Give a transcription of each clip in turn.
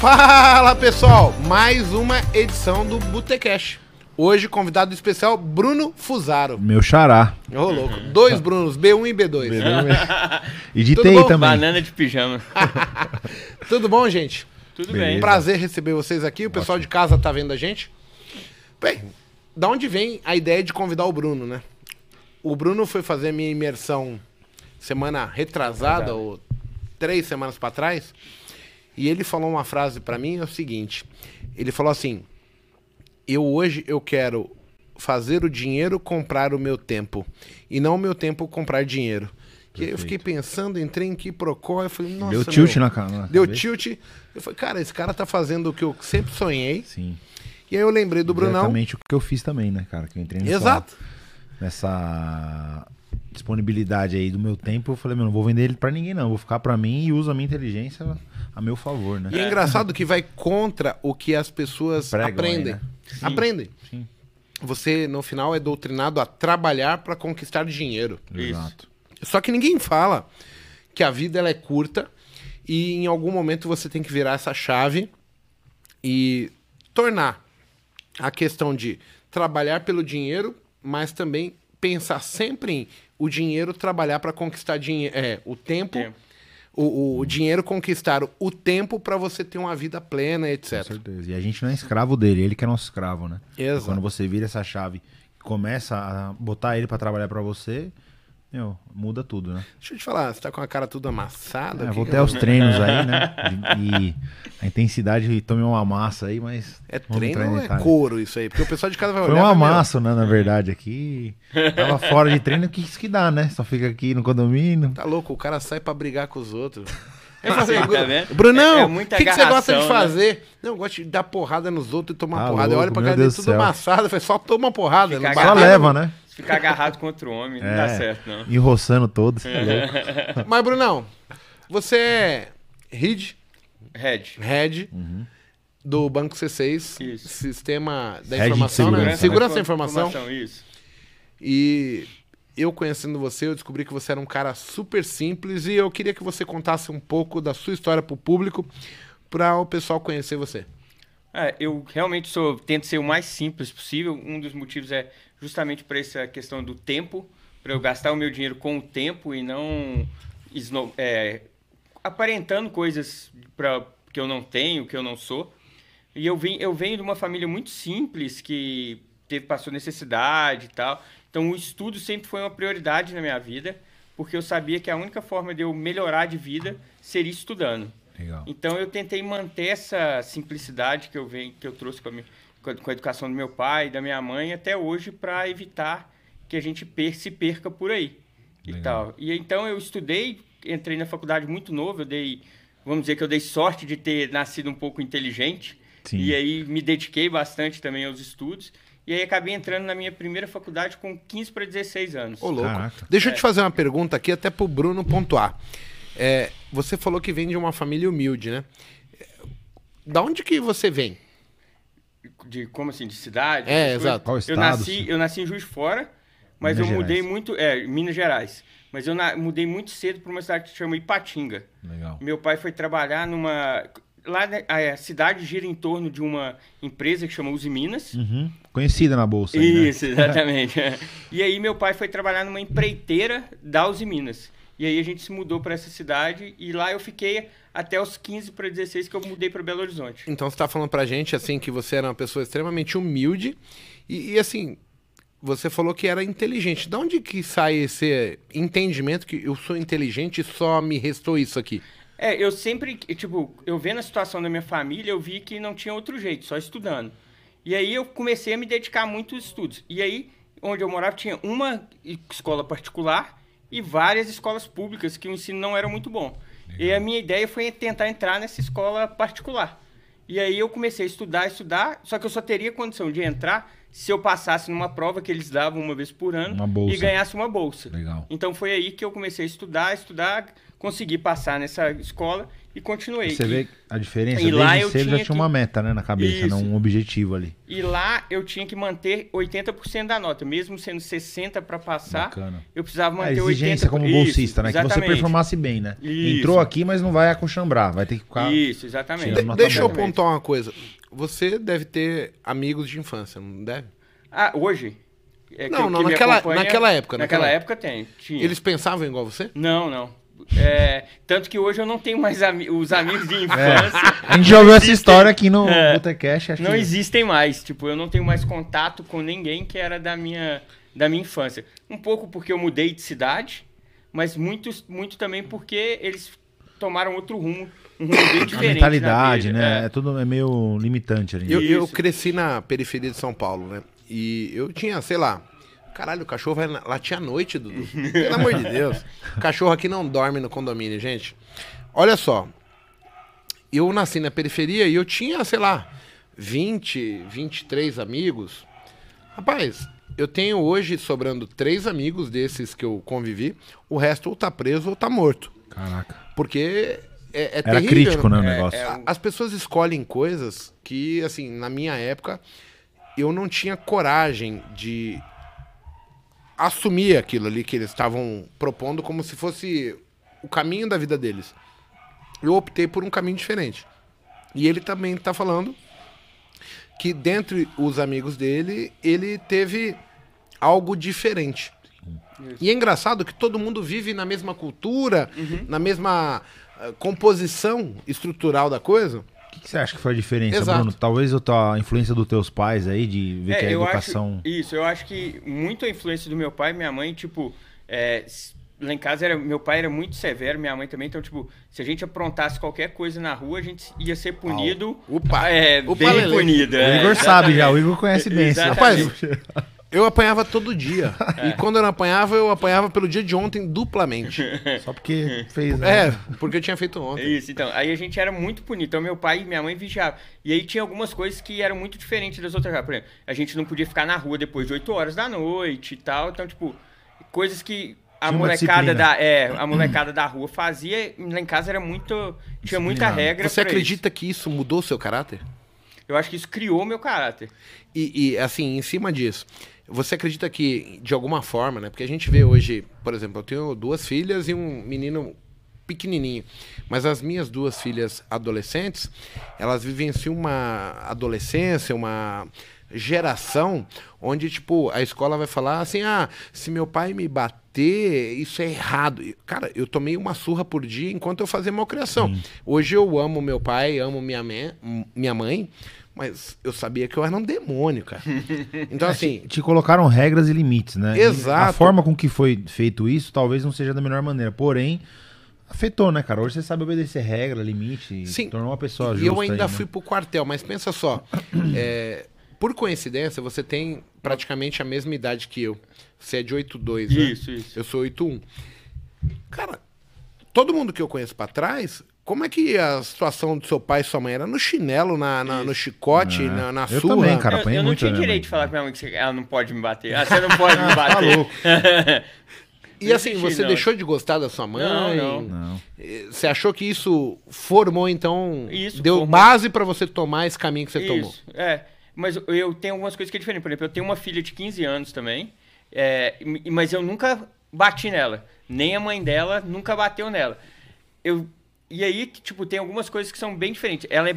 Fala pessoal, mais uma edição do Botecash. Hoje, convidado especial, Bruno Fusaro. Meu xará. Ô, louco. Dois Brunos, B1 e B2. E de Tudo TI também. Banana de pijama. Tudo bom, gente? Tudo Beleza. bem. Prazer receber vocês aqui. O pessoal de casa tá vendo a gente. Bem, da onde vem a ideia de convidar o Bruno, né? O Bruno foi fazer minha imersão semana retrasada, Exato. ou três semanas pra trás, e ele falou uma frase pra mim, é o seguinte, ele falou assim, eu hoje eu quero fazer o dinheiro comprar o meu tempo, e não o meu tempo comprar dinheiro. E aí eu fiquei pensando, entrei em que procó, eu falei, nossa, Deu tilt meu, na cara. Deu tilt. Eu falei, cara, esse cara tá fazendo o que eu sempre sonhei. Sim. E aí eu lembrei do Brunão. Exatamente o que eu fiz também, né, cara? Que eu entrei nessa, Exato. nessa disponibilidade aí do meu tempo. Eu falei, meu, não vou vender ele pra ninguém, não. Vou ficar pra mim e uso a minha inteligência a meu favor, né? E é engraçado que vai contra o que as pessoas Pregam aprendem. aí, né? Aprendem. Sim. Você, no final, é doutrinado a trabalhar para conquistar dinheiro. Exato. Só que ninguém fala que a vida ela é curta e em algum momento você tem que virar essa chave e tornar a questão de trabalhar pelo dinheiro, mas também pensar sempre em o dinheiro trabalhar para conquistar dinheiro, é, o tempo, Tempo. O, o- dinheiro conquistar o tempo para você ter uma vida plena, Com etc. certeza. E a gente não é escravo dele, ele que é nosso escravo, né? Exato. Quando você vira essa chave começa a botar ele pra trabalhar pra você, meu, muda tudo, né? Deixa eu te falar, você tá com a cara tudo amassada? É, o que vou que ter eu- os treinos aí, né? E, e a intensidade tomei uma massa aí, mas. É treino ou é detalhe. couro isso aí? Porque o pessoal de casa vai Foi olhar. um vai ver, amasso, né, na verdade, aqui. Tava fora de treino, o que isso que dá, né? Só fica aqui no condomínio. Tá louco, o cara sai pra brigar com os outros. Sim, fala assim, tá? Brunão, É- é o muita que, que você gosta de né? fazer? Não, eu gosto de dar porrada nos outros e tomar Tá porrada. eu olho louco, pra cara dele tudo amassado, eu falei, só toma porrada. Só leva, né? Ficar agarrado contra o homem, não É. dá certo, não. Enroçando todos. louco. Mas, Brunão, você é Red. Head Uhum. do Banco C6, Isso. Sistema da Head Informação, né? segurança, Segurança né? da Informação. Isso. E eu conhecendo você, eu descobri que você era um cara super simples e eu queria que você contasse um pouco da sua história pro público, para o pessoal conhecer você. É, eu realmente sou, tento ser o mais simples possível. Um dos motivos é justamente para essa questão do tempo, para eu gastar o meu dinheiro com o tempo e não é, aparentando coisas pra, que eu não tenho, que eu não sou. E eu, vim, eu venho de uma família muito simples que teve, passou necessidade e tal. Então o estudo sempre foi uma prioridade na minha vida, porque eu sabia que a única forma de eu melhorar de vida seria estudando. Legal. Então eu tentei manter essa simplicidade que eu venho, que eu trouxe com a, minha- com a- educação do meu pai e da minha mãe até hoje para evitar que a gente per- se perca por aí e Legal. tal. E então eu estudei, entrei na faculdade muito novo, eu dei, vamos dizer que eu dei sorte de ter nascido um pouco inteligente Sim. e aí me dediquei bastante também aos estudos. E aí acabei entrando na minha primeira faculdade com 15 para 16 anos. Ô, louco. Caraca. Deixa eu te fazer uma pergunta aqui, até pro Bruno pontuar. É, você falou que vem de uma família humilde, né? Da onde que você vem? De como assim, de cidade? É, exato. Qual Eu estado? nasci, eu nasci em Juiz de Fora, mas Minas eu mudei Gerais. muito. É, Minas Gerais. Mas eu na- mudei muito cedo para uma cidade que se chama Ipatinga. Legal. Meu pai foi trabalhar numa. Lá né, a cidade gira em torno de uma empresa que chama Uzi Minas. Uhum. Conhecida na bolsa. aí, né? Isso, exatamente. e aí meu pai foi trabalhar numa empreiteira da Uzi Minas. E aí a gente se mudou para essa cidade e lá eu fiquei até os 15 para 16 que eu mudei para Belo Horizonte. Então você tá falando pra gente, assim, que você era uma pessoa extremamente humilde e, e, assim, você falou que era inteligente. Da onde que sai esse entendimento que eu sou inteligente e só me restou isso aqui? É, eu sempre, tipo, eu vendo a situação da minha família, eu vi que não tinha outro jeito, só estudando. E aí eu comecei a me dedicar muito aos estudos. E aí, onde eu morava, tinha uma escola particular e várias escolas públicas que o ensino não era muito bom. E a minha ideia foi tentar entrar nessa escola particular. E aí eu comecei a estudar, estudar, só que eu só teria condição de entrar se eu passasse numa prova que eles davam uma vez por ano e ganhasse uma bolsa. Legal. Então foi aí que eu comecei a estudar, estudar, consegui passar nessa escola e continuei. Você E- vê a diferença? e lá Desde eu cedo já tinha tinha que- uma meta, né, na cabeça, né, Isso. um objetivo ali. E lá eu tinha que manter 80% da nota, mesmo sendo 60 para passar, Bacana. eu precisava A manter 80%. exigência como Isso, bolsista, né? Que você exatamente. performasse bem, né? Isso. Entrou aqui, mas não vai acochambrar, vai ter que ficar... Isso, exatamente. De- deixa eu pontuar uma coisa. Você deve ter amigos de infância, não deve? Ah, hoje? É que- Não, não, que naquela- acompanha- naquela época, Naquela naquela- época tem. Tinha. Eles pensavam igual você? Não, não. É, tanto que hoje eu não tenho mais ami- os amigos de infância. A gente já ouviu essa história aqui no É. Botecast, Não que... existem mais. Tipo, eu não tenho mais contato com ninguém que era da minha, da minha infância. Um pouco porque eu mudei de cidade, mas muito, muito também porque eles tomaram outro rumo, um rumo bem A diferente. na mentalidade, né? É. É. tudo é meio limitante ali. Eu, eu cresci na periferia de São Paulo, né? E eu tinha, sei lá. Caralho, o cachorro vai latir à noite, Dudu. Pelo amor de Deus. O cachorro aqui não dorme no condomínio, gente. Olha só. Eu nasci na periferia e eu tinha, sei lá, 20, 23 amigos. Rapaz, eu tenho hoje sobrando três amigos desses que eu convivi. O resto ou tá preso ou tá morto. Caraca. Porque é, é Era terrível, crítico, né, o É, negócio. é. a- As pessoas escolhem coisas que, assim, na minha época, eu não tinha coragem de assumir aquilo ali que eles estavam propondo como se fosse o caminho da vida deles. Eu optei por um caminho diferente. E ele também está falando que dentre os amigos dele, ele teve algo diferente. E é engraçado que todo mundo vive na mesma cultura, na mesma eh, composição estrutural da coisa. O que, que você acha que foi a diferença, Exato. Bruno? Talvez a tua influência dos teus pais aí, de ver que a É, eu educação... acho, isso, eu acho que muito a influência do meu pai e minha mãe, tipo, é, lá em casa era, meu pai era muito severo, minha mãe também, então, tipo, se a gente aprontasse qualquer coisa na rua, a gente ia ser punido. Upa! É, Upa, bem Lelê. punido. O é, Igor sabe já, o. Igor conhece bem. Rapaz, eu apanhava todo dia. E quando eu não apanhava, eu apanhava pelo dia de ontem duplamente. Só porque fez, né? É, porque eu tinha feito É ontem. Isso, então. Aí a gente era muito punido. Então, meu pai e minha mãe vigiavam. E aí tinha algumas coisas que eram muito diferentes das outras. Por exemplo, a gente não podia ficar na rua depois de 8 horas da noite e tal. Então, tipo, coisas que a molecada disciplina. da, é, a molecada da rua fazia, lá em casa era muito. Tinha muita regra. Você acredita que isso mudou o seu caráter? Eu acho que isso criou meu caráter. E, e, assim, em cima disso, você acredita que, de alguma forma, né? Porque a gente vê hoje, por exemplo, eu tenho duas filhas e um menino pequenininho. Mas as minhas duas filhas adolescentes, elas vivenciam uma adolescência, uma geração onde, tipo, a escola vai falar assim, ah, se meu pai me bater, isso é errado. Cara, eu tomei uma surra por dia enquanto eu fazia malcriação. Hoje eu amo meu pai, amo minha, mãe- minha mãe, mas eu sabia que eu era um demônio, cara. Então, assim, Te colocaram regras e limites, né? E Exato. A forma com que foi feito isso talvez não seja da melhor maneira. Porém, afetou, né, cara? Hoje você sabe obedecer regra, limite, Sim. tornou uma pessoa E justa. eu ainda aí, né? fui pro quartel, mas pensa só. é, por coincidência, você tem praticamente a mesma idade que eu. Você é de 8'2, né? Isso, isso. Eu sou 8'1. Cara, todo mundo que eu conheço pra trás, como é que a situação do seu pai e sua mãe era no chinelo, na, na- no chicote, É. na, na Eu surra? também, cara. eu, eu não muito, tinha né, direito de falar pra minha mãe que você- ela não pode me bater. Ah, você não pode me Tá bater. louco. E assim, você não. deixou de gostar da sua mãe? Não, não. Não. Você achou que isso formou, então, Isso, deu formou. base pra você tomar esse caminho que você tomou? Isso, é. Mas eu- tenho algumas coisas que é diferente. Por exemplo, eu tenho uma filha de 15 anos também, é, mas eu nunca bati nela. Nem a mãe dela nunca bateu nela. Eu, e aí, tipo, tem algumas coisas que são bem diferentes. Ela é,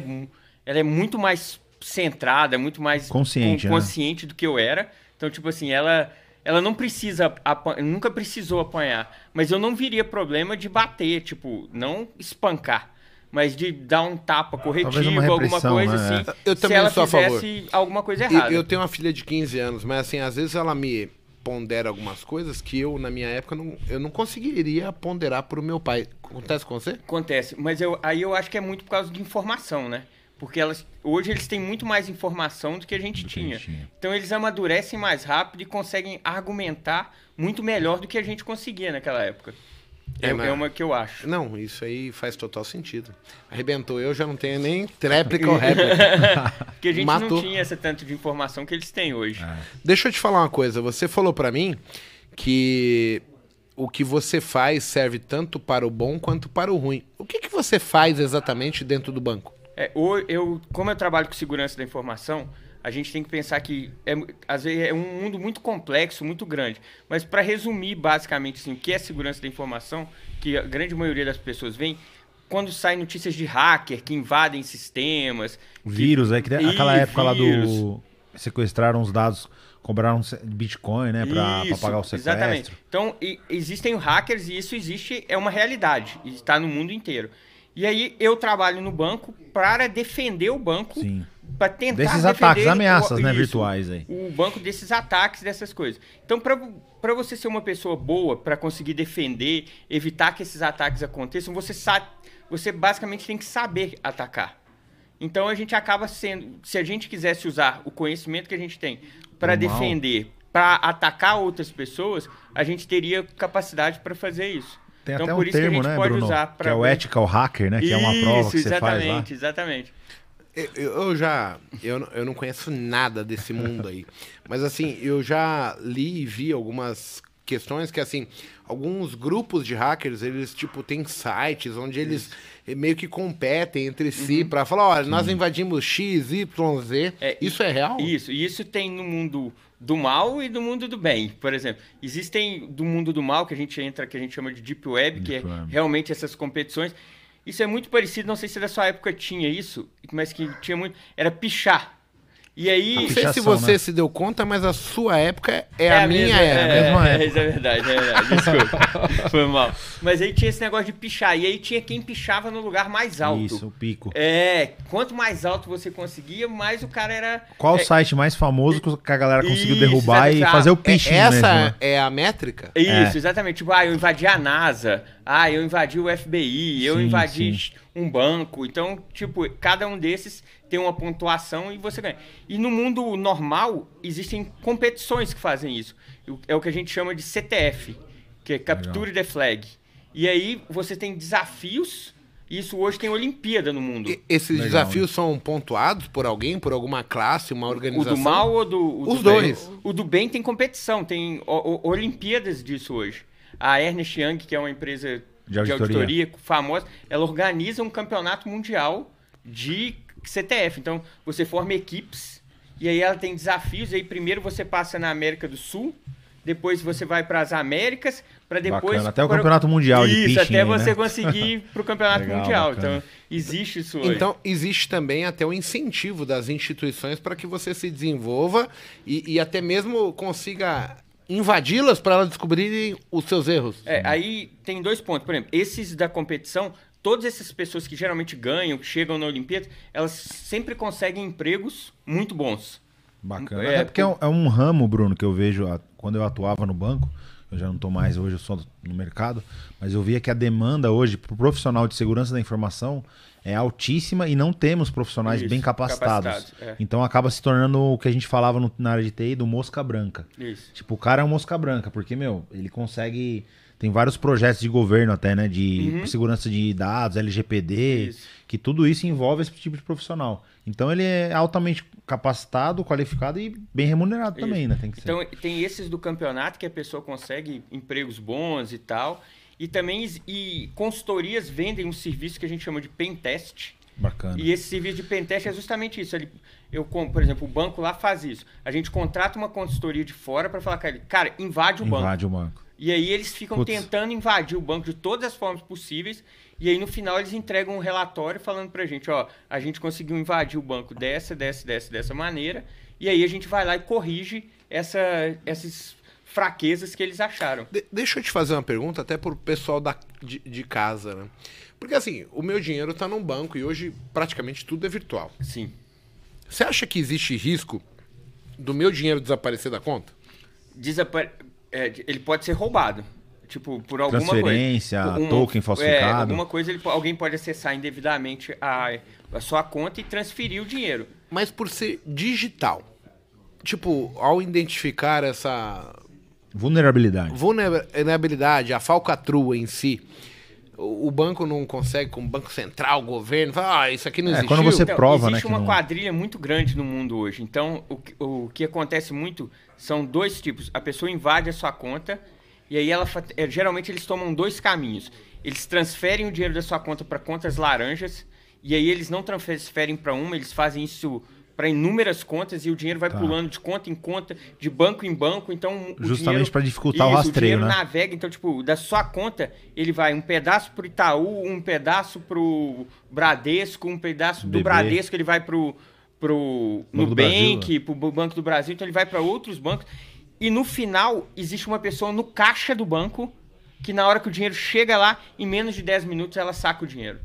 ela é muito mais centrada, muito mais Consciente, né? consciente do que eu era. Então, tipo assim, ela... Ela não precisa, nunca precisou apanhar, mas eu não viria problema de bater, tipo, não espancar, mas de dar um tapa corretivo, uma alguma coisa né? assim. Eu se também ela sou a favor. fizesse alguma coisa errada. eu tenho uma filha de 15 anos, mas assim, às vezes ela me pondera algumas coisas que eu, na minha época, não, eu não conseguiria ponderar pro meu pai. Acontece com você? Acontece, mas eu, aí eu acho que é muito por causa de informação, né? Porque elas, hoje eles têm muito mais informação do que a gente, tinha. tinha. Então eles amadurecem mais rápido e conseguem argumentar muito melhor do que a gente conseguia naquela época. É, É, mas- é uma que eu acho. Não, isso aí faz total sentido. Arrebentou eu, já não tenho nem tréplica ou réplica. Porque a gente Matou. não tinha essa tanto de informação que eles têm hoje. É. Deixa eu te falar uma coisa. Você falou pra mim que o que você faz serve tanto para o bom quanto para o ruim. O que, que você faz exatamente dentro do banco? É, eu, como eu trabalho com segurança da informação, a gente tem que pensar que é, às vezes é um mundo muito complexo, muito grande. Mas para resumir basicamente assim, o que é segurança da informação, que a grande maioria das pessoas vem, quando saem notícias de hacker que invadem sistemas. Vírus, que... é que aquela época vírus. lá do. Sequestraram os dados, cobraram Bitcoin, né, para pagar o sequestro. Exatamente. Então, e, existem hackers e isso existe, é uma realidade, está no mundo inteiro. E aí eu trabalho no banco para defender o banco, para tentar desses ataques, ameaças, o, né, isso, virtuais aí. O banco desses ataques, dessas coisas. Então, para você ser uma pessoa boa, para conseguir defender, evitar que esses ataques aconteçam, você sabe, você basicamente tem que saber atacar. Então a gente acaba sendo, se a gente quisesse usar o conhecimento que a gente tem para defender, para atacar outras pessoas, a gente teria capacidade para fazer isso. Tem então, até por um isso termo, que a gente né, pode Bruno? usar para. Que é o ethical hacker, né? Que isso, é uma prova que você faz lá. Exatamente, exatamente. Eu, eu, já. Eu, eu não conheço nada desse mundo aí. Mas assim, eu já li e vi algumas questões que assim, alguns grupos de hackers, eles tipo têm sites onde eles Isso. meio que competem entre uhum. si para falar, olha, nós invadimos X, Y, Z. É, isso é real? Isso, e isso tem no mundo do mal e do mundo do bem. Por exemplo, existem do mundo do mal que a gente entra, que a gente chama de deep web, deep que é web. realmente essas competições. Isso é muito parecido, não sei se da sua época tinha isso, mas que tinha muito, era pichar. E aí. Não sei se você né? se deu conta, mas a sua época é, é a, a, minha mesma, era. É, mesma é, época. é verdade, é verdade. Desculpa. Foi mal. Mas aí tinha esse negócio de pichar. E aí tinha quem pichava no lugar mais alto. Isso, o pico. É. Quanto mais alto você conseguia, mais o cara era. Qual é, o site mais famoso que a galera conseguiu isso, derrubar e fazer o pitching? Essa mesmo, né? é a métrica? Isso, exatamente. Tipo, ah, eu invadi a NASA. Ah, eu invadi o FBI. Eu sim, invadi sim. um banco. Então, tipo, cada um desses tem uma pontuação e você ganha. E no mundo normal, existem competições que fazem isso. É o que a gente chama de CTF, que é Capture Legal. the Flag. E aí você tem desafios. E isso hoje tem Olimpíada no mundo. E esses Legal, desafios são pontuados por alguém, por alguma classe, uma organização? O do mal ou do. O Os do dois. Bem? O do bem tem competição, tem o, o, Olimpíadas disso hoje. A Ernest Young, que é uma empresa de auditoria. de auditoria famosa, ela organiza um campeonato mundial de CTF. Então, você forma equipes e aí ela tem desafios. E aí, primeiro você passa na América do Sul, depois você vai para as Américas, para depois. Bacana. Até o Campeonato Mundial isso, de Isso, até você né? conseguir ir para o Campeonato Legal, Mundial. Bacana. Então, existe isso hoje. Então, existe também até o incentivo das instituições para que você se desenvolva e, e até mesmo consiga invadi-las para elas descobrirem os seus erros. É, aí tem dois pontos. Por exemplo, esses da competição todas essas pessoas que geralmente ganham, que chegam na Olimpíada, elas sempre conseguem empregos muito bons. Bacana. É, é porque é um, é um, ramo, Bruno, que eu vejo quando eu atuava no banco. Eu já não estou mais hoje, eu sou no mercado, mas eu via que a demanda hoje para o profissional de segurança da informação é altíssima e não temos profissionais Isso, bem capacitados. é. Então acaba se tornando o que a gente falava no, na área de TI do mosca branca. Isso. Tipo, o cara é um mosca branca, porque, meu, ele consegue tem vários projetos de governo até, né? De uhum. segurança de dados, LGPD, isso. que tudo isso envolve esse tipo de profissional. Então ele é altamente capacitado, qualificado e bem remunerado isso. também, né? Tem então ser. tem esses do campeonato que a pessoa consegue empregos bons e tal. E também e consultorias vendem um serviço que a gente chama de pen test. Bacana. E esse serviço de pen test é justamente isso. Ele, eu, por exemplo, o banco lá faz isso. A gente contrata uma consultoria de fora para falar, cara, invade o invade banco. Invade o banco. E aí eles ficam Putz. tentando invadir o banco de todas as formas possíveis. E aí no final eles entregam um relatório falando pra gente, ó, a gente conseguiu invadir o banco dessa, dessa, dessa, dessa maneira. E aí a gente vai lá e corrige essa, essas fraquezas que eles acharam. De deixa eu te fazer uma pergunta, até pro pessoal da, de, de casa, né? Porque assim, o meu dinheiro está num banco e hoje praticamente tudo é virtual. Sim. Você acha que existe risco do meu dinheiro desaparecer da conta? Desapare é, ele pode ser roubado. Tipo, por alguma Transferência, coisa. token falsificado. É, alguma coisa, ele, alguém pode acessar indevidamente a, a sua conta e transferir o dinheiro. Mas por ser digital, tipo, ao identificar essa... Vulnerabilidade. Vulnerabilidade, a falcatrua em si, o banco não consegue, como Banco Central, o governo, fala, ah, isso aqui não é, existiu. quando você então, prova, existe né? uma não... quadrilha muito grande no mundo hoje. Então, o, o que acontece muito são dois tipos. A pessoa invade a sua conta E aí ela é, geralmente eles tomam dois caminhos. Eles transferem o dinheiro da sua conta para contas laranjas e aí eles não transferem para uma, eles fazem isso para inúmeras contas e o dinheiro vai tá. pulando de conta em conta, de banco em banco. Então, justamente para dificultar isso, o rastreio, o dinheiro né? navega. Então, tipo, da sua conta ele vai um pedaço pro Itaú, um pedaço pro Bradesco, um pedaço do Bradesco ele vai pro pro Banco Nubank, pro Banco do Brasil. Então ele vai para outros bancos e no final existe uma pessoa no caixa do banco que na hora que o dinheiro chega lá, em menos de 10 minutos ela saca o dinheiro.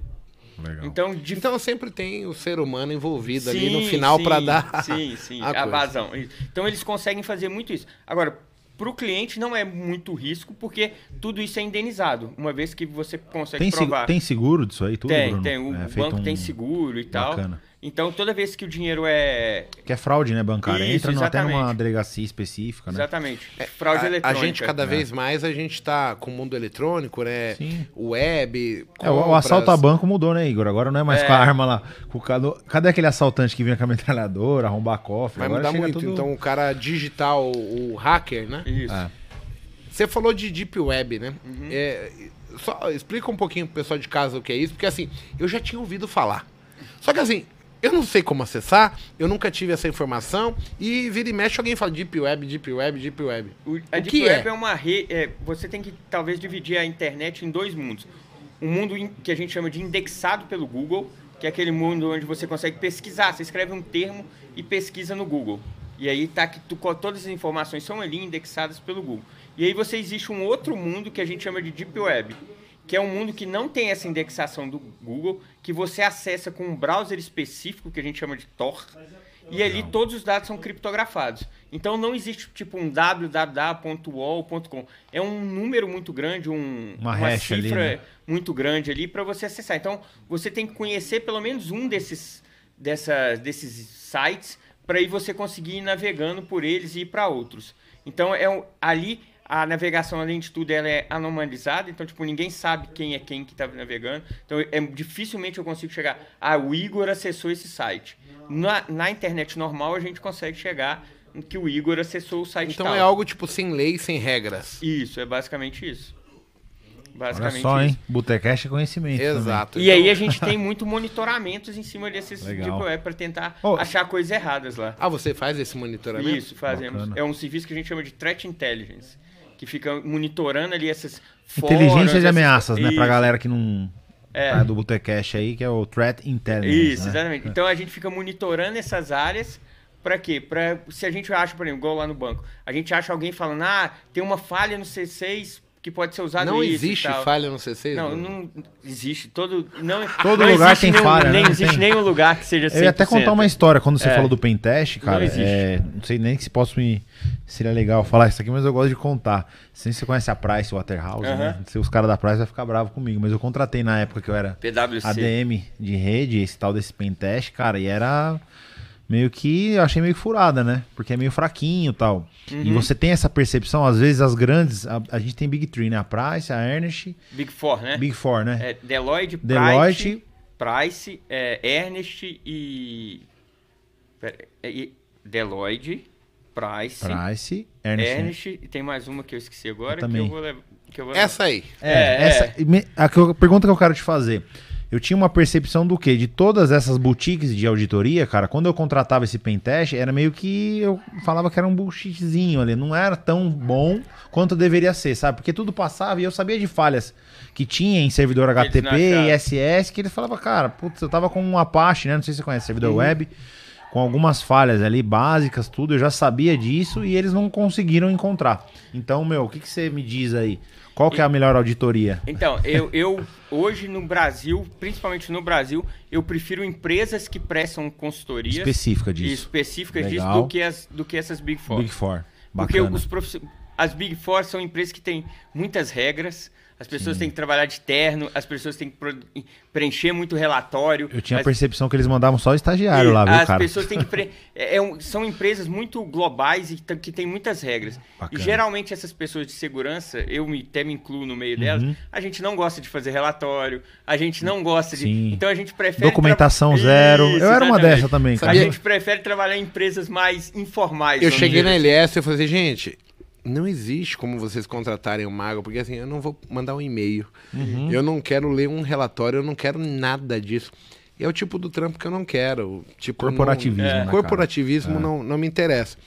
Legal. Então, de... então sempre tem o ser humano envolvido sim, ali no final para dar sim, sim, a, a vazão. Então eles conseguem fazer muito isso. Agora, para o cliente não é muito risco, porque tudo isso é indenizado, uma vez que você consegue tem provar. Tem seguro disso aí tudo, Tem, Bruno? tem. O é, banco um... tem seguro e tal. Então, toda vez que o dinheiro é. Que é fraude, né, bancária? Isso, Entra até numa delegacia específica, né? Exatamente. É, fraude a, eletrônica. A gente, cada é. vez mais, a gente tá com o mundo eletrônico, né? Sim. Web. É, o, assalto a banco mudou, né, Igor? Agora não é mais é. com a arma lá. Com o, cadê aquele assaltante que vinha com a metralhadora, arrombar cofre? Vai Agora mudar muito. Tudo... Então, o cara digital, o hacker, né? Isso. É. Você falou de Deep Web, né? Uhum. É, só explica um pouquinho pro pessoal de casa o que é isso, porque assim, eu já tinha ouvido falar. Só que assim, eu não sei como acessar, eu nunca tive essa informação e vira e mexe alguém fala Deep Web, Deep Web, Deep Web. O, a o Deep Web é, é uma rede. É, você tem que talvez dividir a internet em dois mundos. Um mundo que a gente chama de indexado pelo Google, que é aquele mundo onde você consegue pesquisar. Você escreve um termo e pesquisa no Google. E aí tá que tu, todas as informações são ali indexadas pelo Google. E aí você existe um outro mundo que a gente chama de Deep Web, que é um mundo que não tem essa indexação do Google, que você acessa com um browser específico, que a gente chama de Tor, e ali todos os dados são criptografados. Então não existe tipo um www.wall.com. É um número muito grande, um, uma, uma cifra ali, né? muito grande ali para você acessar. Então você tem que conhecer pelo menos um desses, dessas, desses sites para aí você conseguir ir navegando por eles e ir para outros. Então é ali a navegação, além de tudo, ela é anomalizada, então, tipo, ninguém sabe quem é quem que está navegando. Então, é, dificilmente eu consigo chegar, ah, o Igor acessou esse site. Na, na internet normal, a gente consegue chegar que o Igor acessou o site Então tal. é algo, tipo, sem lei, sem regras. Isso, é basicamente isso. Basicamente Olha só, isso. hein? Botecast é conhecimento. Exato. Também. E aí a gente tem muito monitoramentos em cima desses Legal. tipo, é para tentar oh. achar coisas erradas lá. Ah, você faz esse monitoramento? Isso, fazemos. Bacana. É um serviço que a gente chama de Threat Intelligence que fica monitorando ali essas Inteligência de ameaças, essas... né? Pra galera que não. É. Tá do Botecash aí, que é o Threat Intelligence. Isso, né? exatamente. Então a gente fica monitorando essas áreas. Pra quê? Pra, se a gente acha, por exemplo, igual lá no banco, a gente acha alguém falando, ah, tem uma falha no C6 que pode ser usado Não existe falha no C6? Não, não existe. Todo, não, todo não lugar tem nenhum, falha, Nem né? existe tem... nenhum lugar que seja 100%. Eu ia até contar uma história. Quando você é. falou do Pentest, cara, não, é, não sei nem se posso me... Seria legal falar isso aqui, mas eu gosto de contar. Se você conhece a Price Waterhouse, uh -huh. né? Se os caras da Price vão ficar bravos comigo. Mas eu contratei na época que eu era PwC. ADM de rede, esse tal desse Pentest, cara, e era meio que eu achei meio furada, né? Porque é meio fraquinho e tal. Uhum. E você tem essa percepção, às vezes as grandes, a, a, gente tem Big Three, né? A Price, a Ernest. Big Four, né? Big Four, né? É, Deloitte, Deloitte, Price, é, Ernest e. Pera, é, Deloitte, Price. Price, Ernest. Ernest, e tem mais uma que eu esqueci agora eu que eu vou levar. Vou... Essa aí. É, é essa. É. A, a pergunta que eu quero te fazer eu tinha uma percepção do quê? De todas essas boutiques de auditoria, cara, quando eu contratava esse pentest, era meio que eu falava que era um bullshitzinho ali, não era tão bom quanto deveria ser, sabe? Porque tudo passava e eu sabia de falhas que tinha em servidor HTTP e SS, que eles falavam, cara, putz, eu tava com um Apache, né? Não sei se você conhece, servidor uhum. web, com algumas falhas ali básicas, tudo, eu já sabia disso e eles não conseguiram encontrar. Então, meu, o que, que você me diz aí? Qual que é a melhor auditoria? Então, eu, eu hoje no Brasil, principalmente no Brasil, eu prefiro empresas que prestam consultoria específica disso, específicas disso do que, as, do que essas Big Four. Big Four. Bacana. Porque os profiss... as Big Four são empresas que têm muitas regras, as pessoas Sim. têm que trabalhar de terno, as pessoas têm que preencher muito relatório. Eu tinha a percepção que eles mandavam só estagiário e lá, viu, as cara? As pessoas têm que. Pre... É, é um, são empresas muito globais e que têm muitas regras. Bacana. E geralmente essas pessoas de segurança, eu me, até me incluo no meio delas, uhum. a gente não gosta de fazer relatório, a gente não gosta de. Sim. Então a gente prefere. Documentação tra... zero. Isso, eu era uma dessa também, cara. A gente prefere trabalhar em empresas mais informais. Eu cheguei na LS e falei assim, gente, não existe como vocês contratarem um mago, porque assim, eu não vou mandar um e-mail. Uhum. Eu não quero ler um relatório, eu não quero nada disso. E é o tipo do trampo que eu não quero. Tipo, corporativismo. Não, é. Né, corporativismo é. não, não me interessa.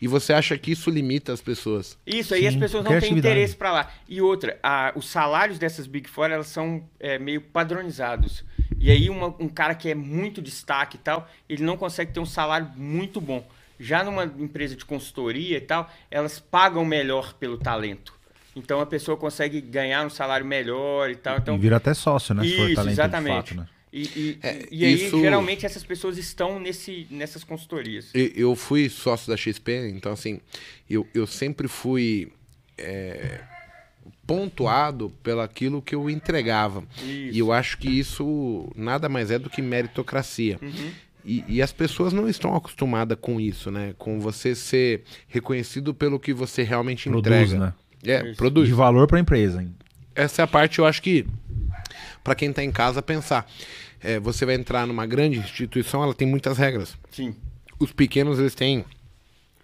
E você acha que isso limita as pessoas? Isso, aí as pessoas não têm interesse para lá. E outra, a, os salários dessas Big Four, elas são é, meio padronizados. E aí uma, um cara que é muito destaque e tal, ele não consegue ter um salário muito bom. Já numa empresa de consultoria e tal, elas pagam melhor pelo talento. Então a pessoa consegue ganhar um salário melhor e tal. Então, e vira até sócio, né? Isso, exatamente. Fato, né? E, e, é, e aí, isso... geralmente, essas pessoas estão nesse, nessas consultorias. Eu fui sócio da XP, então, assim, eu, eu sempre fui é, pontuado pelo aquilo que eu entregava. Isso. E eu acho que isso nada mais é do que meritocracia. Uhum. E, e, as pessoas não estão acostumadas com isso, né? Com você ser reconhecido pelo que você realmente produz, entrega. Né? É, produz. De valor para a empresa. Hein? Essa é a parte, eu acho que, para quem está em casa, pensar. É, você vai entrar numa grande instituição, ela tem muitas regras. Sim. Os pequenos, eles têm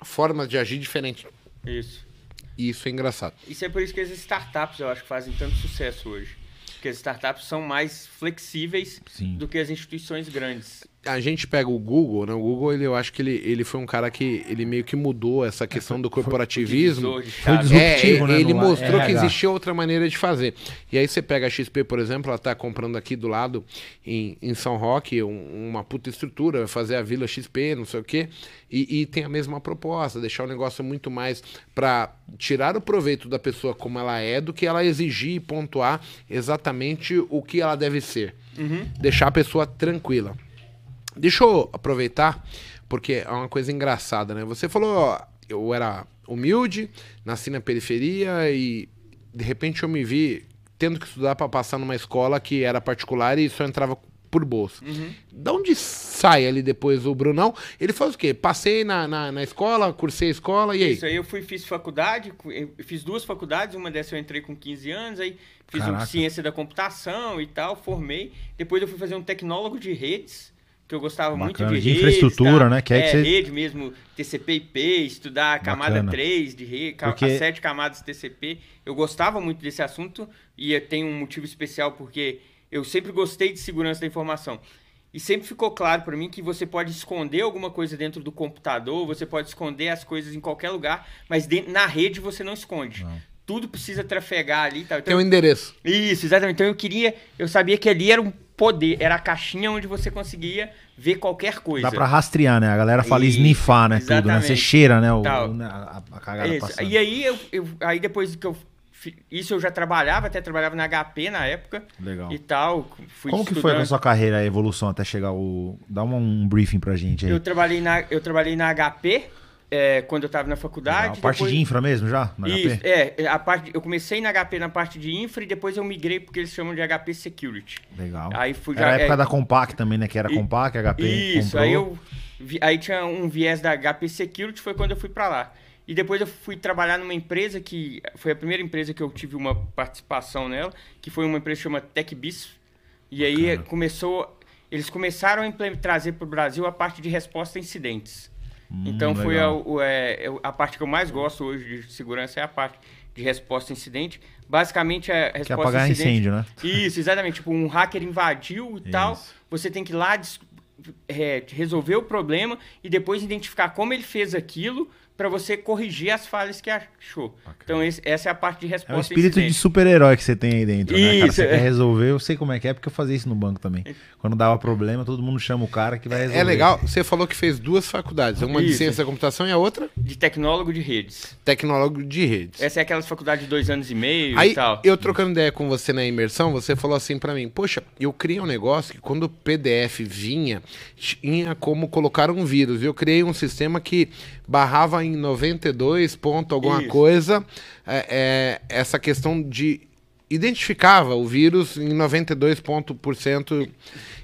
formas de agir diferentes. Isso. E isso é engraçado. Isso é por isso que as startups, eu acho, que fazem tanto sucesso hoje. Porque as startups são mais flexíveis Sim. do que as instituições grandes a gente pega o Google, né? O Google, ele, eu acho que ele, ele foi um cara que ele meio que mudou essa questão do corporativismo. Foi disruptivo, é, né? Ele mostrou que existia outra maneira de fazer. E aí você pega a XP, por exemplo, ela está comprando aqui do lado, em, em São Roque, um, uma puta estrutura, vai fazer a Vila XP, não sei o quê, e, e tem a mesma proposta, deixar o negócio muito mais para tirar o proveito da pessoa como ela é, do que ela exigir e pontuar exatamente o que ela deve ser. Uhum. Deixar a pessoa tranquila. Deixa eu aproveitar, porque é uma coisa engraçada, né? Você falou, ó, eu era humilde, nasci na periferia e de repente eu me vi tendo que estudar para passar numa escola que era particular e só entrava por bolsa. Uhum. Da onde sai ali depois o Brunão? Ele faz o quê? Passei na, na, na escola, cursei a escola e aí? Isso aí eu fui, fiz faculdade, fiz duas faculdades, uma dessas eu entrei com 15 anos, aí fiz um ciência da computação e tal, formei. Depois eu fui fazer um tecnólogo de redes que eu gostava Bacana. muito de, de infraestrutura, tá? né? Que é, é que você... rede mesmo, TCP/IP, estudar a camada Bacana. 3 de rede, porque... as sete camadas TCP. Eu gostava muito desse assunto e tem um motivo especial porque eu sempre gostei de segurança da informação. E sempre ficou claro para mim que você pode esconder alguma coisa dentro do computador, você pode esconder as coisas em qualquer lugar, mas dentro, na rede você não esconde. Não. Tudo precisa trafegar ali. Tá? Então, Tem um endereço. Isso, exatamente. Então eu queria, eu sabia que ali era um poder, era a caixinha onde você conseguia ver qualquer coisa. Dá pra rastrear, né? A galera fala e... snifar, né? Exatamente. Tudo, né? Você cheira, né? O, né? a, a cagada Isso. passando. E aí, eu, eu, aí depois que eu isso eu já trabalhava, até trabalhava na HP na época. Legal. E tal. Como que foi a sua carreira, a evolução até chegar o. Dá um, um briefing pra gente aí. Eu trabalhei na, eu trabalhei na HP é, quando eu estava na faculdade. A parte depois... de infra mesmo já? Isso, HP? é. A parte, eu comecei na HP na parte de infra e depois eu migrei porque eles chamam de HP Security. Legal. Aí fui Era a época é... da Compaq também, né? Que era Compaq, HP. Isso, comprou. aí eu. Aí tinha um viés da HP Security, foi quando eu fui para lá. E depois eu fui trabalhar numa empresa que foi a primeira empresa que eu tive uma participação nela, que foi uma empresa chamada TechBiz. E aí começou, eles começaram a trazer para o Brasil a parte de resposta a incidentes. Hum, então foi a, é, a, parte que eu mais gosto hoje de segurança é a parte de resposta a incidente. Basicamente a resposta que é apagar a incidente. incêndio, né? Isso, exatamente. Tipo, um hacker invadiu e Isso. tal. Você tem que ir lá é, resolver o problema e depois identificar como ele fez aquilo para você corrigir as falhas que achou. Okay. Então, esse, essa é a parte de resposta. É o espírito de super-herói que você tem aí dentro, isso, né? Cara, você é. quer resolver, eu sei como é que é, porque eu fazia isso no banco também. Quando dava problema, todo mundo chama o cara que vai é, resolver. É legal, você falou que fez duas faculdades, uma isso. de ciência da computação e a outra? De tecnólogo de redes. Tecnólogo de redes. Essa é aquelas faculdades de dois anos e meio aí, e tal. Eu trocando ideia com você na imersão, você falou assim para mim, poxa, eu criei um negócio que quando o PDF vinha, tinha como colocar um vírus. Eu criei um sistema que barrava em 92 ponto alguma Isso. coisa é, é, essa questão de identificava o vírus em 92 ponto por cento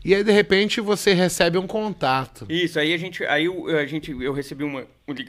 e aí de repente você recebe um contato. Isso, aí a gente aí a gente eu recebi uma,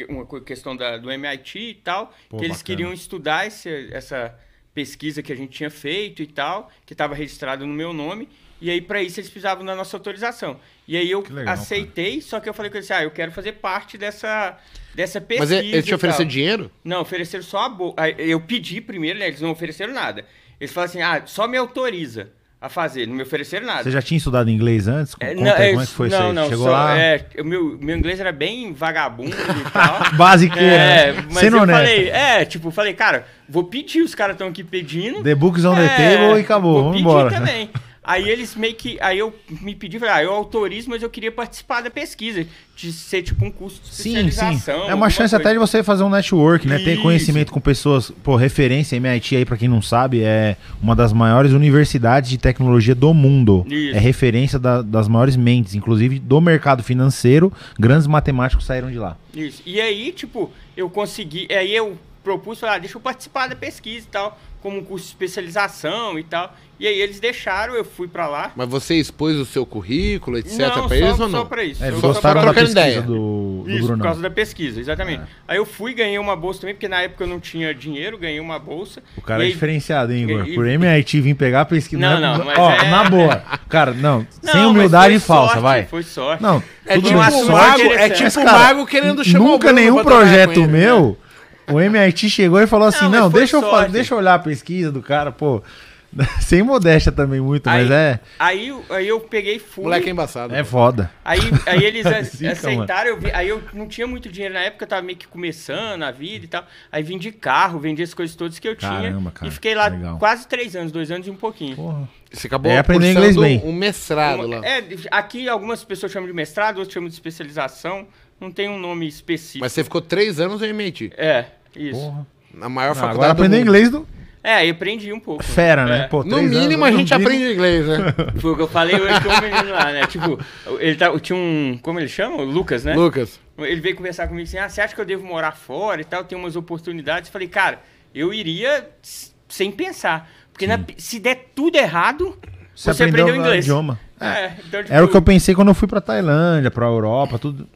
uma questão da, do MIT e tal, Pô, que eles bacana. queriam estudar esse, essa pesquisa que a gente tinha feito e tal, que estava registrado no meu nome, e aí para isso eles precisavam da nossa autorização. E aí eu legal, aceitei, só que eu falei com ele assim, ah, eu quero fazer parte dessa, dessa Mas pesquisa. ele ele te e ofereceu tal. dinheiro? Não, ofereceram só a bolsa. Eu pedi primeiro, né? Eles não ofereceram nada. Eles falaram assim, ah, só me autoriza a fazer. Não me ofereceram nada. Você já tinha estudado inglês antes? É, Conta aí, como é que foi não, isso aí? não, Chegou só- lá, É, o meu, meu inglês era bem vagabundo e tal. basiqueira, É, né? mas Sendo eu honesto. falei, é, tipo, falei, cara, vou pedir, os caras estão aqui pedindo. The books on the É, table e acabou, vou vamos pedir embora. também. Aí eles meio que. Aí eu me pedi, falei, ah, eu autorizo, mas eu queria participar da pesquisa. De ser tipo um curso de Sim, sim. especialização. É uma chance coisa. até de você fazer um network, né? Ter Isso. conhecimento com pessoas. Pô, referência, MIT aí, pra quem não sabe, é uma das maiores universidades de tecnologia do mundo. Isso. É referência da- das maiores mentes, inclusive do mercado financeiro. Grandes matemáticos saíram de lá. Isso. E aí, tipo, eu consegui. Aí eu propus, falei, ah, deixa eu participar da pesquisa e tal, como um curso de especialização e tal. E aí eles deixaram, eu fui pra lá. Mas você expôs o seu currículo, etc, só, eles ou só não? pra isso. É, eles Eu- só gostaram pra da trocando pesquisa ideia. do, do Isso, por Brunão. causa da pesquisa, exatamente. É. Aí eu fui, ganhei uma bolsa também, porque na época eu não tinha dinheiro, ganhei uma bolsa. O cara E é aí- diferenciado, hein, Igor? e- Por MIT vir pegar a pesquisa. Não, é- não, mas Ó, é- na boa. Cara, não, Não, sem humildade falsa, sorte, vai. Foi sorte. Não, É tipo bem, um sorte mago, é tipo um mago querendo chamar o Nunca nenhum projeto ele. meu, o MIT chegou e falou assim: Não, não, deixa eu, fa- sorte. deixa eu olhar a pesquisa do cara, pô. Sem modéstia também muito, aí, mas é, Aí, aí eu peguei fui. Moleque é embaçado. é foda. Aí, aí eles Zica, aceitaram, eu vi- aí eu não tinha muito dinheiro na época, eu tava meio que começando a vida e tal. Aí vendi carro, vendi as coisas todas que eu tinha. Caramba, cara, e fiquei lá legal. quase três anos, dois anos e um pouquinho. Porra. Você acabou É, aprender cursando inglês bem. um mestrado Uma- lá. é, aqui algumas pessoas chamam de mestrado, outros chamam de especialização. Não tem um nome específico. Mas você ficou três anos no MIT. É, isso. Porra. Na maior Ah, faculdade agora do aprender inglês do É, aí aprendi um pouco. fera, né? É. Pô, No mínimo anos, a gente mínimo- aprende inglês, né? Foi o que eu falei hoje com o menino lá, né? Tipo, ele tá, tinha um. Como ele chama? O Lucas, né? Lucas. Ele veio conversar comigo assim: ah, você acha que eu devo morar fora e tal? Tem umas oportunidades. Eu falei, cara, eu iria sem pensar. Porque na- se der tudo errado, Você você, aprendeu aprendeu o inglês. idioma. É, então, tipo, Era o que eu pensei quando eu fui pra Tailândia, pra Europa, tudo.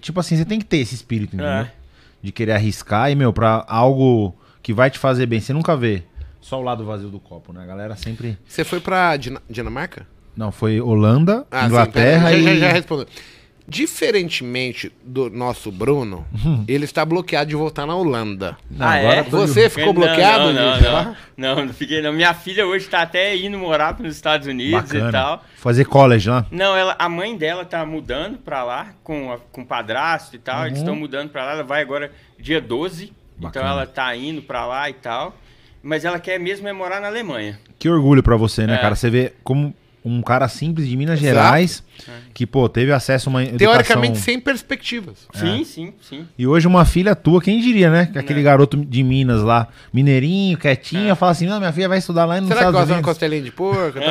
Tipo assim, você tem que ter esse espírito, entendeu? É. De querer arriscar e, meu, pra algo que vai te fazer bem. Você nunca vê só o lado vazio do copo, né? A galera sempre. Você foi pra Dina- Dinamarca? Não, foi Holanda, Ah, sim, Inglaterra pera, já, e. já, já respondeu. Diferentemente do nosso Bruno, ele está bloqueado de voltar na Holanda. Não, Ah, agora é? Você ficou Não, bloqueado? Não, não, não, não, não fiquei não. Minha filha hoje tá até indo morar nos Estados Unidos e Bacana. tal. Fazer college lá. Não, ela, a mãe dela tá mudando pra lá com, a, com o padrasto e tal. Eles Uhum. estão mudando pra lá. Ela vai agora dia 12. Então Bacana. ela tá indo pra lá e tal. Mas ela quer mesmo é morar na Alemanha. Que orgulho pra você, né, É. cara? Você vê como um cara simples de Minas Exato. Gerais que, pô, teve acesso a uma educação... Teoricamente sem perspectivas. É. Sim, sim, sim. E hoje uma filha tua, quem diria, né? Que Aquele Né. garoto de Minas lá, mineirinho, quietinho, fala assim, não, minha filha vai estudar lá nos Será que Estados gosta de uma costelinha de porco?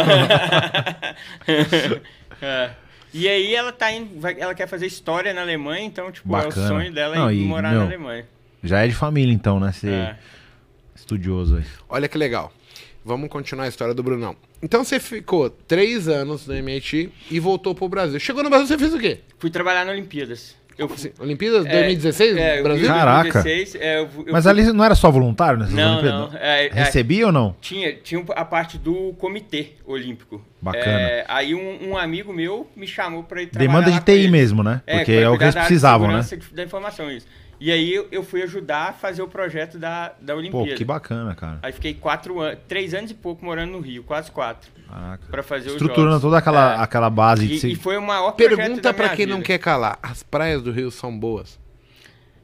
É. E aí ela tá indo, vai- ela quer fazer história na Alemanha, então, tipo, é o Bacana. sonho dela Não, ir e, morar meu, na Alemanha. Já é de família, então, né? Ser É. estudioso aí. Olha que legal. Vamos continuar a história do Brunão. Então você ficou três anos no MIT e voltou pro Brasil. Chegou no Brasil, você fez o quê? Fui trabalhar na Olimpíadas. Eu Como assim? Olimpíadas É, 2016? é, Brasil? fui Caraca. 2016, é, eu- eu Mas fui- ali não era só voluntário nessas Não, Olimpíadas? não. É, é, Recebia ou não? Tinha, tinha a parte do comitê olímpico. Bacana. É, aí um, um amigo meu me chamou pra ir trabalhar Demanda de TI mesmo, né? Porque é o que eles da precisavam, né? Da informação, isso. E aí eu, fui ajudar a fazer o projeto da, da Pô, Olimpíada. que bacana, cara. Aí fiquei quatro anos, três anos e pouco morando no Rio, quase quatro, Caraca. pra fazer os Estruturando jogos. toda aquela, É. aquela base de E, se- e foi o maior Pergunta minha quem não vida. quer calar. As praias do Rio são boas?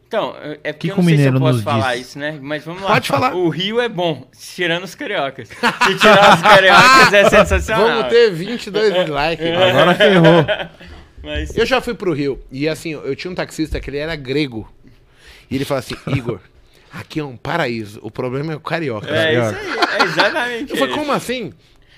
Então, é porque Que eu o não sei se eu posso falar diz? isso, né? Mas vamos lá. Pode falar. O Rio é bom, tirando os cariocas. Se tirar os cariocas é sensacional. Vamos ter 22 likes. Agora ferrou. Mas, Eu já fui pro Rio e assim, eu tinha um taxista que ele era grego. E ele falava assim, Igor, aqui é um paraíso. O problema é o carioca. é isso aí, é exatamente Eu falei, como assim?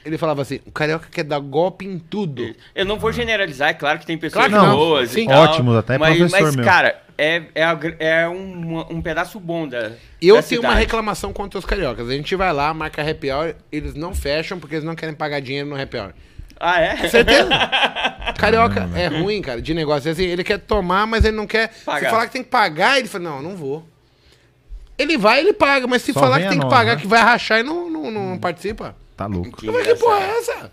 Ele falava assim, o carioca quer dar golpe em tudo. Eu não vou generalizar, é claro que tem pessoas Claro que não. boas Sim. e tal. Ótimos, até mas, professor mas, meu. cara, é, é, é um, um pedaço bom da Eu da tenho uma reclamação contra os cariocas. A gente vai lá, marca happy hour, eles não fecham porque eles não querem pagar dinheiro no happy hour. Ah, é? Certeza? Carioca é ruim, cara, de negócio. Assim, ele quer tomar, mas ele não quer. Se Pagar. falar que tem que pagar, ele fala, não, não vou. Ele vai, ele paga, mas se Só falar que tem que pagar, né? que vai rachar e não, não, não participa. Tá louco. Que Mas que porra é engraçado.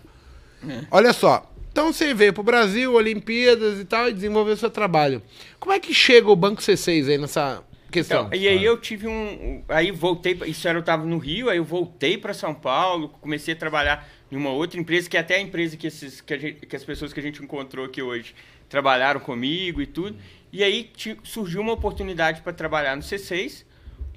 essa? Olha só, Então você veio pro Brasil, Olimpíadas e tal, e desenvolveu seu trabalho. Como é que chega o Banco C6 aí nessa questão? Então, e aí eu tive um. Aí voltei. Isso era eu tava no Rio, aí eu voltei para São Paulo, comecei a trabalhar uma outra empresa, que é até a empresa que, esses, que, gente, que as pessoas que a gente encontrou aqui hoje trabalharam comigo e tudo. E aí surgiu uma oportunidade para trabalhar no C6.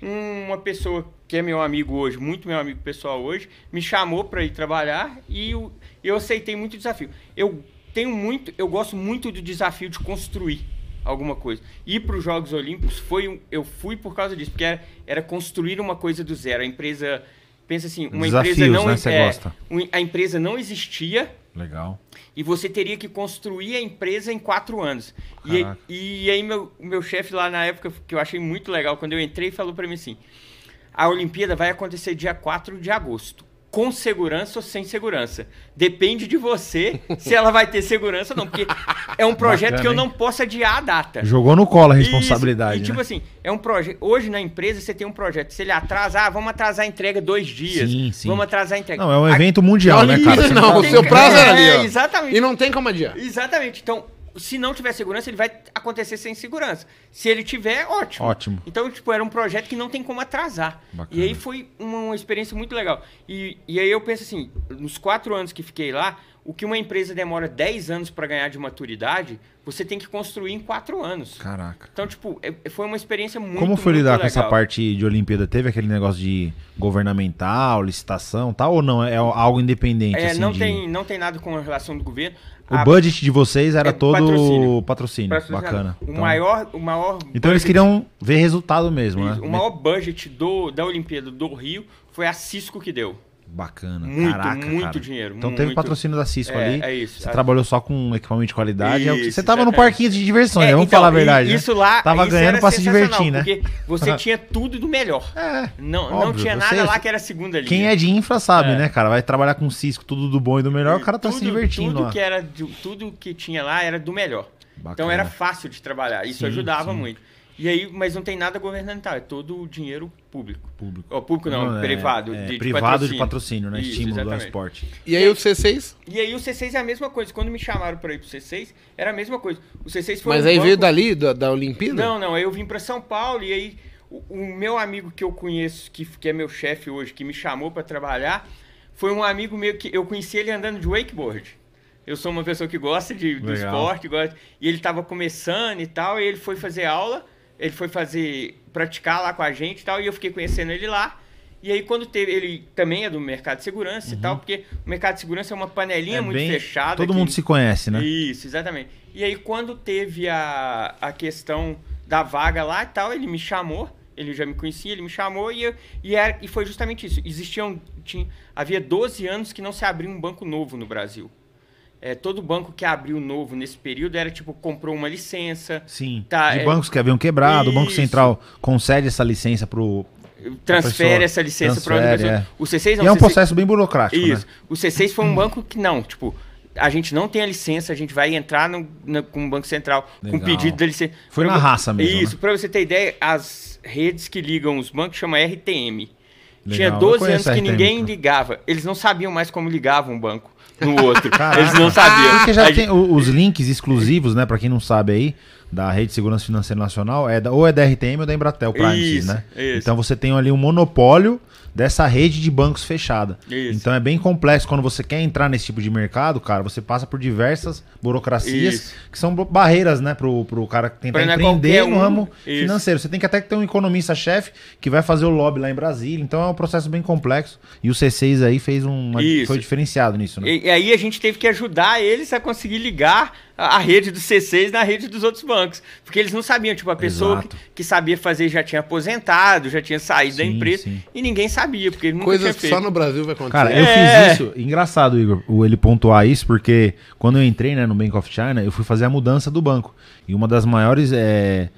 Uma pessoa que é meu amigo hoje, muito meu amigo pessoal hoje, me chamou para ir trabalhar e eu, eu aceitei muito o desafio. Eu tenho muito, eu gosto muito do desafio de construir alguma coisa. Ir para os Jogos Olímpicos foi eu fui por causa disso, porque era, era construir uma coisa do zero. A empresa pensa assim, uma Desafios, empresa não né? Você é, gosta. a empresa não existia Legal. e você teria que construir a empresa em quatro anos. E, e aí meu, meu chefe lá na época, que eu achei muito legal, quando eu entrei, falou para mim assim, a Olimpíada vai acontecer dia 4 de agosto. Com segurança ou sem segurança. Depende de você se ela vai ter segurança ou não. Porque é um projeto Bacana, que eu hein? não posso adiar a data. Jogou no colo a responsabilidade. E tipo né? assim, é um projeto. Hoje na empresa você tem um projeto. Se ele atrasa, ah, vamos atrasar a entrega dois dias. Sim, sim. Vamos atrasar a entrega. Não, é um A- evento mundial, né, cara? Não, tá- o seu prazo é ali, ó. exatamente. E não tem como adiar. Exatamente. Então, se não tiver segurança, ele vai acontecer sem segurança. Se ele tiver, ótimo. Ótimo. Então, tipo, era um projeto que não tem como atrasar. Bacana. E aí foi uma, experiência muito legal. E, e aí eu penso assim, nos quatro anos que fiquei lá, o que uma empresa demora 10 anos para ganhar de maturidade, você tem que construir em quatro anos. Caraca. Então, tipo, é- foi uma experiência muito Como foi lidar com essa parte de Olimpíada? Teve aquele negócio de governamental, licitação, tal ou não? É algo independente É, assim, não, de- tem, não tem nada com a relação do governo. O A- budget de vocês era é todo patrocínio. patrocínio. patrocinado. Bacana. O Então- maior, o maior Então eles queriam ver resultado mesmo, né? O maior budget do, da Olimpíada do Rio foi a Cisco que deu. Bacana. Muito, Caraca, muito cara. dinheiro, Então teve muito. patrocínio da Cisco É, ali. é isso. Você A- trabalhou só com equipamento de qualidade. é o que- Isso, você tava no parquinho de diversões, É, né? Vamos então, falar a verdade. e- né? Isso lá Tava isso ganhando era pra se divertir, né? Porque você tinha tudo do melhor. É. Não, não óbvio, tinha nada você- lá que era segunda linha. Quem é de infra sabe, É. né, cara? Vai trabalhar com Cisco, tudo do bom e do melhor, o cara tá se tudo, divertindo tudo lá. que era do- tudo que tinha lá era do melhor. Bacana. Então era fácil de trabalhar. Isso Sim, ajudava sim. muito. E aí, mas não tem nada governamental, é todo o dinheiro público. Público. Ó, público não, é- privado. é, de, de privado de patrocínio. patrocínio, né? Isso, Estímulo do exatamente. esporte. E aí o C6? E aí o C6 é a mesma coisa. Quando me chamaram para ir pro C6, era a mesma coisa. O C6 foi Mas um aí banco- veio dali, da, da Olimpíada? Não, não, aí eu vim para São Paulo e aí o, o meu amigo que eu conheço, que, que é meu chefe hoje, que me chamou para trabalhar, foi um amigo meu que eu conheci ele andando de wakeboard. Eu sou uma pessoa que gosta de, do Legal. esporte, gosta, e ele estava começando e tal, e ele foi fazer aula, ele foi fazer, praticar lá com a gente e tal, e eu fiquei conhecendo ele lá. E aí quando teve, ele também é do mercado de segurança e tal, porque o mercado de segurança é uma panelinha É muito bem- fechada. Todo que- mundo se conhece, né? isso, exatamente. E aí, quando teve a, a questão da vaga lá e tal, ele me chamou, ele já me conhecia, ele me chamou e, eu- e, era, e foi justamente isso. Existiam, tinha, havia 12 anos que não se abria um banco novo no Brasil. É, todo banco que abriu novo nesse período era tipo, comprou uma licença, Sim. Tá, de é- bancos que haviam quebrado, o Banco Isso. Central concede essa licença pro. transfere pessoa essa licença para outra transfere, pessoa. O C6 E não, é um o C6 processo bem burocrático, Isso. né? O C6 foi um banco que não, tipo, a gente não tem a licença, a gente vai entrar no, na- com o Banco Central com Legal. pedido da licença. Foi Pra na raça mesmo, Isso, né? pra você ter ideia, as redes que ligam os bancos chama RTM. Tinha Legal, eu 12 conheço anos que RTM, ninguém cara. ligava. Eles não sabiam mais como ligava um banco no outro. Caraca. Eles não sabiam. Porque já tem os links exclusivos, né? Pra quem não sabe aí, da Rede de Segurança Financeira Nacional, é da, ou é da RTM ou da Embratel Primes, Isso, né? isso. Então você tem ali um monopólio dessa rede de bancos fechada. Isso. Então é bem complexo. Quando você quer entrar nesse tipo de mercado, cara, você passa por diversas burocracias que são barreiras, né? Pro, pro cara tentar Pra é empreender no um. ramo financeiro. Você tem que até ter um economista-chefe que vai fazer o lobby lá em Brasília. Então é um processo bem complexo. E o C6 aí fez um. Foi diferenciado nisso, né? E, e aí a gente teve que ajudar eles a conseguir ligar a, rede do C6 na rede dos outros bancos. Porque eles não sabiam, tipo, a pessoa que, que sabia fazer já tinha aposentado, já tinha saído da Sim, empresa. sim. E ninguém sabia, porque ele Coisas tinha que só no Brasil vai acontecer. Cara, eu É. fiz isso. Engraçado, Igor, o ele pontuar isso, porque quando eu entrei né, no Bank of China, eu fui fazer a mudança do banco. E uma das maiores. é,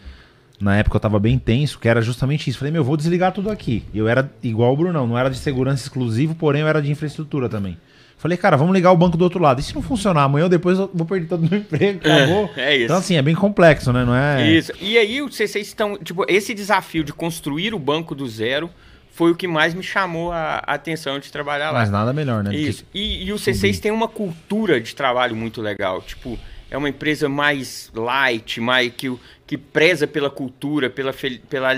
Na época eu tava bem tenso, que era justamente isso. Falei, meu, eu vou desligar tudo aqui. E eu era igual o Brunão, não era de segurança exclusivo, porém eu era de infraestrutura também. Falei, cara, vamos ligar o banco do outro lado. E se não funcionar amanhã ou depois eu vou perder todo o meu emprego, acabou. É isso. Então, assim, é bem complexo, né? Não é. Isso. E aí C6 estão, tipo, esse desafio de construir o banco do zero foi o que mais me chamou a, atenção de trabalhar lá. Mas nada melhor, né? que- Isso. E, e o C6 tem uma cultura de trabalho muito legal. Tipo, é uma empresa mais light, mais que, que preza pela cultura, pela, pela,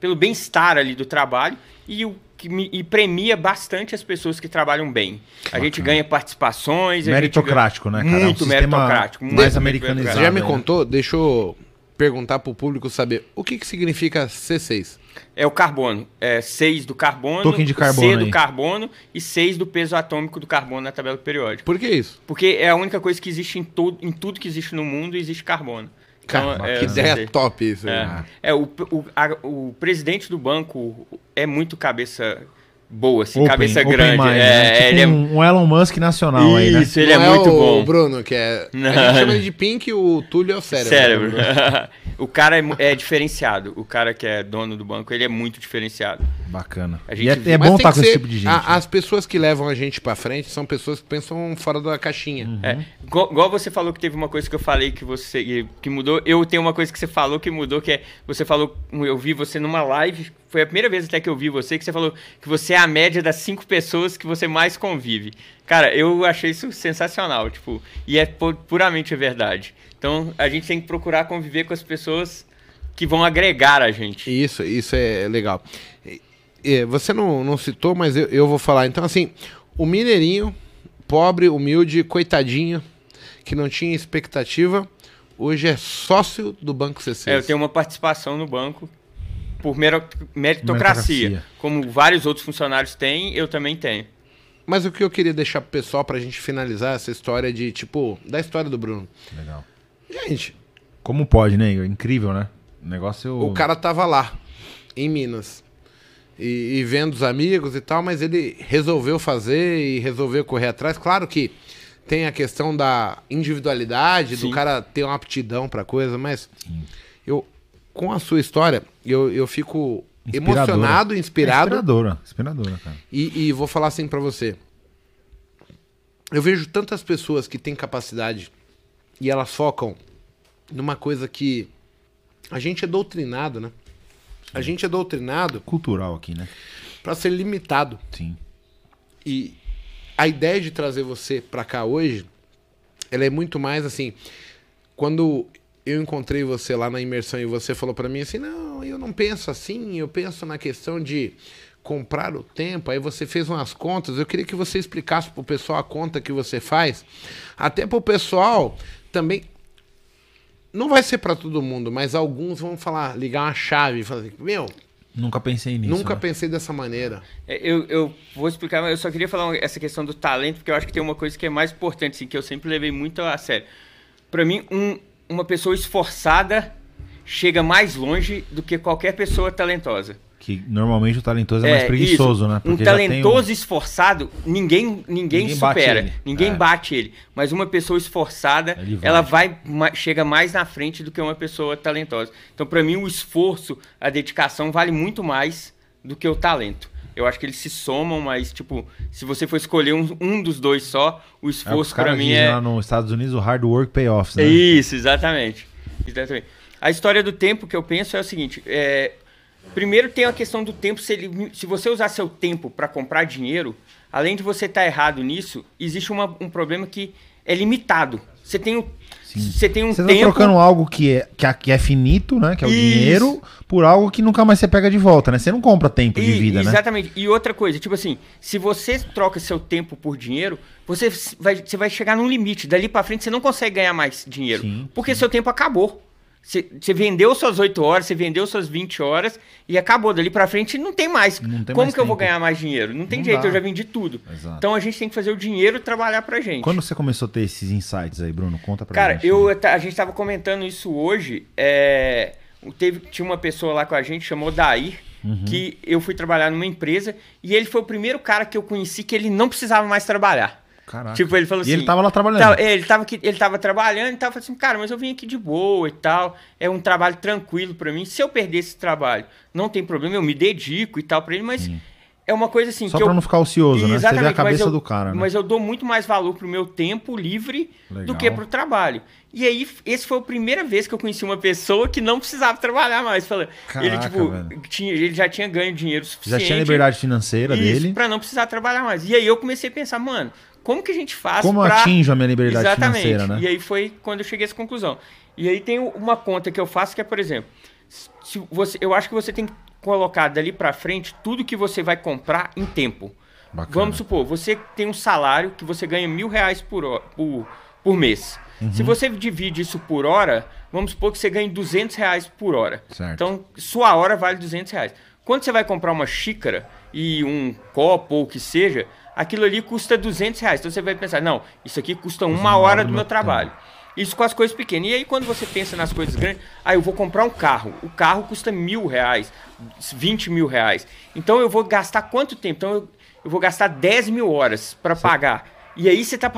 pelo bem-estar ali do trabalho e, o, que me- e premia bastante as pessoas que trabalham bem. A gente ganha participações. a gente Meritocrático, ganha- né, cara? É um Muito meritocrático. muito mais muito americanizado. Você já me né? contou? Deixa eu perguntar pro público saber o que, que significa C6. É o carbono. É 6 do carbono, Token de carbono C do aí. carbono e 6 do peso atômico do carbono na tabela periódica. Por que isso? Porque é a única coisa que existe em, todo, em tudo que existe no mundo, existe carbono. Cara, Então, é, que ideia sei. top isso. É, é, o, o, a- o presidente do banco é muito cabeça boa, assim, Open- cabeça open grande. mind, é, né? Tipo ele é um, um Elon Musk nacional aí, né? Isso, ele é Não muito o bom. Bruno, que é. Não. A gente chama ele de Pink, o Túlio é o cérebro. Cérebro. o cara é, é diferenciado. O cara que é dono do banco, ele é muito diferenciado. Bacana. A E gente é, viu. é Mas bom estar que com esse tipo de gente. a- né? as pessoas que levam a gente pra frente são pessoas que pensam fora da caixinha. É. Igual, igual você falou que teve uma coisa que eu falei que você que mudou. Eu tenho uma coisa que você falou que mudou, que é. Você falou. Eu vi você numa live. Foi a primeira vez até que eu vi você, que você falou que você é a média das cinco pessoas que você mais convive. Cara, eu achei isso sensacional, tipo, e é pu- puramente verdade. Então a gente tem que procurar conviver com as pessoas que vão agregar a gente. Isso, isso é legal. Você não, não citou, mas eu, eu vou falar. Então, assim, o mineirinho, pobre, humilde, coitadinho, que não tinha expectativa, hoje é sócio do Banco C6. É, eu tenho uma participação no banco por meritocracia. Meritocracia. Como vários outros funcionários têm, eu também tenho. Mas o que eu queria deixar pro pessoal pra gente finalizar essa história de, tipo, da história do Bruno. Legal. Gente, Como pode, né, Igor? Incrível, né? O negócio... o cara tava lá, em Minas. E, e vendo os amigos e tal, mas ele resolveu fazer e resolveu correr atrás. Claro que tem a questão da individualidade, do Sim. cara ter uma aptidão pra coisa, mas eu, com a sua história, eu, eu fico Inspiradora. emocionado, É inspirado. inspiradora. Inspiradora, cara. E, e vou falar assim pra você. Eu vejo tantas pessoas que têm capacidade e elas focam numa coisa que a gente é doutrinado, né? A gente é doutrinado Cultural aqui, né? pra ser limitado. Sim. E a ideia de trazer você pra cá hoje, ela é muito mais assim, quando eu encontrei você lá na imersão e você falou pra mim assim, não, eu não penso assim, eu penso na questão de comprar o tempo. Aí você fez umas contas, eu queria que você explicasse pro pessoal a conta que você faz, até pro pessoal também não vai ser pra todo mundo, mas alguns vão falar, ligar uma chave e falar assim, meu, Nunca pensei nisso. nunca né? pensei dessa maneira. É, Eu, eu vou explicar, mas eu só queria falar essa questão do talento, porque eu acho que tem uma coisa que é mais importante, assim, que eu sempre levei muito a sério. Pra mim, um- uma pessoa esforçada chega mais longe do que qualquer pessoa talentosa. Que normalmente o talentoso é, mais preguiçoso, isso. né? Um Porque tem talentoso esforçado, ninguém, ninguém, Ninguém bate supera. ele. Ninguém É. bate ele. Mas uma pessoa esforçada, vai. ela vai chega mais na frente do que uma pessoa talentosa. Então, para mim, o esforço, a dedicação vale muito mais do que o talento. Eu acho que eles se somam, mas, tipo, se você for escolher um, um dos dois só, o É esforço para caras mim é. lá nos Estados Unidos, o hard work pay off, né? Isso, exatamente. exatamente. A história do tempo que eu penso é o seguinte: é, primeiro tem a questão do tempo. Se, ele- se você usar seu tempo para comprar dinheiro, além de você estar errado nisso, existe uma- um problema que é limitado. Você tem, um- você tem um Você tá tempo. trocando algo que é, que, é, que é finito, né? Que é o Isso. dinheiro, por algo que nunca mais você pega de volta, né? Você não compra tempo de E- vida, né? Exatamente. E outra coisa, tipo assim, se você troca seu tempo por dinheiro, você vai, você vai chegar num limite. Dali pra frente você não consegue ganhar mais dinheiro. Sim, porque seu tempo acabou. Você, vendeu suas 8 horas, você vendeu suas 20 horas e acabou. Dali pra frente não tem mais. Não tem Como mais que eu vou tempo. ganhar mais dinheiro? Não tem Não jeito, dá. eu já vendi tudo. Exato. Então a gente tem que fazer o dinheiro trabalhar pra gente. Quando você começou a ter esses insights aí, Bruno? Conta pra Cara, gente. eu, a gente tava comentando isso hoje. É, teve, tinha uma pessoa lá com a gente, chamou Dair, Uhum. que eu fui trabalhar numa empresa e ele foi o primeiro cara que eu conheci que ele não precisava mais trabalhar. Caraca. Tipo, ele falou E assim. ele tava lá trabalhando. É, ele, tava aqui, ele tava trabalhando e tava falando assim, cara, mas eu vim aqui de boa e tal. É um trabalho tranquilo pra mim. Se eu perder esse trabalho, não tem problema, eu me dedico e tal pra ele, mas é uma coisa assim. Só pra eu... não ficar ocioso, né? Você vê a Exatamente, mas cabeça eu- do cara, né? Mas eu dou muito mais valor pro meu tempo livre do Legal. que pro trabalho. E aí, esse foi a primeira vez que eu conheci uma pessoa que não precisava trabalhar mais. Falei, ele, tipo, tinha, ele já tinha ganho dinheiro Já suficiente. tinha liberdade financeira isso, dele. pra não precisar trabalhar mais. E aí eu comecei a pensar, mano, como que a gente faz Como pra... atinjo a minha liberdade Exatamente. financeira, né? E aí foi quando eu cheguei a essa conclusão. E aí tem uma conta que eu faço que é, por exemplo, se você, eu acho que você tem que colocar dali pra frente tudo que você vai comprar em tempo. Bacana. Vamos supor, você tem um salário que você ganha mil reais por, por, por mês. Uhum. Se você divide isso por hora, vamos supor que você ganhe 200 reais por hora. Certo. Então, sua hora vale 200 reais. Quando você vai comprar uma xícara e um copo ou o que seja, aquilo ali custa 200 reais. Então você vai pensar, não, isso aqui custa uma hora do meu trabalho. Isso com as coisas pequenas. E aí quando você pensa nas coisas grandes, ah, eu vou comprar um carro. O carro custa mil reais, 20 mil reais. Então eu vou gastar quanto tempo? Então eu, eu vou gastar 10 mil horas para pagar. E aí você, tá,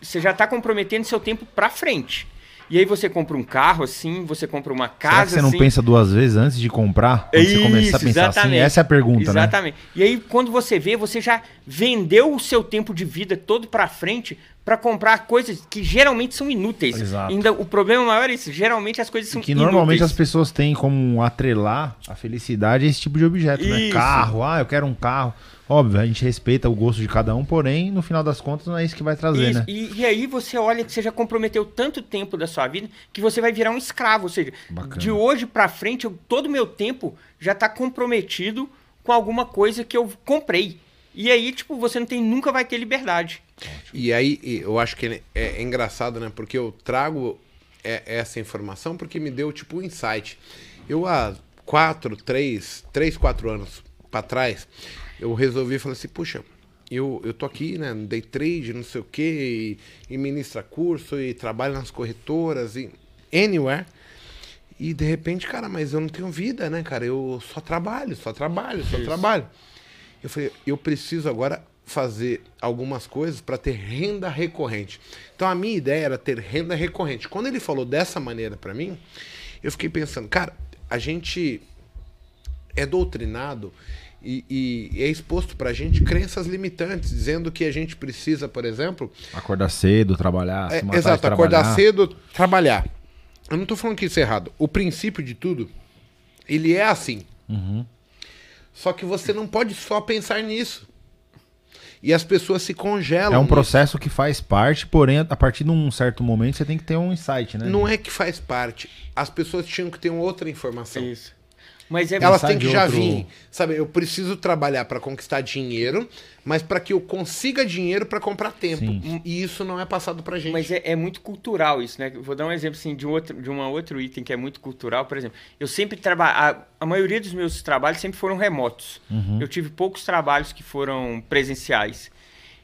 você já está comprometendo seu tempo para frente. E aí você compra um carro assim, você compra uma casa Será que você não assim. pensa duas vezes antes de comprar? Quando você começar a Isso, pensar assim? exatamente. Essa é a pergunta, né? Exatamente. E aí, quando você vê, você já vendeu o seu tempo de vida todo pra frente pra comprar coisas que geralmente são inúteis. Exato. Ainda o problema maior é isso. Geralmente as coisas são Que normalmente as inúteis. pessoas têm como atrelar a felicidade a esse tipo de objeto, né? Isso. Carro, ah, eu quero um carro. Óbvio, a gente respeita o gosto de cada um, porém, no final das contas, não é isso que vai trazer, Isso, né? e, e aí você olha que você já comprometeu tanto tempo da sua vida que você vai virar um escravo. Ou seja, Bacana. de hoje pra frente, eu- todo o meu tempo já tá comprometido com alguma coisa que eu comprei. E aí, tipo, você não tem, nunca vai ter liberdade. E aí, eu acho que é, é engraçado, né? Porque eu trago é- essa informação porque me deu, tipo, um insight. Eu, há quatro, três, três, quatro anos pra trás, eu resolvi falar assim, puxa, eu, eu tô aqui, né, day trade, não sei o quê, e, e ministra curso, e trabalho nas corretoras, e anywhere. E de repente, cara, mas eu não tenho vida, né, cara? Eu só trabalho, só trabalho, só trabalho. Eu falei, eu preciso agora fazer algumas coisas para ter renda recorrente. Então a minha ideia era ter renda recorrente. Quando ele falou dessa maneira para mim, eu fiquei pensando, cara, a gente é doutrinado e, e é exposto pra gente crenças limitantes, dizendo que a gente precisa, por exemplo, Acordar cedo, trabalhar, é, exato, acordar trabalhar. cedo, trabalhar. Eu não tô falando que isso é errado. O princípio de tudo, ele é assim. Uhum. Só que você não pode só pensar nisso. E as pessoas se congelam. É um nisso. processo que faz parte, porém, a partir de um certo momento, você tem que ter um insight, né? Não é que faz parte. As pessoas tinham que ter uma outra informação. Isso. Mas é Elas têm que já outro- vir, sabe? Eu preciso trabalhar para conquistar dinheiro, mas para que eu consiga dinheiro para comprar tempo. Sim. E isso não é passado pra gente. Mas é, é muito cultural isso, né? Vou dar um exemplo assim, de, um outro, de uma outro item que é muito cultural. Por exemplo, eu sempre trabalho. A, a maioria dos meus trabalhos sempre foram remotos. Eu tive poucos trabalhos que foram presenciais.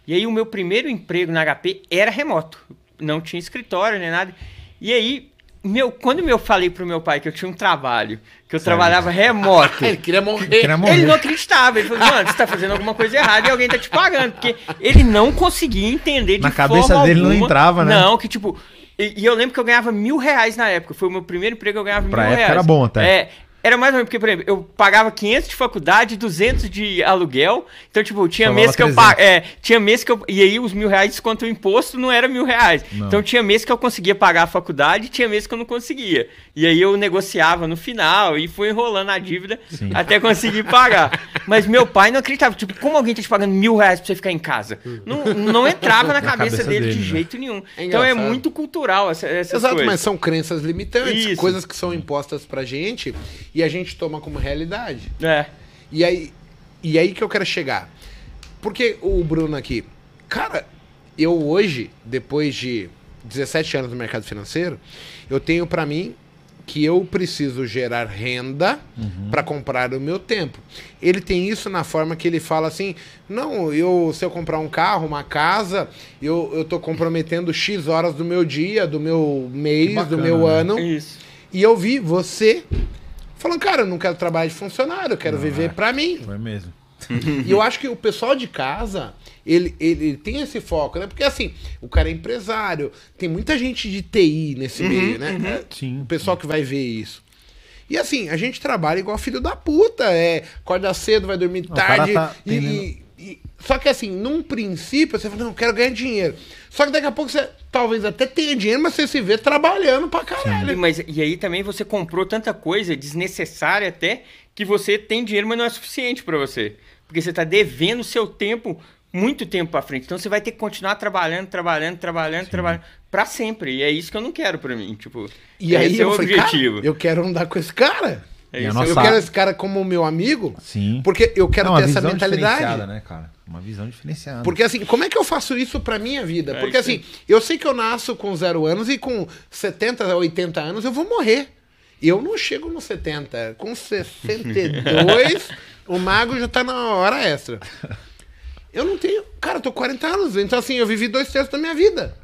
E aí, o meu primeiro emprego na HP era remoto. Não tinha escritório nem nada. E aí, meu, quando eu falei pro meu pai que eu tinha um trabalho, que eu trabalhava remoto. Ele queria morrer. Queria morrer. Ele não acreditava. Ele falou, mano, você tá fazendo alguma coisa errada e alguém tá te pagando. Porque ele não conseguia entender de Na cabeça forma dele não alguma- entrava, né? Não, que tipo... E, e eu lembro que eu ganhava mil reais na época. Foi o meu primeiro emprego, eu ganhava Pra mil época reais. era bom até. É, era mais ou menos, porque, por exemplo, eu pagava 500 de faculdade, 200 de aluguel. Então, tipo, tinha mês que eu 300. pagava... É, tinha mês que eu... E aí, os mil reais desconto o imposto não era mil reais. Não. Então, tinha mês que eu conseguia pagar a faculdade, tinha mês que eu não conseguia. E aí, eu negociava no final e fui enrolando a dívida Sim. até conseguir pagar. Mas meu pai não acreditava. Tipo, como alguém tá te pagando mil reais pra você ficar em casa? Não, não entrava na, cabeça, cabeça dele, dele, de né? jeito nenhum. É então é muito cultural essa, essas Exato, coisas. mas são crenças limitantes, Isso. coisas que são impostas pra gente e a gente toma como realidade. É. E aí, e aí que eu quero chegar. Porque o Bruno aqui, cara, eu hoje, depois de 17 anos no mercado financeiro, eu tenho pra mim que eu preciso gerar renda pra comprar o meu tempo. Ele tem isso na forma que ele fala assim: não, eu se eu comprar um carro, uma casa, eu, eu tô comprometendo X horas do meu dia, do meu mês, bacana, do meu né? ano. Isso. E eu vi você falando, cara, eu não quero trabalhar de funcionário, eu quero Não, viver é. pra mim. Foi mesmo. E eu acho que o pessoal de casa, ele, ele, ele tem esse foco, né? Porque assim, o cara é empresário, tem muita gente de TI nesse meio, né? É, Sim. O pessoal que vai ver isso. E assim, a gente trabalha igual filho da puta. É, acorda cedo, vai dormir tarde. tá e, e- só que assim, num princípio, você fala, não, eu quero ganhar dinheiro. Só que daqui a pouco você talvez até tenha dinheiro, mas você se vê trabalhando pra caralho. E, mas, e aí também você comprou tanta coisa desnecessária até que você tem dinheiro, mas não é suficiente pra você. Porque você tá devendo seu tempo muito tempo pra frente. Então você vai ter que continuar trabalhando, trabalhando, trabalhando, trabalhando pra sempre. E é isso que eu não quero pra mim. Tipo, E aí é eu o falei, objetivo. cara, eu quero andar com esse cara. É isso. nossa- Eu quero esse cara como meu amigo, Sim. porque eu quero É uma ter essa visão mentalidade. diferenciada, né, cara? Uma visão diferenciada. Porque assim, como é que eu faço isso pra minha vida? É Porque assim, eu sei que eu nasço com zero anos e com 70, 80 anos eu vou morrer. E eu não chego nos 70. Com 62, o mago já tá na hora extra. Eu não tenho. Cara, eu tô 40 anos. Então assim, eu vivi dois terços da minha vida.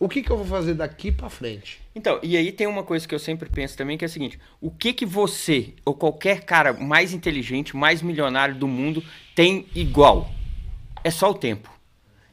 O que, que eu vou fazer daqui pra frente? Então, e aí tem uma coisa que eu sempre penso também, que é a seguinte: o que que você, ou qualquer cara mais inteligente, mais milionário do mundo, tem igual? É só o tempo.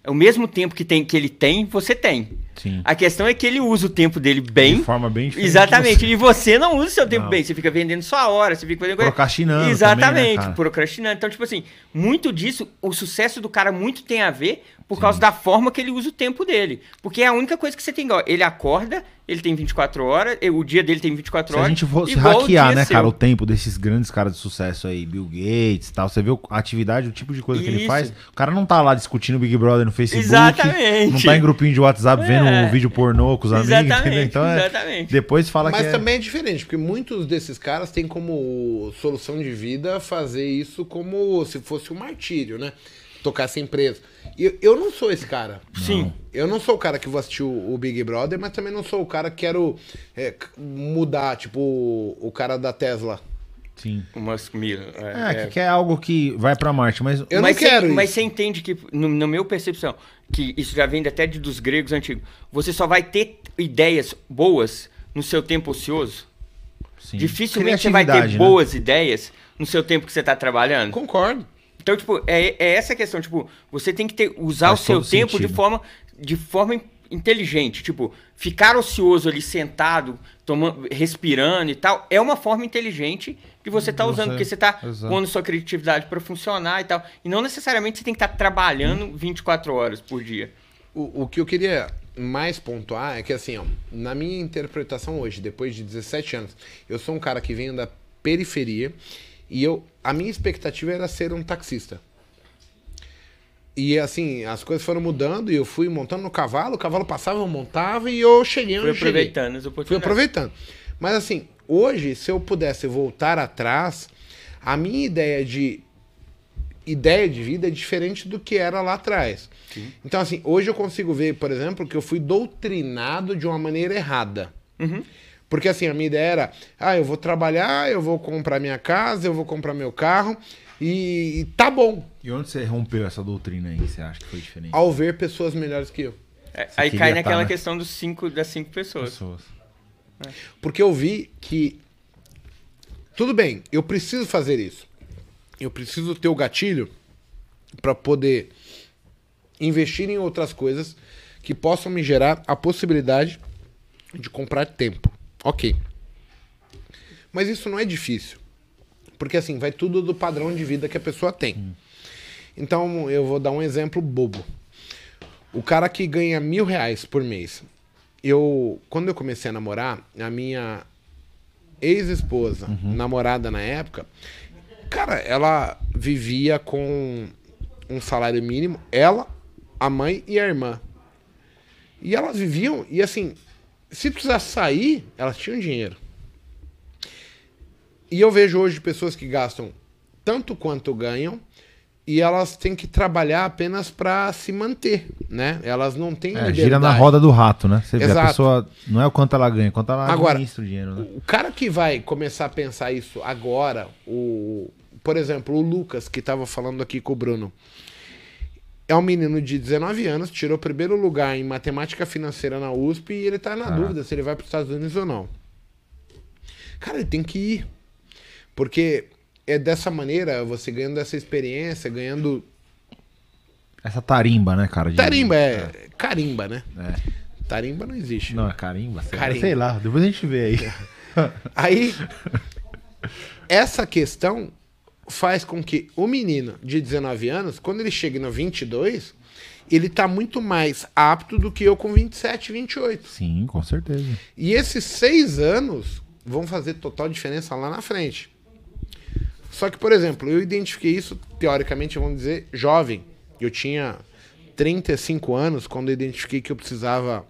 É o mesmo tempo que, tem, que ele tem, você tem. Sim. A questão é que ele usa o tempo dele bem. De forma bem diferente Exatamente. você. E você não usa o seu tempo Não. bem. Você fica vendendo só a hora, você fica fazendo coisa. Procrastinando Exatamente, também, né, cara? procrastinando. Então, tipo assim, muito disso, o sucesso do cara muito tem a ver por causa da forma que ele usa o tempo dele. Porque é a única coisa que você tem igual. Ele acorda, ele tem 24 horas, e o dia dele tem 24 Se a horas. gente fosse igual o hackear, né, seu. cara, o tempo desses grandes caras de sucesso aí, Bill Gates e tal, você vê a atividade, o tipo de coisa que ele Isso. faz. O cara não tá lá discutindo Big Brother no Facebook. Exatamente. Não tá em grupinho de WhatsApp vendo É. um vídeo pornô com os amigos, Exatamente, entendeu? Então é, exatamente. depois fala Mas que é- também é diferente, porque muitos desses caras têm como solução de vida fazer isso como se fosse um martírio, né? Tocar essa empresa. E eu, eu não sou esse cara. Sim. Eu não sou o cara que vou assistir o, o Big Brother, mas também não sou o cara que quero é, mudar, tipo o, o cara da Tesla. Sim. O Musk Miller. É, que quer algo que vai pra Marte, mas Eu mas não quero você, isso. Mas você entende que, no, no meu percepção, que isso já vem até de, dos gregos antigos, você só vai ter ideias boas no seu tempo ocioso? sim. Dificilmente você vai ter né? boas ideias no seu tempo que você está trabalhando. Concordo. Então, tipo, é, é essa a questão. Tipo, você tem que ter, usar Faz o seu tempo de forma, de forma in- inteligente. Tipo, ficar ocioso ali sentado, tomando, respirando e tal, é uma forma inteligente que você está usando, Você- porque você está exato. pondo sua criatividade para funcionar e tal. E não necessariamente você tem que estar trabalhando 24 horas por dia. O, o que eu queria mais pontuar é que, assim, ó, na minha interpretação hoje, depois de 17 anos, eu sou um cara que vem da periferia e eu, a minha expectativa era ser um taxista. E assim, as coisas foram mudando e eu fui montando no cavalo, o cavalo passava, eu montava e eu cheguei onde Fui eu cheguei. aproveitando as Fui oportunidades. aproveitando. Mas assim, hoje, se eu pudesse voltar atrás, a minha ideia de ideia de vida é diferente do que era lá atrás. Então, assim, hoje eu consigo ver, por exemplo, que eu fui doutrinado de uma maneira errada. Uhum. Porque assim, a minha ideia era, ah, eu vou trabalhar, eu vou comprar minha casa, eu vou comprar meu carro e, e tá bom. E onde você rompeu essa doutrina aí? Você acha que foi diferente? Ao ver pessoas melhores que eu. É, aí cai tá, naquela né? questão dos cinco, das cinco pessoas. Pessoas. Porque eu vi que. Tudo bem, eu preciso fazer isso. Eu preciso ter o gatilho para poder investir em outras coisas que possam me gerar a possibilidade de comprar tempo. Ok. Mas isso não é difícil. Porque assim, vai tudo do padrão de vida que a pessoa tem. Então, eu vou dar um exemplo bobo. O cara que ganha mil reais por mês. Eu, quando eu comecei a namorar, a minha ex-esposa, namorada na época, cara, ela vivia com um salário mínimo, ela, a mãe e a irmã. E elas viviam, e assim, se precisasse sair, elas tinham dinheiro. E eu vejo hoje pessoas que gastam tanto quanto ganham e elas têm que trabalhar apenas para se manter, né? Elas não têm É, liberdade. gira na roda do rato, né? Você vê, a Exato. pessoa não é o quanto ela ganha, é quanto ela Agora, administra o dinheiro, né? O cara que vai começar a pensar isso agora, o, por exemplo, o Lucas, que estava falando aqui com o Bruno, é um menino de 19 anos, tirou o primeiro lugar em matemática financeira na USP e ele tá na Caraca. dúvida se ele vai para os Estados Unidos ou não. Cara, ele tem que ir. Porque é dessa maneira, você ganhando essa experiência, ganhando. Essa tarimba, né, cara? de- Tarimba, é. Carimba, né? É. Tarimba não existe. Não, é carimba? Sei, lá, Carimba. sei lá, depois a gente vê aí. Aí, essa questão faz com que o menino de 19 anos, quando ele chega no 22, ele tá muito mais apto do que eu com 27, 28. Sim, com certeza. E esses seis anos vão fazer total diferença lá na frente. Só que, por exemplo, eu identifiquei isso, teoricamente, vamos dizer, jovem. Eu tinha 35 anos quando eu identifiquei que eu precisava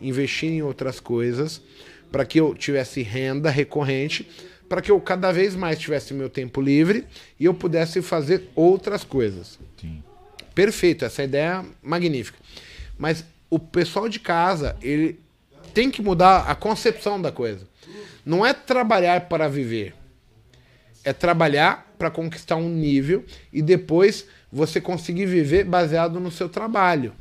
investir em outras coisas para que eu tivesse renda recorrente, para que eu cada vez mais tivesse meu tempo livre e eu pudesse fazer outras coisas. Sim. Perfeito, essa ideia é magnífica. Mas o pessoal de casa, ele tem que mudar a concepção da coisa. Não é trabalhar para viver. É trabalhar para conquistar um nível e depois você conseguir viver baseado no seu trabalho.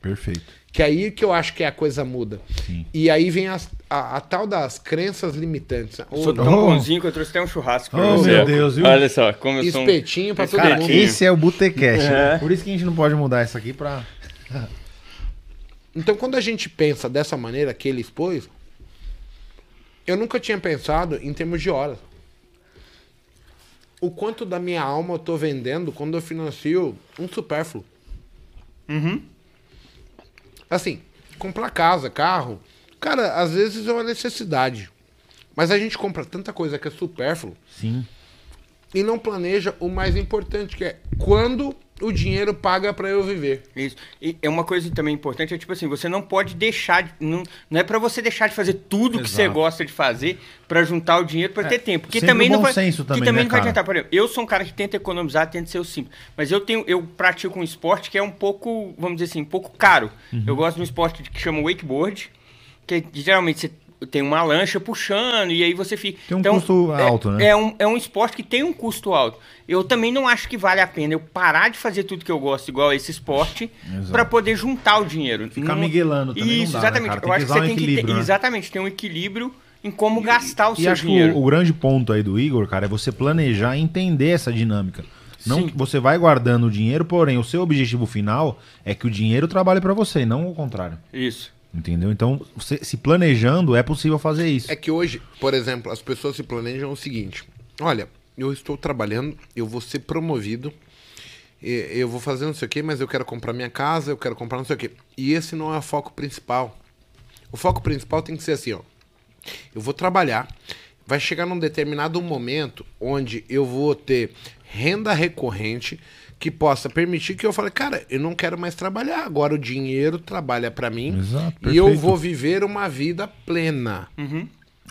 Perfeito. Que aí que eu acho que a coisa muda. Sim. E aí vem as- a, a tal das crenças limitantes. O Sou tão Oh. bonzinho que eu trouxe até um churrasco pra Oh, você. meu Deus, viu? Olha só, como eu sou um... espetinho pra todo Cara, mundo. Esse é o Botecast. É. Por isso que a gente não pode mudar isso aqui pra. Então, quando a gente pensa dessa maneira que ele expôs, eu nunca tinha pensado em termos de horas. O quanto da minha alma eu tô vendendo quando eu financio um supérfluo. Uhum. Assim, comprar casa, carro, cara, às vezes é uma necessidade. Mas a gente compra tanta coisa que é supérfluo Sim. e não planeja o mais importante, que é quando o dinheiro paga pra eu viver. Isso. E é uma coisa também importante, é tipo assim, você não pode deixar, de, não, não é pra você deixar de fazer tudo que você Exato. gosta de fazer pra juntar o dinheiro pra ter tempo, porque também não vai, senso que também, também né, não vai adiantar, por exemplo, eu sou um cara que tenta economizar, tenta ser o simples, mas eu tenho, eu pratico um esporte que é um pouco, vamos dizer assim, um pouco caro. Uhum. Eu gosto de um esporte que chama wakeboard, que geralmente você tem uma lancha puxando e aí você fica. Tem um custo é- alto, né? É um, é um esporte que tem um custo alto. Eu também não acho que vale a pena eu parar de fazer tudo que eu gosto, igual esse esporte, para poder juntar o dinheiro. Ficar Não- miguelando também Isso, dá, né, exatamente. Tem eu que acho que você um tem que ter, né? exatamente, ter um equilíbrio em como gastar o E seu acho que dinheiro. o, o grande ponto aí do Igor, cara, é você planejar e entender essa dinâmica. Não Sim. que você vai guardando o dinheiro, porém, o seu objetivo final é que o dinheiro trabalhe pra você, e não o contrário. Isso. Entendeu? Então, se planejando, é possível fazer isso. É que hoje, por exemplo, as pessoas se planejam o seguinte: olha, eu estou trabalhando, eu vou ser promovido, eu vou fazer não sei o quê, mas eu quero comprar minha casa, eu quero comprar não sei o quê. E esse não é o foco principal. O foco principal tem que ser assim, ó. Eu vou trabalhar, vai chegar num determinado momento onde eu vou ter renda recorrente que possa permitir que eu fale, cara, eu não quero mais trabalhar, agora o dinheiro trabalha pra mim Exato, e eu vou viver uma vida plena.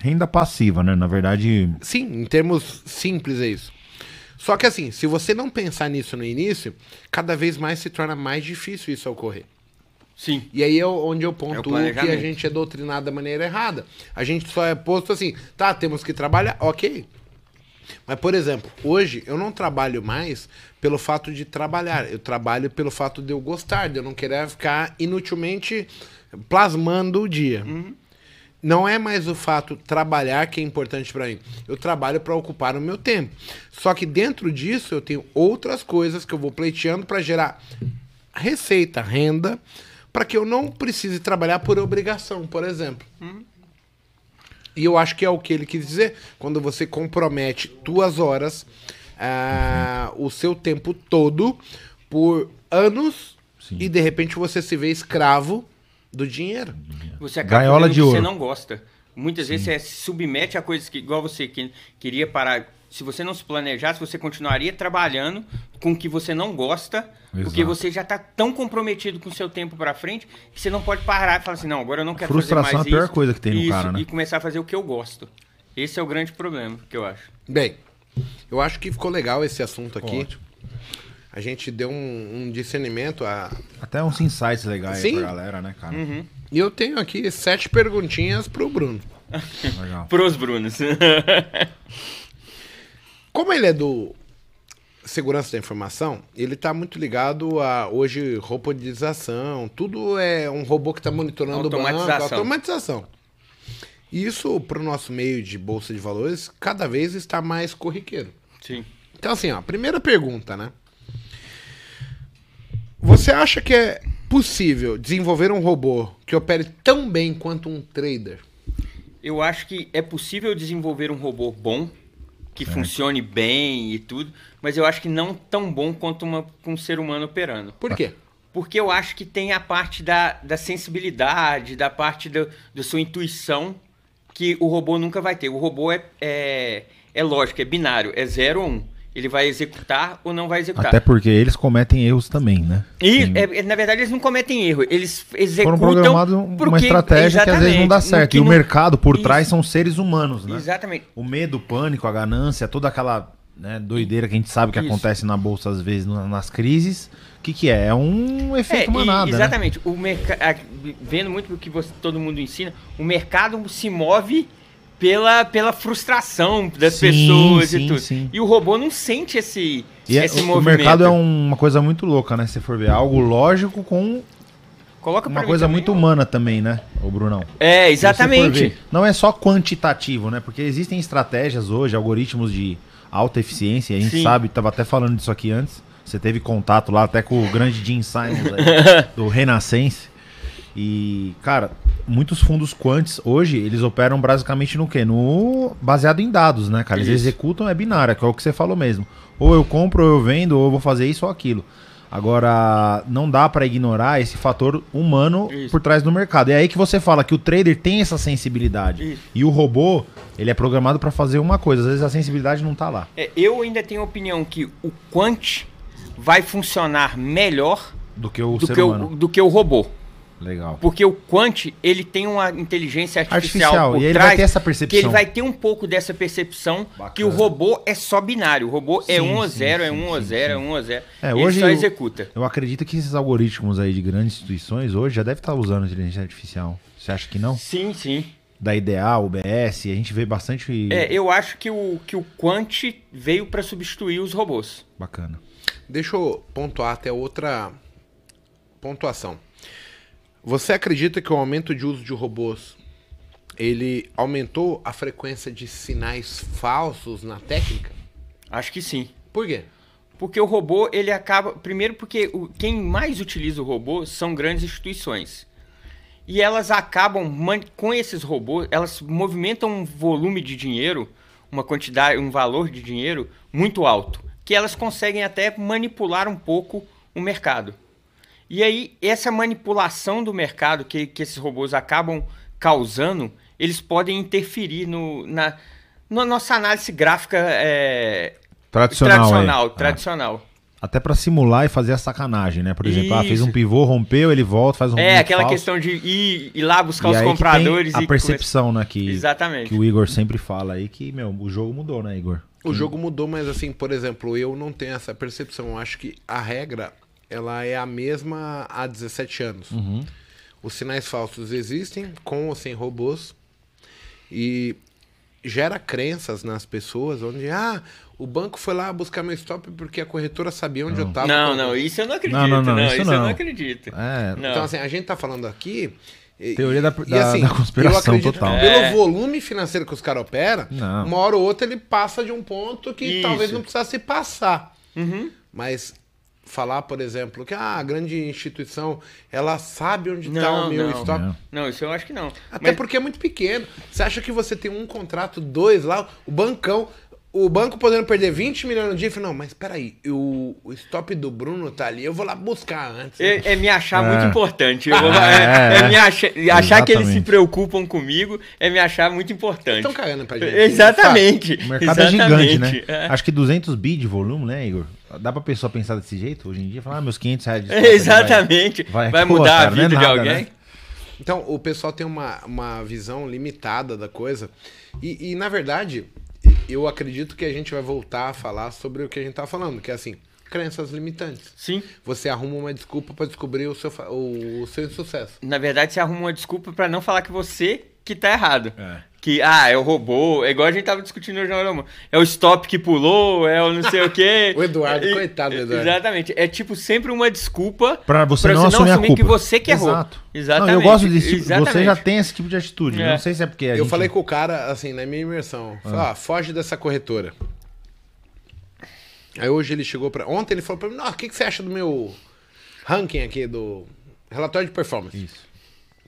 Renda passiva, né? Na verdade, Sim, em termos simples é isso. Só que assim, se você não pensar nisso no início, cada vez mais se torna mais difícil isso ocorrer. Sim. E aí é onde eu É pontuo o que a gente é doutrinado da maneira errada. A gente só é posto assim, tá, temos que trabalhar, ok. Mas, por exemplo, hoje eu não trabalho mais pelo fato de trabalhar. Eu trabalho pelo fato de eu gostar, de eu não querer ficar inutilmente plasmando o dia. Não é mais o fato trabalhar que é importante para mim. Eu trabalho para ocupar o meu tempo. Só que dentro disso eu tenho outras coisas que eu vou pleiteando para gerar receita, renda, para que eu não precise trabalhar por obrigação, por exemplo. E eu acho que é o que ele quis dizer quando você compromete tuas horas, ah, o seu tempo todo por anos Sim. e de repente você se vê escravo do dinheiro. Você acaba Gaiola de o que você ouro. não gosta. Muitas vezes você se submete a coisas que, igual você que queria parar. Se você não se planejasse, você continuaria trabalhando com o que você não gosta, porque Exato. você já está tão comprometido com o seu tempo para frente que você não pode parar e falar assim, não, agora eu não quero Frustração fazer mais é a pior isso, coisa que tem no isso, cara, né? E começar a fazer o que eu gosto. Esse é o grande problema que eu acho. Bem, eu acho que ficou legal esse assunto aqui. Ótimo. A gente deu um, um discernimento. A... até uns insights legais aí Sim. pra galera, né, cara? E eu tenho aqui sete perguntinhas pro Bruno. Legal. Pros Brunos. Como ele é do segurança da informação, ele tá muito ligado a hoje robotização, tudo é um robô que está monitorando o banco, Automatização. automatização. E isso para o nosso meio de bolsa de valores cada vez está mais corriqueiro. Sim. Então assim, ó, primeira pergunta, né? Você acha que é possível desenvolver um robô que opere tão bem quanto um trader? Eu acho que é possível desenvolver um robô bom, que certo. funcione bem e tudo, mas eu acho que não tão bom quanto uma, um ser humano operando. Por quê? Porque eu acho que tem a parte da, da sensibilidade, da parte do, da sua intuição, que o robô nunca vai ter. O robô é, é, é lógico, é binário, é 0 ou 1. Um. Ele vai executar ou não vai executar. Até porque eles cometem erros também, né? E, é, na verdade, eles não cometem erro. Eles executam. Foram programados porque... uma estratégia que às vezes não dá certo. E o mercado por Isso. trás são seres humanos, né? Exatamente. O medo, o pânico, a ganância, toda aquela né, doideira que a gente sabe que Isso. acontece na bolsa às vezes nas crises. O que, que é? É um efeito é, manada. Né? exatamente. Né? O vendo muito o que você, todo mundo ensina, o mercado se move pela, pela frustração das sim, pessoas sim, e tudo. Sim. E o robô não sente esse, e é, esse é, movimento. O mercado é uma coisa muito louca, né? Se for ver. Algo lógico com Coloca uma coisa também, muito humana também, né, o Brunão? É, exatamente. não é só quantitativo, né? Porque existem estratégias hoje, algoritmos de alta eficiência, a gente Sim. sabe, tava até falando disso aqui antes. Você teve contato lá até com o grande Jim Simons aí, do Renascense. E, cara, muitos fundos quantes hoje, eles operam basicamente no quê? No baseado em dados, né, cara? Eles isso. executam é binária, que é o que você falou mesmo. Ou eu compro, ou eu vendo, ou eu vou fazer isso ou aquilo. Agora, não dá para ignorar esse fator humano Isso. por trás do mercado. É aí que você fala que o trader tem essa sensibilidade. Isso. E o robô, ele é programado para fazer uma coisa. Às vezes a sensibilidade não tá lá. É, eu ainda tenho a opinião que o quant vai funcionar melhor do que o, do que o, do que o robô. Legal. Porque o Quant, ele tem uma inteligência artificial, artificial. por e ele trás, vai ter essa percepção. que ele vai ter um pouco dessa percepção Bacana. que o robô é só binário. O robô é sim, é 1 ou 0, é 1 ou 0, é 1 ou 0. É, hoje ele só executa. Eu, eu acredito que esses algoritmos aí de grandes instituições hoje já devem estar usando inteligência artificial. Você acha que não? Sim, sim. Da IDA, UBS, a gente vê bastante. É, eu acho que o, que o Quant veio para substituir os robôs. Bacana. Deixa eu pontuar até outra pontuação. Você acredita que o aumento de uso de robôs ele aumentou a frequência de sinais falsos na técnica? Acho que sim. Por quê? Porque o robô, ele acaba. Primeiro, porque o, quem mais utiliza o robô são grandes instituições. E elas acabam, com esses robôs, elas movimentam um volume de dinheiro, uma quantidade, um valor de dinheiro muito alto. Que elas conseguem até manipular um pouco o mercado. E aí, essa manipulação do mercado que, que esses robôs acabam causando, eles podem interferir no, na, na nossa análise gráfica é, tradicional. Tradicional. É. tradicional. Até para simular e fazer a sacanagem, né? Por exemplo, ah, fez um pivô, rompeu, ele volta, faz um É, aquela falso. questão de ir, ir, lá buscar e os compradores. a percepção, né? Que, Exatamente. Que o Igor sempre fala aí que, meu, o jogo mudou, né, Igor? O jogo mudou, mas assim, por exemplo, eu não tenho essa percepção. Eu acho que a regra ela é a mesma há 17 anos. Uhum. Os sinais falsos existem, com ou sem robôs, e gera crenças nas pessoas, onde, ah, o banco foi lá buscar meu stop porque a corretora sabia onde não. eu estava. Não, não, isso eu não acredito. Não, não, não, não isso, isso não. eu não acredito. É. Então, assim, a gente está falando aqui... Teoria da, da, assim, da conspiração total. Pelo é. volume financeiro que os caras operam, uma hora ou outra ele passa de um ponto que Isso. talvez não precisasse passar. Uhum. Mas falar, por exemplo, que ah, a grande instituição ela sabe onde está o meu não, stop. Não. não, isso eu acho que não. Até Mas... porque é muito pequeno. Você acha que você tem um contrato, dois lá, o bancão, o banco podendo perder 20 milhões no dia, eu falei, não, mas peraí, o, o stop do Bruno tá ali, eu vou lá buscar antes. É, é me achar é. muito importante. Vou, é, é, é, me achar, achar que eles se preocupam comigo é me achar muito importante. Estão cagando pra gente. Exatamente. O mercado Exatamente. é gigante, né? É. Acho que 200 bi de volume, né, Igor? Dá pra pessoa pensar desse jeito hoje em dia? Falar, ah, meus 500 reais de Exatamente. Vai, vai, vai mudar Pô, cara, a vida de nada, alguém? Né? Então, o pessoal tem uma, uma visão limitada da coisa. E, e, na verdade, eu acredito que a gente vai voltar a falar sobre o que a gente tá falando, que é assim, crenças limitantes. Sim. Você arruma uma desculpa para descobrir o seu, o, o seu insucesso. Na verdade, você arruma uma desculpa para não falar que você que tá errado. É que, ah, é o robô, é igual a gente tava discutindo no Jornal É o stop que pulou, é o não sei o quê. o Eduardo, e, coitado do Eduardo. Exatamente. É tipo sempre uma desculpa pra você, pra não, você assumir, não assumir que você que errou. Exato. Exatamente. Não, eu gosto desse tipo, Exatamente. você já tem esse tipo de atitude. É. Não sei se é porque Eu gente... falei com o cara, assim, na minha imersão, ah. Falei, ah, foge dessa corretora. Aí hoje ele chegou para Ontem ele falou pra mim, o que, que você acha do meu ranking aqui, do relatório de performance? Isso.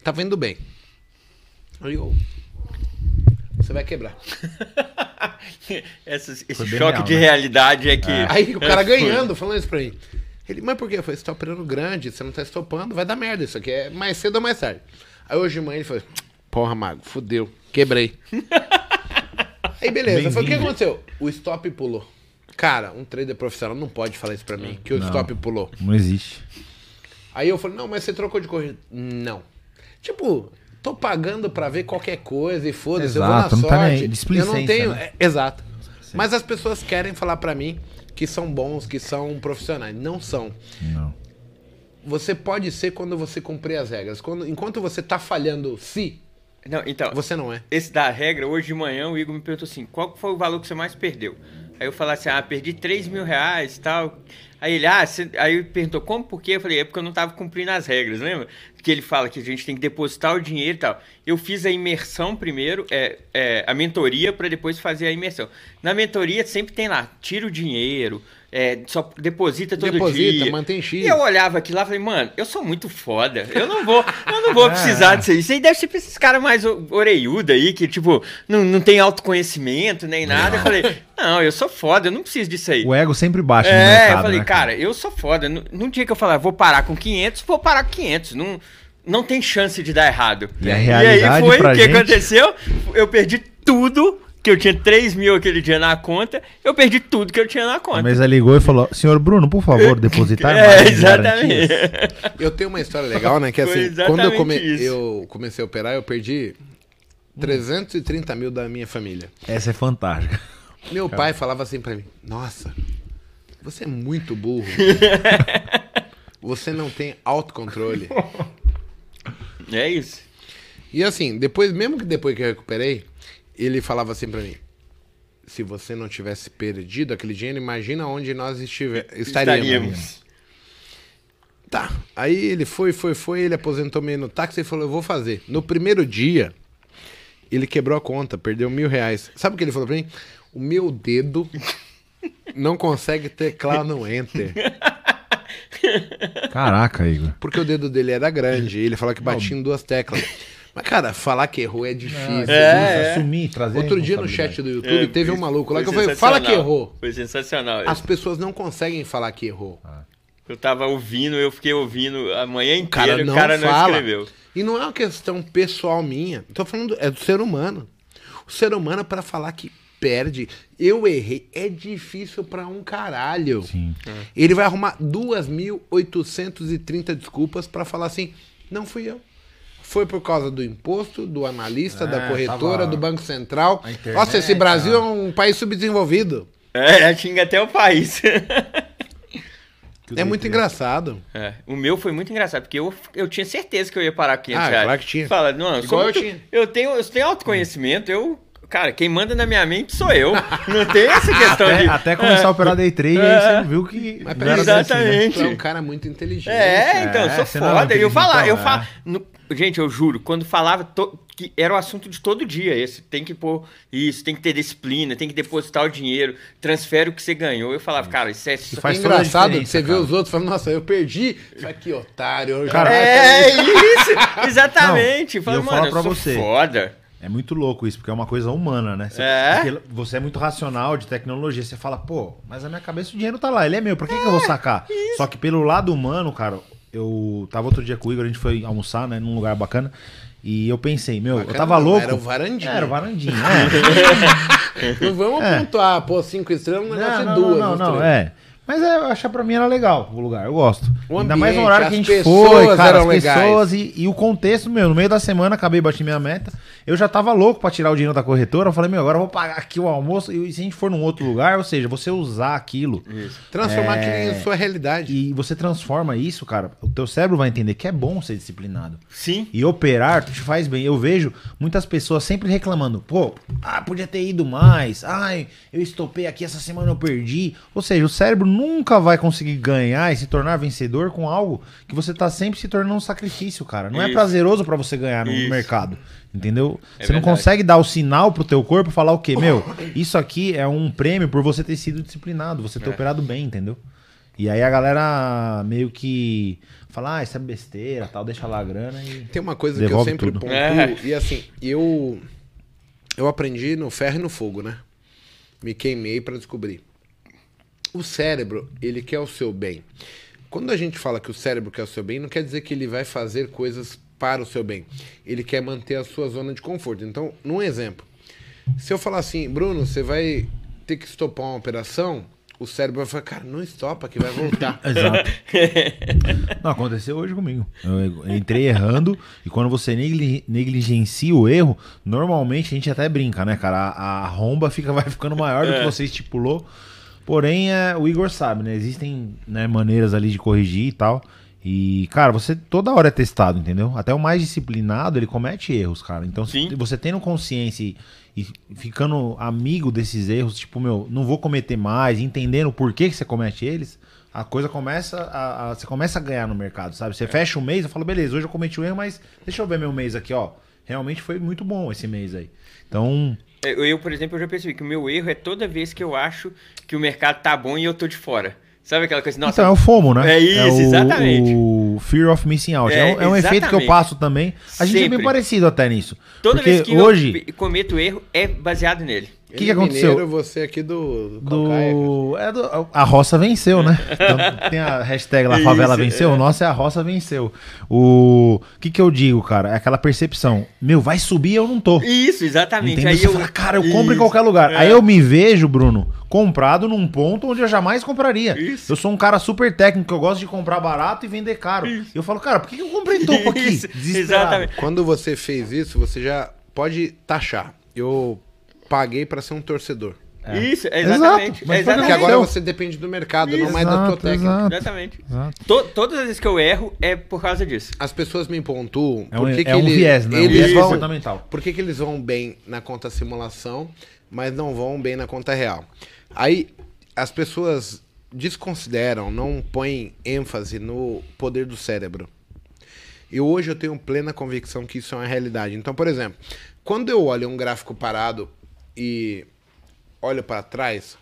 Tá vendo bem. Aí eu você vai quebrar. Esse choque real, de né? realidade é que. Aí o cara É, ganhando, falando isso pra mim. Ele, mas por quê? Eu falei, você tá operando grande, você não tá estopando, vai dar merda isso aqui. É mais cedo ou mais tarde. Aí hoje de manhã ele falou, porra, Mago, fudeu, quebrei. Aí beleza, foi o que aconteceu? O stop pulou. Cara, um trader profissional não pode falar isso pra mim, que o Não. stop pulou. Não existe. Aí eu falei, não, mas você trocou de corrida. Não. Tipo, tô pagando pra ver qualquer coisa e foda-se, eu vou na Exato, não tá nem sorte. eu não tenho. né? é, exato. Mas as pessoas querem falar pra mim que são bons, que são profissionais. Não são. Não. Você pode ser quando você cumprir as regras. Quando, enquanto você tá falhando se, Não, então, você não é. esse da regra, hoje de manhã o Igor me perguntou assim: qual foi o valor que você mais perdeu? Aí eu falei assim: ah, perdi 3 mil reais e tal. Aí ele, ah, aí ele perguntou como, por quê? Eu falei: é porque eu não tava cumprindo as regras, lembra? Que ele fala que a gente tem que depositar o dinheiro e tal. Eu fiz a imersão primeiro, é, é, a mentoria, para depois fazer a imersão. Na mentoria sempre tem lá: tira o dinheiro, é, só deposita todo Deposita, dia. mantém X. E eu olhava aquilo lá e falei, mano, eu sou muito foda. Eu não vou, eu não vou precisar disso aí. Isso aí deve ser pra esses caras mais o- orelhudo aí, que, tipo, não, não tem autoconhecimento nem nada. Eu falei, não, eu sou foda, eu não preciso disso aí. O ego sempre baixa no É, mercado, eu falei, né, cara, eu sou foda. No, num dia que eu falar, vou parar com 500, vou parar com 500. Não, não tem chance de dar errado. E a aí realidade foi, pra o que gente- aconteceu? Eu perdi tudo, que eu tinha 3 mil aquele dia na conta, eu perdi tudo que eu tinha na A conta. mesa ligou e falou: Senhor Bruno, por favor, depositar É, mais exatamente. garantias." Eu tenho uma história legal, né? Que Foi assim, exatamente quando eu, come- isso. eu comecei a operar, eu perdi 330 mil da minha família. Essa é fantástica. Meu pai falava assim pra mim: Nossa, você é muito burro. você não tem autocontrole. É isso. E assim, depois, mesmo que depois que eu recuperei, ele falava assim pra mim: Se você não tivesse perdido aquele dinheiro, imagina onde nós estive- estaríamos. Tá. Aí ele foi, foi, foi, ele aposentou meio no táxi e falou: Eu vou fazer. No primeiro dia, ele quebrou a conta, perdeu mil reais. Sabe o que ele falou pra mim? O meu dedo não consegue teclar no enter. Caraca, Igor. Porque o dedo dele era grande. E ele falou que batia em duas teclas. Mas, cara, falar que errou é difícil. É, é. assumir, trazer. Outro dia no chat do YouTube É, teve um maluco lá que eu foi falei: Fala que errou. Foi sensacional. As pessoas não conseguem falar que errou. Eu tava ouvindo, eu fiquei ouvindo a manhã O cara inteira, não o cara não fala. escreveu. E não é uma questão pessoal minha. Tô falando, é do ser humano. O ser humano, pra falar que perde, eu errei, é difícil pra um caralho. Sim. Ele vai arrumar 2.830 desculpas pra falar assim: não fui eu. Foi por causa do imposto, do analista, da É, corretora, tava- do Banco Central. internet, Nossa, esse Brasil é um país subdesenvolvido. É, xinga até o país. É muito engraçado. É, o meu foi muito engraçado, porque eu, eu tinha certeza que eu ia parar com 500 Ah, reais. claro que tinha. Fala, não, eu, sou Igual eu muito- tinha. eu tenho, eu tenho autoconhecimento, eu... Cara, quem manda na minha mente sou eu. Não tem essa questão Até, de... até começar a operar day trade, aí você viu que. Mas não era peraí, assim, né? Exatamente. é um cara muito inteligente. É, então, eu É, sou não é foda. E eu falava, eu falo. É. gente, eu juro, quando falava to- que era o assunto de todo dia esse, tem que pôr isso, tem que ter disciplina, tem que depositar o dinheiro, transfere o que você ganhou. Eu falava, cara, isso é. Isso É faz a engraçado que você vê cara. os outros falando, nossa, eu perdi. Isso aqui, otário. Eu já É isso, exatamente. Não, Fala, eu mano, falo eu pra sou você. foda. É muito louco isso, porque é uma coisa humana, né? Você, É? você é muito racional de tecnologia. Você fala, pô, mas na minha cabeça o dinheiro tá lá, ele é meu, pra que, que eu vou sacar? Só que pelo lado humano, cara, eu tava outro dia com o Igor, a gente foi almoçar, né, num lugar bacana. E eu pensei, meu, eu Bacana tava não, louco. era o varandinha. Era o varandinha. é. Não vamos É. pontuar, pô, cinco estrelas, um negócio Não, de não, duas. não, não, estrelas. é. Mas é, eu achei pra mim era legal o lugar, eu gosto. O Ainda mais no ambiente, horário que a gente foi, cara, as pessoas e, e o contexto, meu, no meio da semana acabei batendo minha meta. Eu já tava louco pra tirar o dinheiro da corretora. Eu falei, meu, agora eu vou pagar aqui o almoço. E se a gente for num outro lugar, ou seja, você usar aquilo Transformar É. aquilo em sua realidade. e você transforma isso, cara, o teu cérebro vai entender que é bom ser disciplinado. Sim. E operar te faz bem. Eu vejo muitas pessoas sempre reclamando. Pô, ah, podia ter ido mais. Ai, eu estopei aqui, essa semana eu perdi. Ou seja, o cérebro nunca vai conseguir ganhar e se tornar vencedor com algo que você tá sempre se tornando um sacrifício, cara. Não é Isso. prazeroso pra você ganhar no Isso. mercado. Entendeu? É você não verdade. consegue dar o sinal pro teu corpo e falar o quê? Meu, isso aqui é um prêmio por você ter sido disciplinado, você ter É. operado bem, entendeu? E aí a galera meio que fala, ah, isso é besteira, tal, deixa lá a grana e. Tem uma coisa que eu sempre tudo. pontuo, É. e assim, eu. eu aprendi no ferro e no fogo, né? Me queimei para descobrir. O cérebro, ele quer o seu bem. Quando a gente fala que o cérebro quer o seu bem, não quer dizer que ele vai fazer coisas para o seu bem. Ele quer manter a sua zona de conforto. Então, num exemplo, se eu falar assim, Bruno, você vai ter que estopar uma operação, o cérebro vai falar, cara, não estopa que vai voltar. Exato. não, aconteceu hoje comigo. Eu entrei errando e quando você negligencia o erro, normalmente a gente até brinca, né, cara? A, a romba fica, vai ficando maior do que é. você estipulou. Porém, é, o Igor sabe, né? Existem né, maneiras ali de corrigir e tal. E, cara, você toda hora é testado, entendeu? Até o mais disciplinado, ele comete erros, cara. Então, Sim. você tendo consciência e, e, ficando amigo desses erros, tipo, meu, não vou cometer mais, entendendo por que, que você comete eles, a coisa começa a, a, Você começa a ganhar no mercado, sabe? Você é. fecha o um mês, eu falo, beleza, hoje eu cometi um erro, mas deixa eu ver meu mês aqui, ó. Realmente foi muito bom esse mês aí. Então. Eu, eu, por exemplo, eu já percebi que o meu erro é toda vez que eu acho que o mercado tá bom e eu tô de fora. Sabe aquela coisa? Nossa, então, é o FOMO, né? É isso, é o, exatamente. O Fear of Missing Out. É, é, um, é efeito que eu passo também. A gente Sempre. é bem parecido até nisso. Toda vez que hoje... eu cometo erro, é baseado nele. O que, que aconteceu? Mineiro, você aqui do. Do. É do... A roça venceu, né? Então, tem a hashtag lá, favela Isso, venceu. É. O nosso é a roça venceu. O que, que eu digo, cara? É aquela percepção. Meu, vai subir eu não tô. Isso, exatamente. Entendeu? Aí você eu... fala, cara, eu compro Isso. em qualquer lugar. É. Aí eu me vejo, Bruno, comprado num ponto onde eu jamais compraria. Isso. Eu sou um cara super técnico, eu gosto de comprar barato e vender caro. Isso. Eu falo, cara, por que eu comprei topo aqui? Isso. Exatamente. Quando você fez isso, você já pode taxar. Eu paguei para ser um torcedor. É. Isso, exatamente. Exato, exatamente. Porque agora você depende do mercado, Isso. não mais da tua técnica. Exato, exatamente. To, todas as vezes que eu erro é por causa disso. As pessoas me pontuam. É um, que é que um ele, viés, né? Eles um vão, fundamental. Por que, que eles vão bem na conta simulação, mas não vão bem na conta real? Aí as pessoas desconsideram, não põem ênfase no poder do cérebro. E hoje eu tenho plena convicção que isso é uma realidade. Então, por exemplo, quando eu olho um gráfico parado e olho para trás,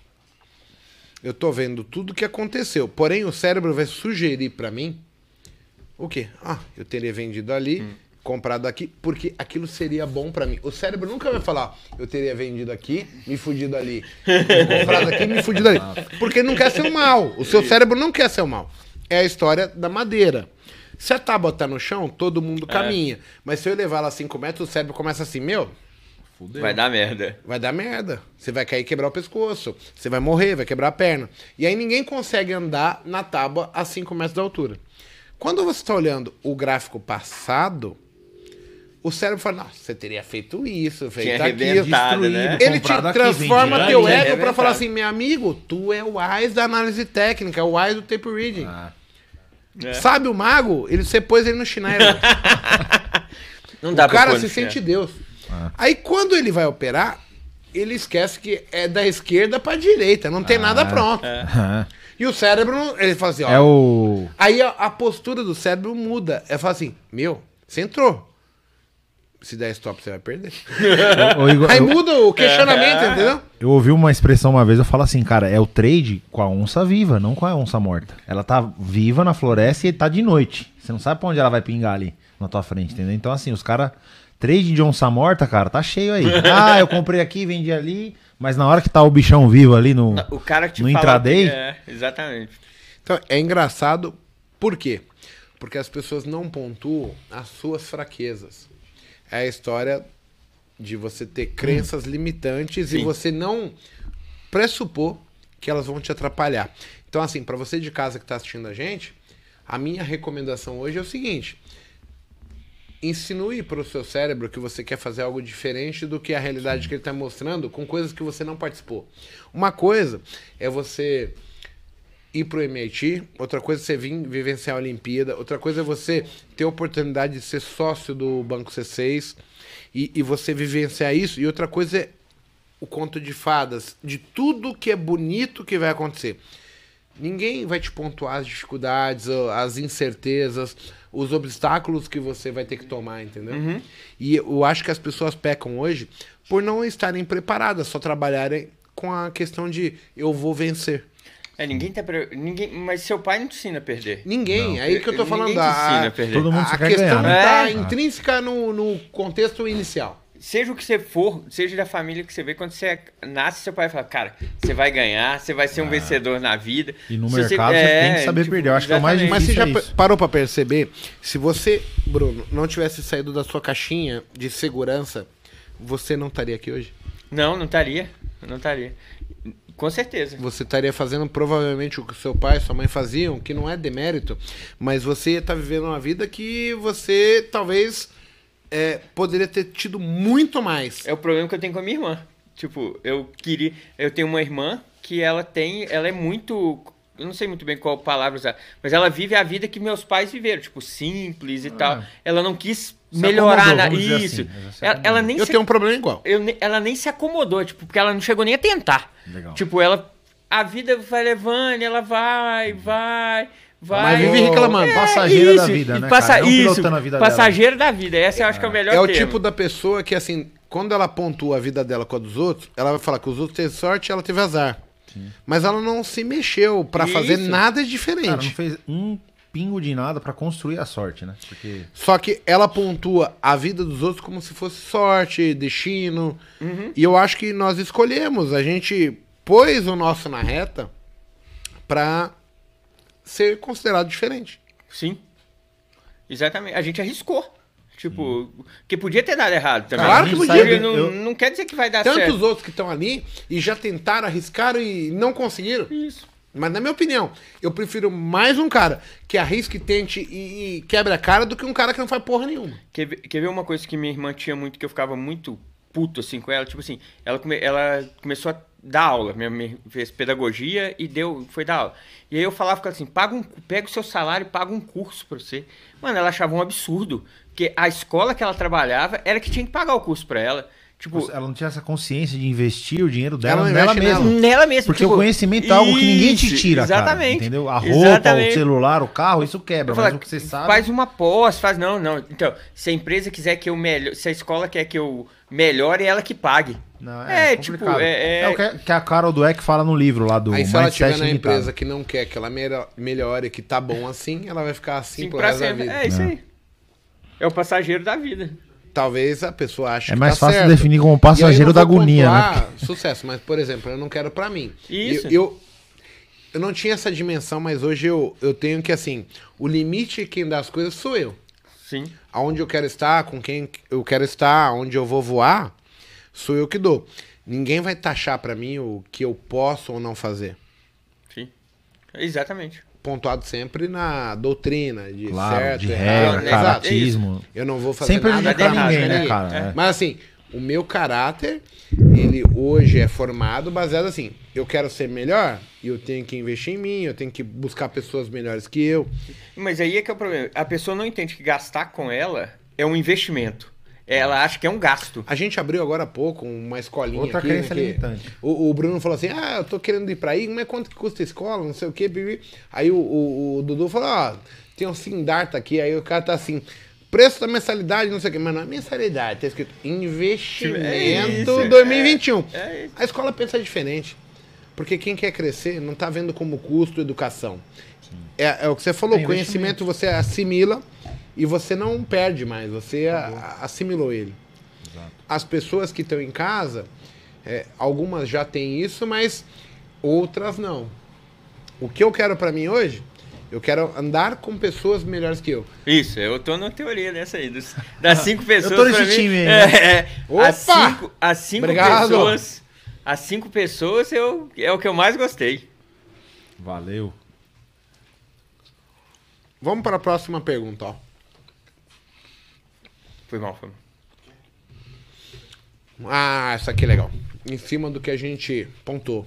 eu tô vendo tudo que aconteceu. Porém, o cérebro vai sugerir para mim o quê? Ah, eu teria vendido ali, hum. comprado aqui, porque aquilo seria bom para mim. O cérebro nunca vai falar, eu teria vendido aqui, me fudido ali, comprado aqui, me fudido ali. Porque não quer ser o mal. O seu cérebro não quer ser o mal. É a história da madeira. Se a tábua tá no chão, todo mundo é. caminha. Mas se eu levar ela 5 metros, o cérebro começa assim, meu, Fudeu. Vai dar merda. Vai dar merda. Você vai cair e quebrar o pescoço. Você vai morrer, vai quebrar a perna. E aí ninguém consegue andar na tábua a 5 metros de altura. Quando você está olhando o gráfico passado, o cérebro fala, nossa, você teria feito isso, feito aquilo. Né? Ele te transforma aqui, teu ego para falar assim, meu amigo, tu é o AIS da análise técnica, o AIS do tape reading. Ah. É. Sabe o mago? Ele, você pôs ele no Schneider. Não dá o cara se sente Deus. Ah. Aí quando ele vai operar, ele esquece que é da esquerda para direita, não tem ah. nada pronto. É. E o cérebro, ele fala assim, ó. É o... Aí a, a postura do cérebro muda. É fala assim, meu, você entrou. Se der stop, você vai perder. o, o Igor, Aí eu... muda o questionamento, é. entendeu? Eu ouvi uma expressão uma vez, eu falo assim, cara, é o trade com a onça viva, não com a onça morta. Ela tá viva na floresta e tá de noite. Você não sabe pra onde ela vai pingar ali na tua frente, entendeu? Então, assim, os caras Trade de onça morta, cara, tá cheio aí. Ah, eu comprei aqui, vendi ali, mas na hora que tá o bichão vivo ali no, o cara que te no intraday. É, exatamente. Então, é engraçado, por quê? Porque as pessoas não pontuam as suas fraquezas. É a história de você ter crenças hum. limitantes Sim. e você não pressupor que elas vão te atrapalhar. Então, assim, para você de casa que está assistindo a gente, a minha recomendação hoje é o seguinte: insinue para o seu cérebro que você quer fazer algo diferente do que a realidade que ele está mostrando com coisas que você não participou. Uma coisa é você ir para o MIT, outra coisa é você vir vivenciar a Olimpíada, outra coisa é você ter a oportunidade de ser sócio do Banco C6 e, e você vivenciar isso, e outra coisa é o conto de fadas, de tudo que é bonito que vai acontecer. Ninguém vai te pontuar as dificuldades, as incertezas, os obstáculos que você vai ter que tomar, entendeu? Uhum. E eu acho que as pessoas pecam hoje por não estarem preparadas, só trabalharem com a questão de eu vou vencer. É, ninguém tá. Pre... Ninguém... Mas seu pai não te ensina a perder. Ninguém. Não. Aí que eu tô falando. Ninguém te ensina a, a perder. Todo mundo a, a questão ganhar, né? tá é. intrínseca no, no contexto inicial. Seja o que você for, seja da família que você vê, quando você nasce, seu pai fala, cara, você vai ganhar, você vai ser um ah. vencedor na vida. E no se mercado você, é, tem que saber tipo, perder. Eu acho que é o mais difícil. Mas você já é parou para perceber, se você, Bruno, não tivesse saído da sua caixinha de segurança, você não estaria aqui hoje? Não, não estaria. Não estaria. Com certeza. Você estaria fazendo provavelmente o que seu pai e sua mãe faziam, que não é demérito, mas você está vivendo uma vida que você talvez é, poderia ter tido muito mais. É o problema que eu tenho com a minha irmã. Tipo, eu queria. Eu tenho uma irmã que ela tem. Ela é muito. Eu não sei muito bem qual palavra usar, mas ela vive a vida que meus pais viveram, tipo, simples e ah. tal. Ela não quis se melhorar na isso. Assim, ela, ela, nem eu se, tenho um problema igual. Eu, ela nem se acomodou, tipo, porque ela não chegou nem a tentar. Legal. Tipo, ela a vida vai levando, ela vai, vai, vai. Mas vive reclamando. É, passageira isso, da vida, né? Passa, cara? isso, a vida passageiro dela. da vida. Essa eu acho que é o melhor É o termo. tipo da pessoa que, assim, quando ela pontua a vida dela com a dos outros, ela vai falar que os outros teve sorte e ela teve azar. Sim. Mas ela não se mexeu para fazer nada diferente. Cara, não fez um pingo de nada para construir a sorte, né? Porque... Só que ela pontua a vida dos outros como se fosse sorte, destino. Uhum. E eu acho que nós escolhemos. A gente pôs o nosso na reta para ser considerado diferente. Sim. Exatamente. A gente arriscou. Tipo, hum. que podia ter dado errado também. Claro que podia. Não, eu... não quer dizer que vai dar Tantos certo. Tantos outros que estão ali e já tentaram, arriscaram e não conseguiram. Isso. Mas na minha opinião, eu prefiro mais um cara que arrisque, tente e, e quebre a cara do que um cara que não faz porra nenhuma. Quer ver, quer ver uma coisa que minha irmã tinha muito, que eu ficava muito puto assim com ela? Tipo assim, ela, come, ela começou a dar aula, minha, fez pedagogia e deu, foi dar aula. E aí eu falava assim, paga um, pega o seu salário e paga um curso pra você. Mano, ela achava um absurdo, porque a escola que ela trabalhava era que tinha que pagar o curso pra ela. Tipo, ela não tinha essa consciência de investir o dinheiro dela nela mesma. Nela, nela mesma. Porque tipo, o conhecimento é algo que ninguém te tira, exatamente, cara, entendeu? A roupa, exatamente. o celular, o carro, isso quebra, mas o que você sabe... Faz uma pós, faz... Não, não. Então, se a empresa quiser que eu melhore... Se a escola quer que eu melhore, é ela que pague. Não, é, é tipo... É, é... é, o que a Carol Dweck fala no livro lá do Aí se ela tiver na empresa que não quer que ela melhore, que tá bom assim, ela vai ficar assim Sim, por resto da vida. É isso aí. É o passageiro da vida talvez a pessoa ache é mais que tá fácil certo. definir como passageiro da agonia, né? Sucesso, mas por exemplo, eu não quero para mim. Isso. Eu, eu, eu, não tinha essa dimensão, mas hoje eu, eu tenho que assim, o limite quem dá as coisas sou eu. Sim. Aonde eu quero estar, com quem eu quero estar, onde eu vou voar, sou eu que dou. Ninguém vai taxar para mim o que eu posso ou não fazer. Sim. Exatamente pontuado sempre na doutrina de claro, certo, de regra, caratismo. Eu não vou fazer sempre nada de ninguém, né, cara? É. Mas assim, o meu caráter, ele hoje é formado baseado assim, eu quero ser melhor, e eu tenho que investir em mim, eu tenho que buscar pessoas melhores que eu. Mas aí é que é o problema. A pessoa não entende que gastar com ela é um investimento. Ela acha que é um gasto. A gente abriu agora há pouco uma escolinha Outra aqui. crença limitante. O, o, Bruno falou assim: Ah, eu tô querendo ir pra aí, mas quanto que custa a escola? Não sei o quê. Aí o, o, o Dudu falou: Ó, tem um Sindarta aqui. Aí o cara tá assim. Preço da mensalidade, não sei o quê. Mas não é mensalidade, tá escrito investimento é isso, 2021. É, é a escola pensa diferente. Porque quem quer crescer não tá vendo como custo educação. É, é, o que você falou, é conhecimento você assimila e você não perde mais, você a, assimilou ele. Exato. As pessoas que estão em casa, é, algumas já têm isso, mas outras não. O que eu quero para mim hoje, eu quero andar com pessoas melhores que eu. Isso, eu tô na teoria dessa aí. Dos, das cinco pessoas. eu tô nesse time aí. Né? É, é, Opa! As cinco, as cinco pessoas. As cinco pessoas eu, é o que eu mais gostei. Valeu. Vamos para a próxima pergunta, ó. Foi mal, foi mal. Ah, essa aqui é legal. Em cima do que a gente pontou.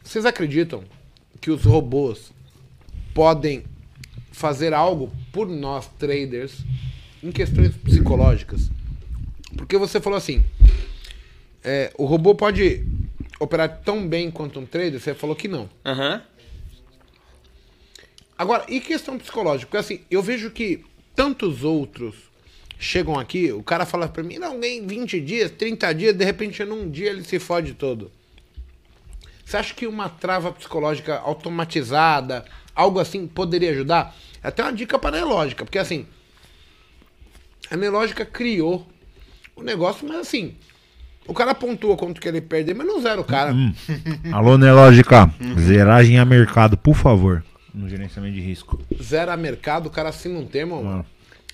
Vocês acreditam que os robôs podem fazer algo por nós traders em questões psicológicas? Porque você falou assim, é, o robô pode operar tão bem quanto um trader? Você falou que não. Uhum. Agora, e questão psicológica? Porque assim, eu vejo que tantos outros chegam aqui, o cara fala pra mim, não, nem 20 dias, 30 dias, de repente num dia ele se fode todo. Você acha que uma trava psicológica automatizada, algo assim, poderia ajudar? É até uma dica para a Nelógica, porque assim, a Nelógica criou o negócio, mas assim, o cara pontua quanto que ele perder, mas não zera o cara. Hum. Alô, Nelógica. Zeragem a mercado, por favor. No gerenciamento de risco. Zera mercado, o cara assina um termo. Ah.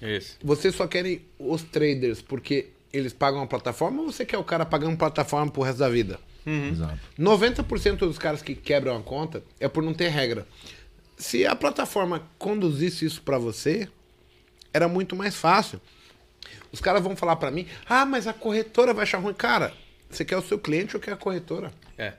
Isso. Vocês só querem os traders porque eles pagam a plataforma ou você quer o cara pagando plataforma pro resto da vida? Exato. 90% dos caras que quebram a conta é por não ter regra. Se a plataforma conduzisse isso pra você, era muito mais fácil. Os caras vão falar pra mim: "Ah, mas a corretora vai achar ruim". Cara, você quer o seu cliente ou quer a corretora? É.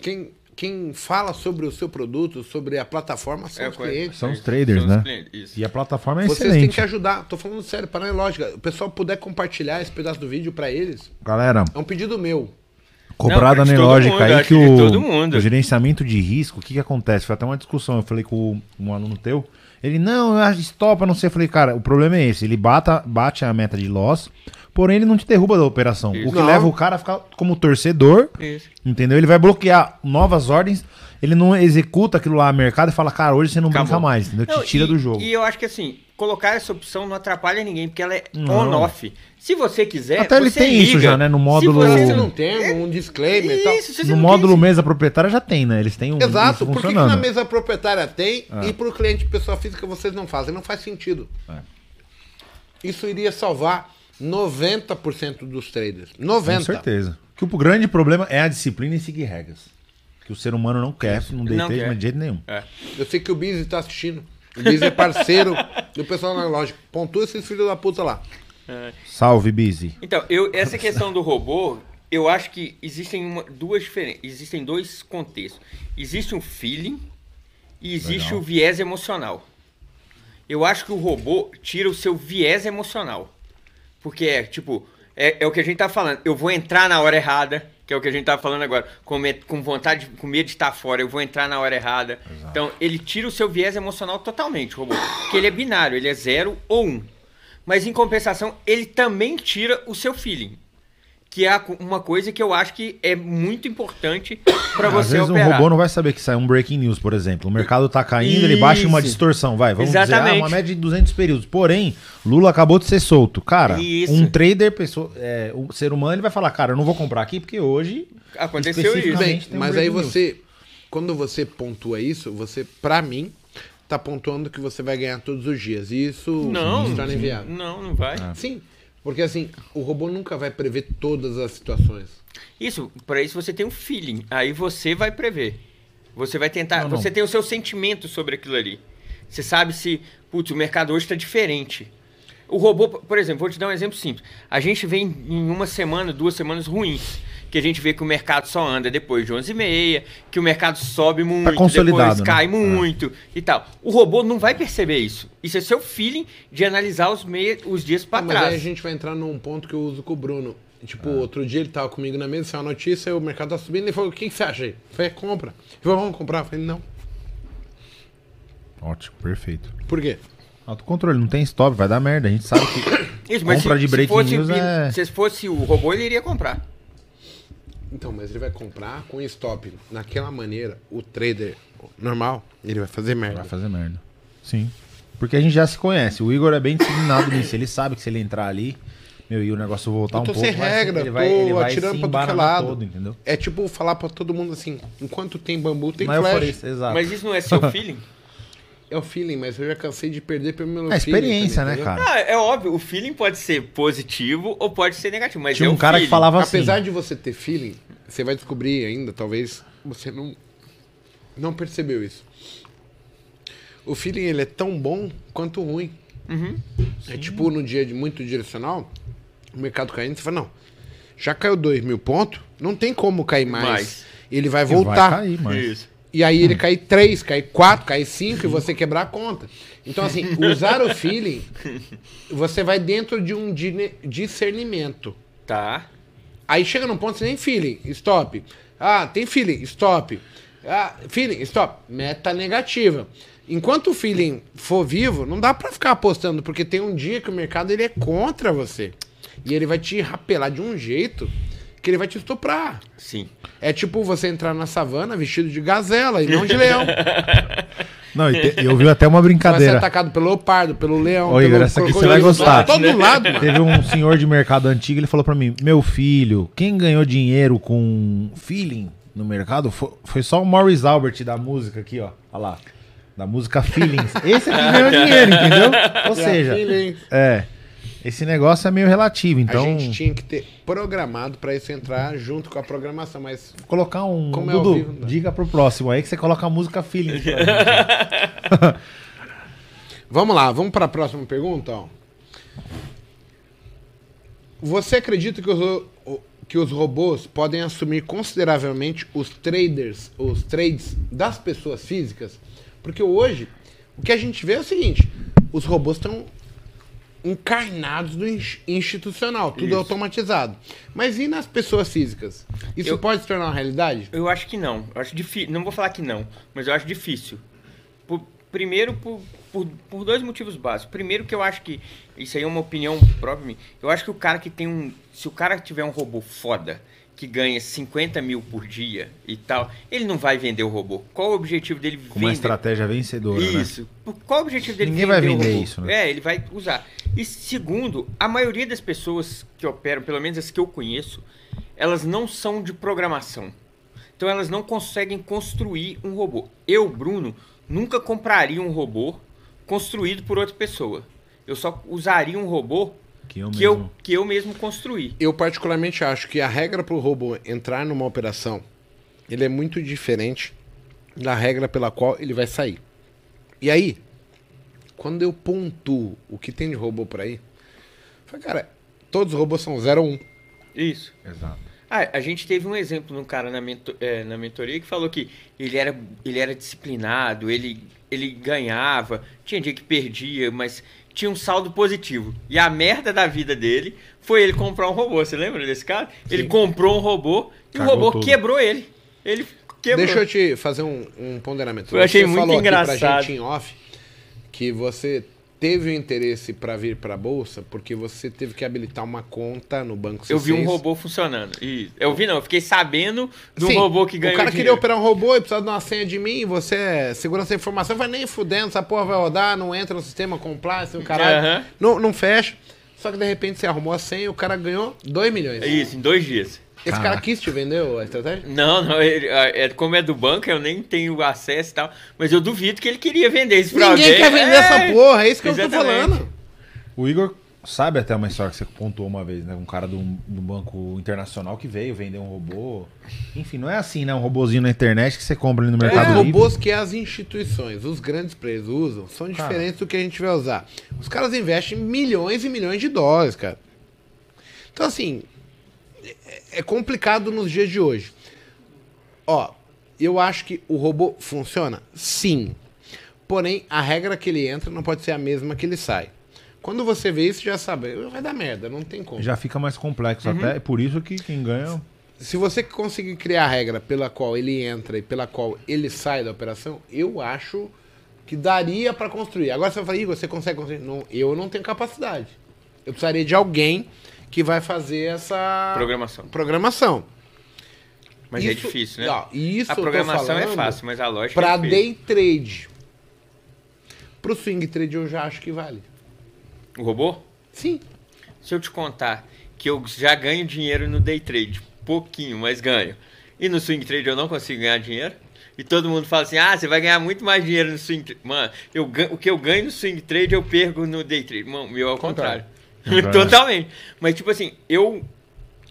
Quem quem fala sobre o seu produto, sobre a plataforma são É, os clientes. São os traders, São os né? clientes. E a plataforma é Vocês têm excelente. que ajudar. Tô falando sério, para não é lógica. O pessoal puder compartilhar esse pedaço do vídeo pra eles, Galera, é um pedido meu. cobrada analógica aí que o, todo mundo. o gerenciamento de risco, o que que acontece? Foi até uma discussão, eu falei com um aluno teu, ele, não, eu acho stop, eu não sei. Eu falei, cara, o problema é esse, ele bata, bate a meta de loss, porém ele não te derruba da operação. Isso. O que Não. leva o cara a ficar como torcedor, Isso. entendeu? Ele vai bloquear novas ordens, ele não executa aquilo lá no mercado e fala, cara, hoje você não Acabou. brinca mais, entendeu? Não, te tira e- do jogo. E eu acho que assim, colocar essa opção não atrapalha ninguém, porque ela é Não. on-off. Se você quiser. Até ele você tem isso liga. já, né, no Se módulo- você Você não tem um disclaimer e tal. Isso, se você No módulo mesa proprietária já tem, né? Eles têm um Exato, isso por que, na mesa proprietária tem Ah. e pro cliente pessoa física vocês não fazem? Não faz sentido. É. Isso iria salvar 90% dos traders. Com 90%. certeza. Que o grande problema é a disciplina e seguir regras. Que o ser humano não quer, não Não deitei quer. mas de jeito nenhum. É. Eu sei que o Biz tá assistindo. O Biz é parceiro do pessoal na loja. Pontua esses filhos da puta lá. Salve, Busy. Então, eu, essa questão do robô, eu acho que existem uma- duas diferenças. Existem dois contextos. Existe um feeling e existe Legal. o viés emocional. Eu acho que o robô tira o seu viés emocional. Porque é, tipo, é, é o que a gente tá falando. Eu vou entrar na hora errada, que é o que a gente tá falando agora. Com, com vontade, com medo de estar fora, eu vou entrar na hora errada. Então, ele tira o seu viés emocional totalmente, robô. Porque ele é binário, ele é zero ou um. Mas em compensação, ele também tira o seu feeling. Que é uma coisa que eu acho que é muito importante para Às você vezes operar. um robô não vai saber que sai um breaking news, por exemplo. O mercado tá caindo, ele baixa uma Isso. distorção. Vai, vamos dizer, ah, Exatamente. uma média de 200 períodos. Porém, Lula acabou de ser solto. Cara, Isso. um trader, pessoa, é, um ser humano, ele vai falar, cara, eu não vou comprar aqui porque hoje... Aconteceu isso. Bem, um mas aí news. você, quando você pontua isso, você, pra mim, tá pontuando que você vai ganhar todos os dias. E isso Não, se torna inviável. não, não vai. Sim, porque assim, o robô nunca vai prever todas as situações. Isso, para isso você tem um feeling. Aí você vai prever. Você vai tentar. Não, não. Você tem o seu sentimento sobre aquilo ali. Você sabe se, putz, o mercado hoje está diferente. O robô, por exemplo, vou te dar um exemplo simples. A gente vem em uma semana, duas semanas ruins. Que a gente vê que o mercado só anda depois de 11h30, que o mercado sobe muito, consolidado, depois né? cai É. muito e tal. O robô não vai perceber isso. Isso é seu feeling de analisar os, mei- os dias para Ah, mas aí a trás. gente vai entrar num ponto que eu uso com o Bruno. Tipo, outro dia ele tava comigo na mesa, saiu uma notícia, o mercado tá subindo, ele falou, o que, que você acha aí? Eu falei, compra. Ele falou, vamos comprar? Eu falei, não. Ótimo, perfeito. Por quê? Autocontrole, não tem stop, vai dar merda. A gente sabe que Isso, mas compra se, de se breaking fosse, news é... se fosse o robô, ele iria comprar. Então, mas ele vai comprar com stop. Naquela maneira, o trader normal, ele vai fazer merda. Vai fazer merda. Sim. Porque a gente já se conhece. O Igor é bem disciplinado nisso. Ele sabe que se ele entrar ali, meu, e o negócio voltar Eu tô um pouco. sem regra, ele tô vai, ele vai atirando pra que é lado. todo, entendeu? É tipo falar pra todo mundo assim, enquanto tem bambu, tem Mas flash. isso, exato. Mas isso não é seu feeling? É o feeling, mas eu já cansei de perder pelo meu É feeling experiência, também, né, cara? Ah, é óbvio, o feeling pode ser positivo ou pode ser negativo, mas Tinha é um o cara que feeling. falava assim. Apesar de você ter feeling, você vai descobrir ainda, talvez você não não percebeu isso. O feeling ele é tão bom quanto ruim. Uhum. É tipo no dia de muito direcional, o mercado caindo, você fala, não, já caiu 2 mil pontos, não tem como cair mais. Mais. Ele vai Ele voltar. Vai cair, mas... Isso. E aí ele cai 3, cai 4, cai 5 e você quebrar a conta. Então, assim, usar o feeling, você vai dentro de um discernimento. Tá. Aí chega num ponto, você nem feeling, stop. Ah, tem feeling, stop. Ah, feeling, stop. Meta negativa. Enquanto o feeling for vivo, não dá pra ficar apostando, porque tem um dia que o mercado ele é contra você. E ele vai te rapelar de um jeito que ele vai te estuprar. Sim. É tipo você entrar na savana vestido de gazela e não de leão. Não, e te- eu vi até uma Vai ser brincadeira. atacado pelo leopardo, pelo leão. Igor, pelo essa aqui você vai gostar. Todo lado, mano. Teve um senhor de mercado antigo, ele falou pra mim: Meu filho, quem ganhou dinheiro com feeling no mercado foi, foi só o Morris Albert da música aqui, ó. Olha lá. Da música Feelings. Esse aqui ganhou dinheiro, entendeu? Ou seja, Feeling. é. Esse negócio é meio relativo, então. A gente tinha que ter programado pra isso entrar junto com a programação, mas colocar um. Como é ao Dudu, vivo, né? diga pro próximo aí que você coloca a música Feelings pra gente. Vamos lá, vamos para a próxima pergunta. ó. Você acredita que os, que os robôs podem assumir consideravelmente os traders, os trades das pessoas físicas? Porque hoje o que a gente vê é o seguinte: os robôs estão encarnados no ins- institucional, tudo Isso. automatizado. Mas e nas pessoas físicas? Isso Eu- pode se tornar uma realidade? Eu acho que não. Eu acho difícil. Não vou falar que não, mas eu acho difícil. Por- primeiro, por, por, por dois motivos básicos. Primeiro, que eu acho que. Isso aí é uma opinião própria. Eu acho que o cara que tem um. Se o cara tiver um robô foda, que ganha 50 mil por dia e tal, ele não vai vender o robô. Qual o objetivo dele Com uma vender? estratégia vencedora, né? Isso. Por- Qual o objetivo dele Ninguém vai vender o vender robô? isso, né? É, ele vai usar. E segundo, a maioria das pessoas que operam, pelo menos as que eu conheço, elas não são de programação. Então elas não conseguem construir um robô. Eu, Bruno, nunca compraria um robô construído por outra pessoa. Eu só usaria um robô Que eu que mesmo. eu, que eu mesmo construí. Eu particularmente acho que a regra para o robô entrar numa operação, ele é muito diferente da regra pela qual ele vai sair. E aí, quando eu pontuo o que tem de robô por aí, eu falei, cara, todos os robôs são 01. Isso. Exato. Ah, a gente teve um exemplo num cara na, mento- eh, na mentoria que falou que ele era, ele era disciplinado, ele, ele ganhava, tinha dia que perdia, mas tinha um saldo positivo. E a merda da vida dele foi ele comprar um robô. Você lembra desse cara? Ele comprou um robô e Cagou o robô tudo. quebrou ele. Ele quebrou. Deixa eu te fazer um, um ponderamento. Eu achei Você muito falou aqui engraçado. pra gente em off que você teve o interesse para vir para a bolsa porque você teve que habilitar uma conta no banco Eu vi um C6. robô funcionando. E eu vi não, eu fiquei sabendo um Sim, robô que ganhou O cara queria dinheiro. operar um robô e precisava de uma senha de mim, você segurança da informação, vai nem fudendo, essa porra vai rodar, não entra no sistema compliance, o caralho. Aham. Não, não fecha. Só que de repente você arrumou a senha e o cara ganhou 2 milhões. É Isso, em dois dias. Esse cara quis te vender a estratégia? Não, não, ele- é, como é do banco, eu nem tenho acesso e tal, mas eu duvido que ele queria vender isso pra Ninguém alguém. quer vender É, essa porra, é isso que eu tô exatamente. falando. O Igor sabe até uma história que você contou uma vez, né? Um cara do, do banco internacional que veio vender um robô. Enfim, não é assim, né? Um robozinho na internet que você compra ali no Os Mercado Livre. robôs que as instituições, os grandes players usam, são diferentes do que a gente vai usar. Os caras investem milhões e milhões de dólares, cara. Então, assim, é- é complicado nos dias de hoje. Ó, eu acho que o robô funciona? Sim. Porém, a regra que ele entra não pode ser a mesma que ele sai. Quando você vê isso, já sabe, vai dar merda, não tem como. Já fica mais complexo até. É por isso que quem ganha. Se você conseguir criar a regra pela qual ele entra e pela qual ele sai da operação, eu acho que daria pra construir. Agora você vai falar, Igor, você consegue construir? Não, eu não tenho capacidade. Eu precisaria de alguém que vai fazer essa Programação. programação. Mas é Isso- difícil, né? ó, isso a programação é fácil, mas a lógica Pra é difícil. day trade. Pro swing trade eu já acho que vale. O robô? Sim. Se eu te contar que eu já ganho dinheiro no day trade, pouquinho, mas ganho. E no swing trade eu não consigo ganhar dinheiro. E todo mundo fala assim: ah, você vai ganhar muito mais dinheiro no swing trade. Mano, eu, o que eu ganho no swing trade eu perco no day trade. Mano, meu é o contrário. Contrário. Totalmente. Mas, tipo assim, eu.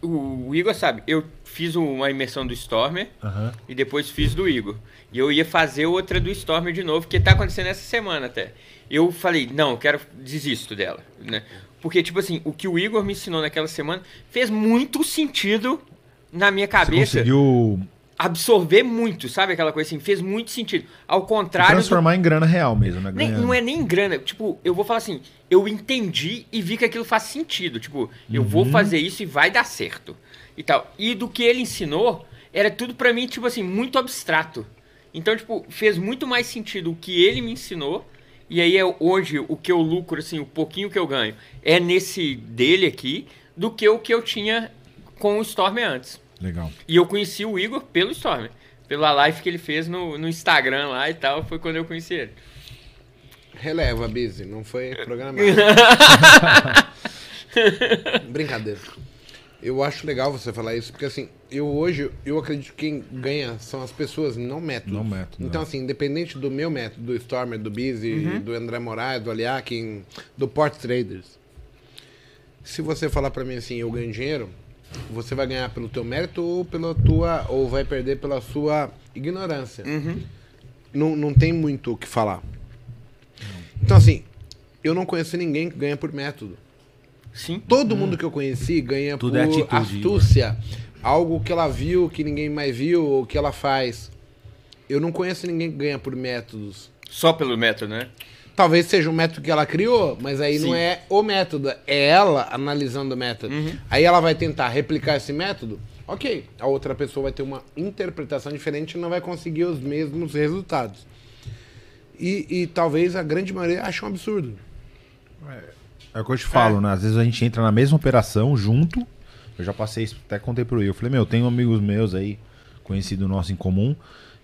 O, Igor sabe, eu fiz uma imersão do Stormer Aham. e depois fiz do Igor. E eu ia fazer outra do Stormer de novo, que tá acontecendo essa semana até. Eu falei, não, eu quero, desisto dela, né? Porque, tipo assim, o que o Igor me ensinou naquela semana fez muito sentido na minha Você cabeça. conseguiu Absorver muito, sabe aquela coisa assim? Fez muito sentido. Ao contrário do transformar em grana real mesmo, né? nem- não é nem grana. Tipo, eu vou falar assim, eu entendi e vi que aquilo faz sentido. Tipo, eu vou Uhum. fazer isso e vai dar certo. E tal. E do que ele ensinou, era tudo pra mim, tipo assim, muito abstrato. Então, tipo, fez muito mais sentido o que ele me ensinou. E aí, é hoje, o que eu lucro, assim, o pouquinho que eu ganho, é nesse dele aqui, do que o que eu tinha com o Storm antes. Legal. E eu conheci o Igor pelo Storm. pela live que ele fez no, no Instagram lá e tal, foi quando eu conheci ele. Releva, Busy, não foi programado. Brincadeira. Eu acho legal você falar isso, porque assim, eu hoje, eu acredito que quem ganha são as pessoas, não métodos. Não método, Então não. assim, independente do meu método, do Stormer, do Busy, do André Moraes, do Aliakin, do Port Traders. Se você falar pra mim assim, eu ganho dinheiro, você vai ganhar pelo teu mérito ou pela tua ou vai perder pela sua ignorância. Não, não tem muito o que falar. Então assim, eu não conheço ninguém que ganha por método. Sim. Todo mundo que eu conheci ganha Tudo por é atitude, astúcia. Algo que ela viu, que ninguém mais viu, ou que ela faz. Eu não conheço ninguém que ganha por métodos. Só pelo método, né? Talvez seja um método que ela criou, mas aí não Sim. é o método, é ela analisando o método. Aí ela vai tentar replicar esse método, ok. A outra pessoa vai ter uma interpretação diferente e não vai conseguir os mesmos resultados. E, e talvez a grande maioria ache um absurdo. É o que eu te falo, né? Às vezes a gente entra na mesma operação junto. Eu já passei isso, até contei pro Will. Eu falei, meu, tenho amigos meus aí, conhecido nosso em comum.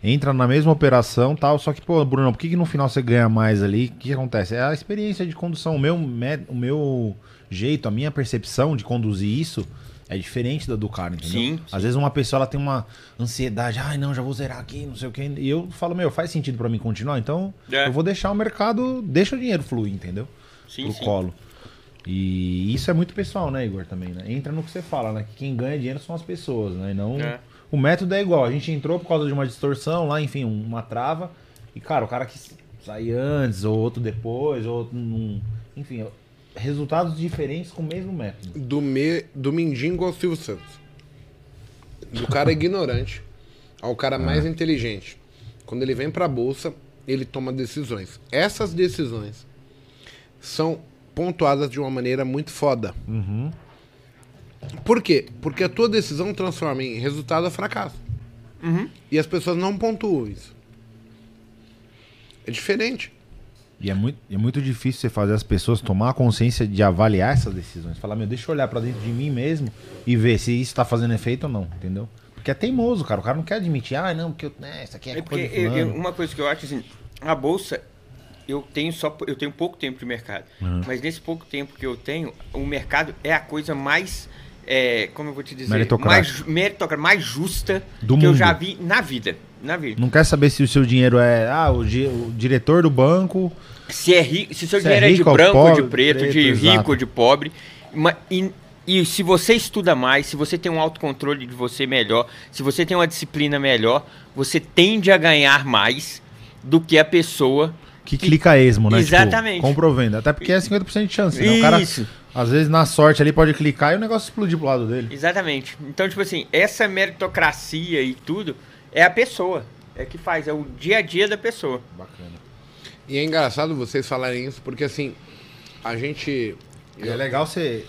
Entra na mesma operação tal, só que, pô, Bruno, por que, que no final você ganha mais ali? O que, acontece? É a experiência de condução. O meu, o meu jeito, a minha percepção de conduzir isso é diferente da do cara, entendeu? Sim, Às vezes uma pessoa ela tem uma ansiedade, ai não, já vou zerar aqui, não sei o quê. E eu falo, meu, faz sentido pra mim continuar, então É. eu vou deixar o mercado, deixa o dinheiro fluir, entendeu? Sim, pro sim. colo. E isso é muito pessoal, né, Igor, também, né? Entra no que você fala, né? Que quem ganha dinheiro são as pessoas, né? E não... É. O método é igual. A gente entrou por causa de uma distorção lá, enfim, uma trava. E, cara, o cara que sai antes, ou outro depois, ou outro num... Enfim, resultados diferentes com o mesmo método. Do, me, do mendigo ao Silvio Santos. Do cara ignorante ao cara mais inteligente. Quando ele vem pra bolsa, ele toma decisões. Essas decisões são pontuadas de uma maneira muito foda. Por quê? Porque a tua decisão transforma em resultado ou fracasso. E as pessoas não pontuam isso. É diferente. E é muito, é muito difícil você fazer as pessoas tomar a consciência de avaliar essas decisões. Falar, meu, deixa eu olhar pra dentro de mim mesmo e ver se isso tá fazendo efeito ou não, entendeu? Porque é teimoso, cara. O cara não quer admitir, ah, não, porque eu, né, isso aqui é, É porque de eu- eu- uma coisa que eu acho assim, a bolsa eu tenho só eu tenho pouco tempo de mercado, Uhum. mas nesse pouco tempo que eu tenho, o mercado é a coisa mais é, como eu vou te dizer, Meritocrática. mais meritocrática, mais justa Do que eu mundo. já vi na vida, na vida. Não quer saber se o seu dinheiro é, ah, o, di- o diretor do banco... Se é rico, se seu Se é dinheiro é, de rico ou branco, pobre, de preto, preto, de exato. rico, de pobre, e, e se você estuda mais, se você tem um autocontrole de você melhor, se você tem uma disciplina melhor, você tende a ganhar mais do que a pessoa Que clica esmo, né? Exatamente. Tipo, compra ou venda. Até porque é 50% de chance. Né? O cara. Às vezes, na sorte ali, pode clicar e o negócio explodir pro lado dele. Exatamente. Então, tipo assim, essa meritocracia e tudo é a pessoa. É que faz, é o dia a dia da pessoa. Bacana. E é engraçado vocês falarem isso, porque assim, a gente. E é legal você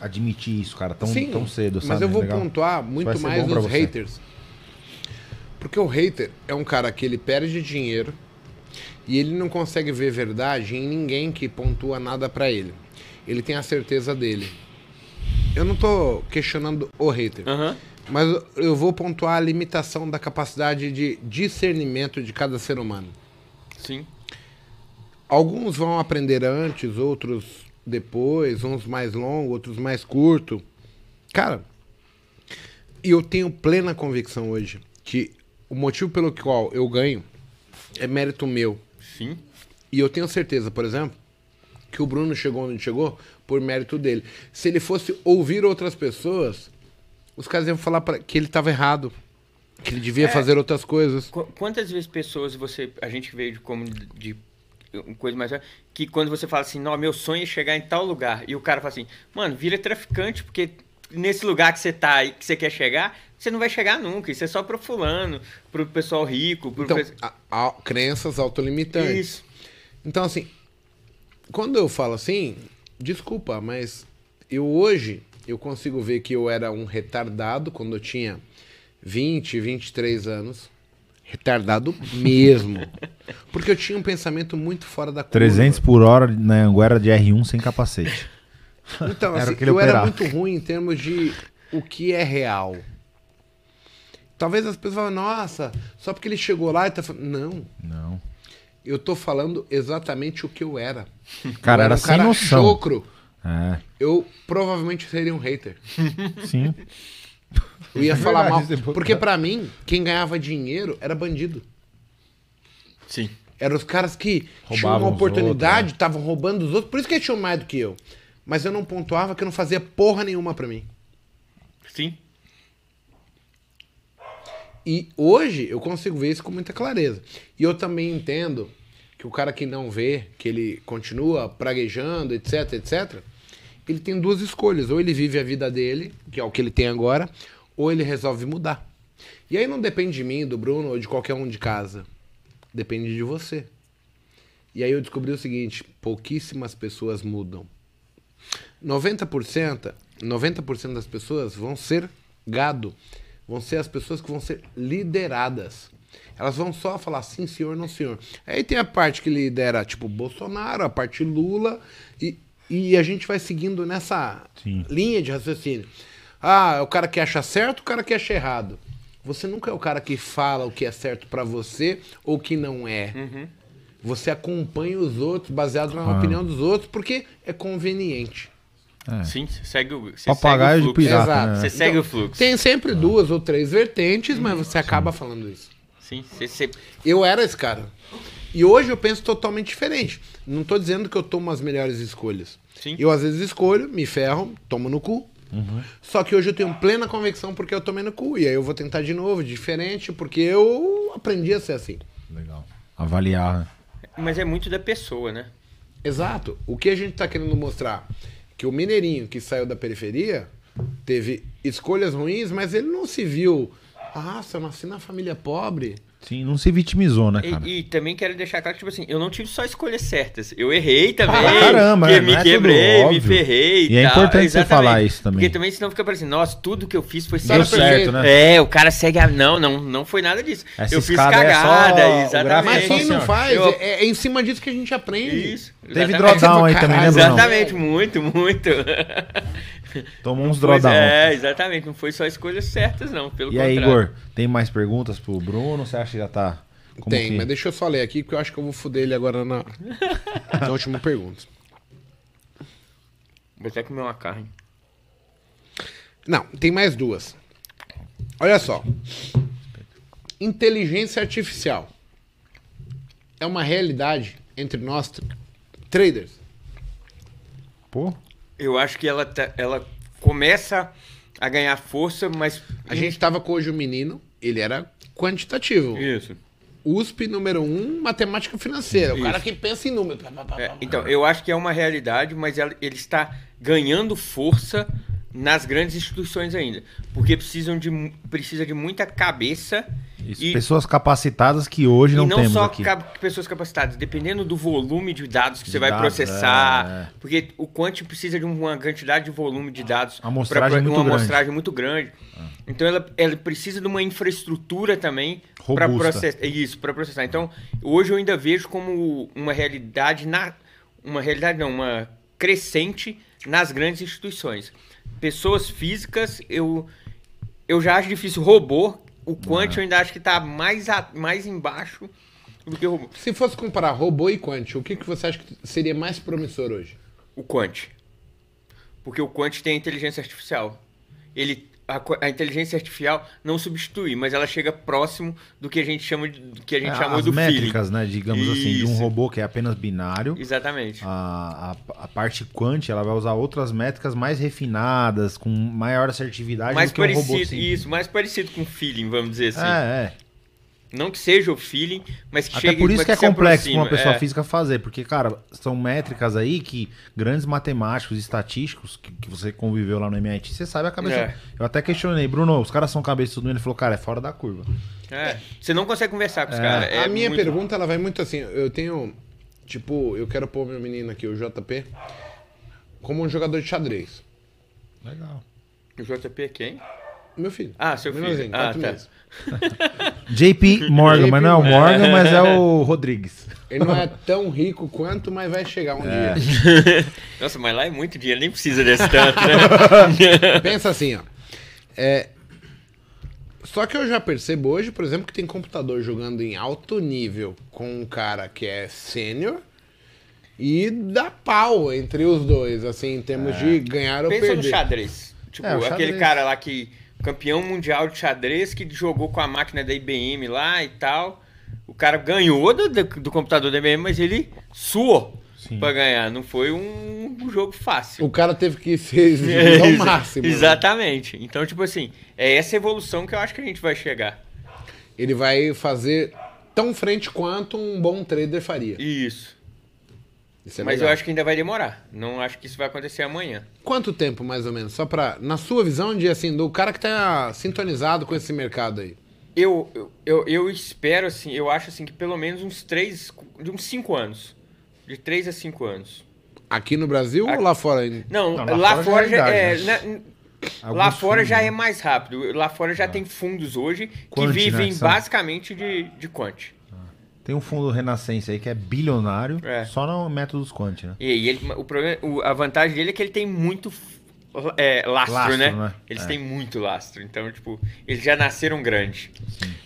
admitir isso, cara, tão, Sim, tão cedo, sabe? Mas eu É vou legal. pontuar muito mais os você. haters. Porque o hater é um cara que ele perde dinheiro e ele não consegue ver verdade em ninguém que pontua nada pra ele. Ele tem a certeza dele. Eu não tô questionando o hater, Aham. mas eu- vou pontuar a limitação da capacidade de discernimento de cada ser humano. Sim. Alguns vão aprender antes, outros depois, uns mais longos, outros mais curto. Cara, e eu tenho plena convicção hoje que o motivo pelo qual eu ganho é mérito meu. Sim. E eu tenho certeza, por exemplo, que o Bruno chegou onde chegou por mérito dele. Se ele fosse ouvir outras pessoas, os caras iam falar pra, que ele estava errado, que ele devia fazer outras coisas. Qu- Quantas vezes pessoas você. A gente veio de como de, de uma coisa mais. Que quando você fala assim, não, meu sonho é chegar em tal lugar. E o cara fala assim, mano, vira traficante, porque nesse lugar que você tá aí, que você quer chegar, você não vai chegar nunca. Isso é só pro fulano, pro pessoal rico, pro Então, pe- a- a- crenças autolimitantes. Isso. Então, assim, quando eu falo assim, desculpa, mas eu hoje eu consigo ver que eu era um retardado quando eu tinha 20, 23 anos. Retardado mesmo. Porque eu tinha um pensamento muito fora da curva. 300 por hora na Anguera de R1 sem capacete. Então, Era assim, eu era operava. muito ruim em termos de o que é real. Talvez as pessoas falem, nossa, só porque ele chegou lá e tá falando. Não. Não. Eu tô falando exatamente o que eu era. Cara, eu era um sem cara noção. chocro. É, Eu provavelmente seria um hater. sim. Eu ia É falar verdade, mal. pode- Porque pra mim, quem ganhava dinheiro era bandido. Sim. Eram os caras que tinham Roubavam uma os oportunidade, estavam roubando os outros. Por isso que eles tinham mais do que eu. Mas eu não pontuava que eu não fazia porra nenhuma pra mim. Sim. E hoje eu consigo ver isso com muita clareza. E eu também entendo que o cara que não vê, que ele continua praguejando, etc, etc, ele tem duas escolhas. Ou ele vive a vida dele, que é o que ele tem agora, ou ele resolve mudar. E aí não depende de mim, do Bruno ou de qualquer um de casa. Depende de você. E aí eu descobri o seguinte: pouquíssimas pessoas mudam. 90%, 90% das pessoas vão ser gado. Vão ser as pessoas que vão ser lideradas. Elas vão só falar sim, senhor, não, senhor. Aí tem a parte que lidera, tipo, Bolsonaro, a parte Lula, e, e a gente vai seguindo nessa Sim. linha de raciocínio. Ah, é o cara que acha certo, o cara que acha errado. Você nunca é o cara que fala o que é certo pra você ou o que não é. Você acompanha os outros baseado na Ah. opinião dos outros porque é conveniente. É. Sim, você segue o. Você Papagaio segue de o fluxo. pirata, Exato. né? Você segue o fluxo. Tem sempre duas ou três vertentes, mas você acaba falando isso. Sim, você, você- Eu era esse cara. E hoje eu penso totalmente diferente. Não tô dizendo que eu tomo as melhores escolhas. Sim. Eu às vezes escolho, me ferro, tomo no cu. Só que hoje eu tenho plena convicção porque eu tomei no cu. E aí eu vou tentar de novo, diferente, porque eu aprendi a ser assim. Legal. Avaliar. né? Mas é muito da pessoa, né? Exato. O que a gente tá querendo mostrar? Que o mineirinho que saiu da periferia teve escolhas ruins, mas ele não se viu. Ah, se eu nasci na família pobre. Sim, não se vitimizou, né, cara? E, e também quero deixar claro que, tipo assim, eu não tive só escolhas certas. Eu errei também. Ah, caramba, que é, me é quebrei, me óbvio. ferrei. E é tal. importante você Exatamente. falar isso também. Porque também senão fica parecendo, nossa, tudo que eu fiz foi Deu certo. né? É, o cara segue a. Não, não, não foi nada disso. Essa eu fiz escada é só- cagada, exatamente. Mas É só quem não faz, Eu- é, é em cima disso que a gente aprende. Isso. Teve drawdown aí também, né, Bruno? Exatamente, muito, muito. Tomou uns drawdown. É, exatamente. Não foi só escolhas certas, não. Pelo E aí, contrário. Igor, tem mais perguntas pro Bruno? Você acha que já tá. Como Tem, que- mas deixa eu só ler aqui, porque eu acho que eu vou foder ele agora na, na última pergunta. Vou até comer uma carne. Não, tem mais duas. Olha só. Inteligência artificial é uma realidade entre nós tra- traders. Pô, Eu acho que ela, tá- ela começa a ganhar força, mas. A gente tava com hoje um menino, ele era quantitativo. Isso. USP número um, matemática financeira. O Isso. cara que pensa em pá, É, então, eu acho que é uma realidade, mas ela- ele está ganhando força nas grandes instituições ainda. Porque precisam de, precisa de muita cabeça isso, e, pessoas capacitadas que hoje e não, não temos só aqui. cap- pessoas capacitadas, dependendo do volume de dados que De você vai dados, processar. é. Porque o Quant precisa de uma quantidade de volume de dados. Amostragem pra- muito uma grande. Ah. amostragem muito grande. Então ela, ela precisa de uma infraestrutura também para processar. Isso, para processar. Então, hoje eu ainda vejo como uma realidade na uma realidade não, uma crescente nas grandes instituições. Pessoas físicas, eu eu já acho difícil robô, o Quant eu ainda acho que está mais a- mais embaixo do que o robô. Se fosse comparar robô e quant, o que, que você acha que seria mais promissor hoje? O Quant. Porque o Quant tem a inteligência artificial. Ele a, a inteligência artificial não substitui, mas ela chega próximo do que a gente chama de, do que a gente É, chamou do feeling. métricas, né? Digamos assim, de um Isso. robô que é apenas binário. Exatamente. A, a, a parte quant, ela vai usar outras métricas mais refinadas, com maior assertividade mais do que um robô parecido, simples. isso, mais parecido com feeling, vamos dizer assim. É, é. Não que seja o feeling, mas que Até chegue por isso que é complexo para uma pessoa É. física fazer, porque, cara, são métricas aí que grandes matemáticos, estatísticos, que, que você conviveu lá no MIT, você sabe a cabeça. É. Eu até questionei, Bruno, os caras são cabeça tudo, ele falou, cara, é fora da curva. É. Você não consegue conversar com os É. caras. é a minha muito- pergunta, ela vai muito assim. Eu tenho, tipo, eu quero pôr meu menino aqui, o JP, como um jogador de xadrez. Legal. O JP é quem? Meu filho. Ah, seu filho. Menorzinho, Ah, tá. meses. JP Morgan, mas não é o Morgan, mas é o Rodrigues. Ele não é tão rico quanto, mas vai chegar um É. dia. Nossa, mas lá é muito dinheiro, nem precisa desse tanto, né? Pensa assim, ó. É, Só que eu já percebo hoje, por exemplo, que tem computador jogando em alto nível com um cara que é sênior e dá pau entre os dois, assim, em termos de ganhar ou Pensa no perder. xadrez. Tipo, É, o aquele xadrez. cara lá que. Campeão mundial de xadrez que jogou com a máquina da IBM lá e tal. O cara ganhou do, do, do computador da IBM, mas ele suou Sim. pra ganhar. Não foi um, um jogo fácil. O cara teve que se exigir ao máximo. né? Exatamente. Então, tipo assim, é essa evolução que eu acho que a gente vai chegar. Ele vai fazer tão frente quanto um bom trader faria. Isso. Isso é Mas legal. eu acho que ainda vai demorar. Não acho que isso vai acontecer amanhã. Quanto tempo, mais ou menos? Só pra, na sua visão, de assim, do cara que tá sintonizado com esse mercado aí. Eu, eu, eu, eu espero, assim, eu acho assim que pelo menos uns três, de uns cinco anos. De três a cinco anos. Aqui no Brasil ou Aqui- lá fora ainda? Não, Não, lá, lá fora fora já já é é. na- Alguns lá fora fundos, já né? é mais rápido. Lá fora já tem fundos hoje que Quant, né, vivem são- basicamente de, de quant. Tem um fundo renascença aí que é bilionário, É. só no métodos quant, né? E, e ele, o problema, o- a vantagem dele é que ele tem muito é, lastro, Lastro, né? né? Eles É. têm muito lastro. Então, tipo, eles já nasceram grandes.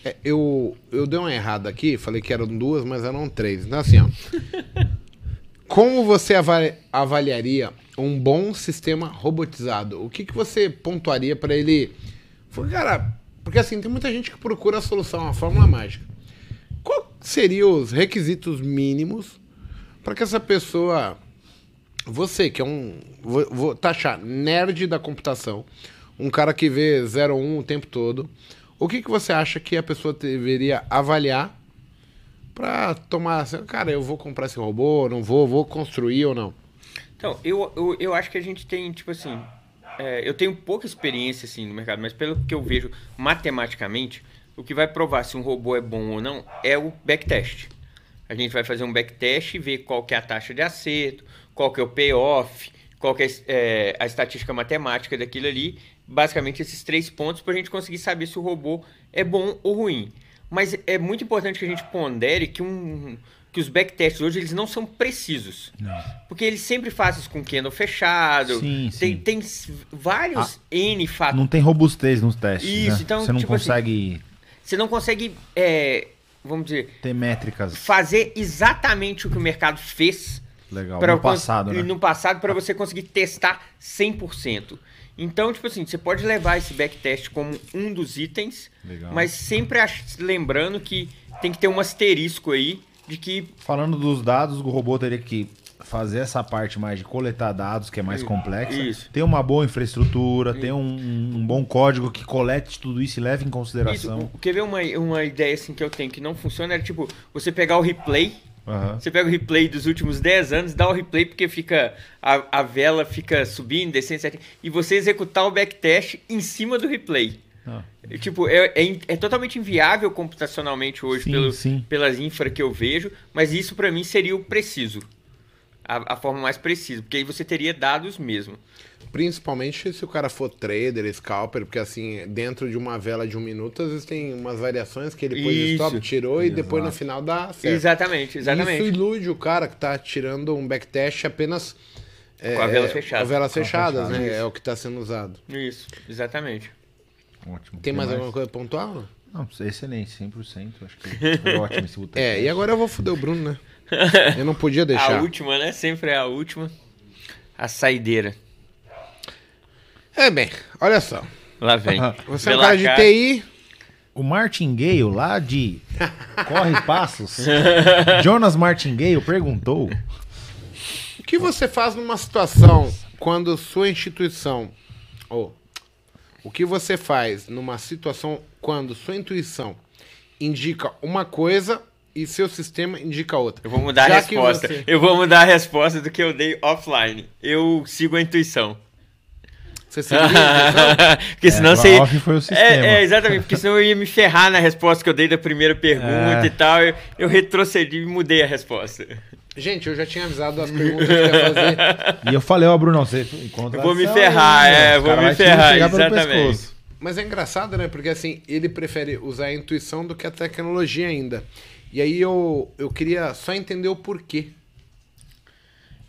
É, eu, eu dei uma errada aqui, falei que eram duas, mas eram três. Então, assim, ó. Como você avali- avaliaria um bom sistema robotizado? O que, que você pontuaria para ele? Foi, Cara, porque assim, tem muita gente que procura a solução, a fórmula mágica. Seriam os requisitos mínimos para que essa pessoa, você que é um, vou, vou taxar, nerd da computação, um cara que vê 01 o tempo todo, o que, que você acha que a pessoa deveria avaliar para tomar, assim, cara, eu vou comprar esse robô, não vou, vou construir ou não? Então, eu, eu, eu acho que a gente tem, tipo assim. é, eu tenho pouca experiência assim no mercado, mas pelo que eu vejo matematicamente, o que vai provar se um robô é bom ou não é o backtest. A gente vai fazer um backtest e ver qual que é a taxa de acerto, qual que é o payoff, qual que é, é, a estatística matemática daquilo ali. Basicamente esses três pontos para a gente conseguir saber se o robô é bom ou ruim. Mas é muito importante que a gente pondere que, um, que os backtests hoje eles não são precisos. Porque eles sempre fazem isso com candle fechado. Sim, tem, sim. tem vários N fatos. Não tem robustez nos testes, Isso, né? então, Você não tipo assim, consegue Você não consegue, é, vamos dizer, ter métricas fazer exatamente o que o mercado fez legal. no passado, e né? no passado para você conseguir testar 100%. Então, tipo assim, você pode levar esse backtest como um dos itens, Legal. mas sempre lembrando que tem que ter um asterisco aí de que Falando dos dados, o robô teria que fazer essa parte mais de coletar dados, que é mais complexa. Isso. Ter uma boa infraestrutura, ter um, um bom código que colete tudo isso e leve em Isso, consideração. o- quer ver uma, uma ideia assim que eu tenho que não funciona? Era tipo, você pegar o replay, Aham. você pega o replay dos últimos 10 anos, dá o replay porque fica a, a vela fica subindo, descendo, certinho, e você executar o backtest em cima do replay. Ah. É, Tipo, é, é, é totalmente inviável computacionalmente hoje Sim, pelo, sim. pelas infra que eu vejo, mas isso pra mim seria o preciso. A, a forma mais precisa, porque aí você teria dados mesmo. Principalmente se o cara for trader, scalper, porque assim, dentro de uma vela de um minuto, às vezes tem umas variações que ele pôs Isso. stop, tirou e depois no Exato. final dá certo. Exatamente, exatamente. Isso ilude o cara que tá tirando um backtest apenas é, Com a vela é, fechada. Com a velas fechadas, fechada, né? isso. É o que tá sendo usado. Isso, exatamente. Ótimo. Tem mais alguma coisa pontual? Não, excelente, 100%. Acho que foi ótimo esse boteco. É, e agora eu vou foder o Bruno, né? Eu não podia A deixar. última, né? Sempre é a última. A saideira. É bem, olha só. Lá vem. Você é um cara de. TI. O Martingale, lá de Corre Passos, Jonas Martingale perguntou O que você faz numa situação quando sua instituição. Ou. o que você faz numa situação quando sua intuição indica uma coisa e seu sistema indica outra? Eu vou mudar Já a resposta. você- Eu vou mudar a resposta do que eu dei offline. Eu sigo a intuição. Você seguiu a intuição? porque senão É, você. off foi o sistema. É, é, exatamente, porque senão eu ia me ferrar na resposta que eu dei da primeira pergunta É. e tal. Eu, eu retrocedi e mudei a resposta. Gente, eu já tinha avisado as perguntas que eu ia fazer. E eu falei, ó, Bruno, você encontra Eu vou me ferrar, é, vou me ferrar, exatamente. Mas é engraçado, né? Porque assim, ele prefere usar a intuição do que a tecnologia ainda. E aí eu, eu queria só entender o porquê.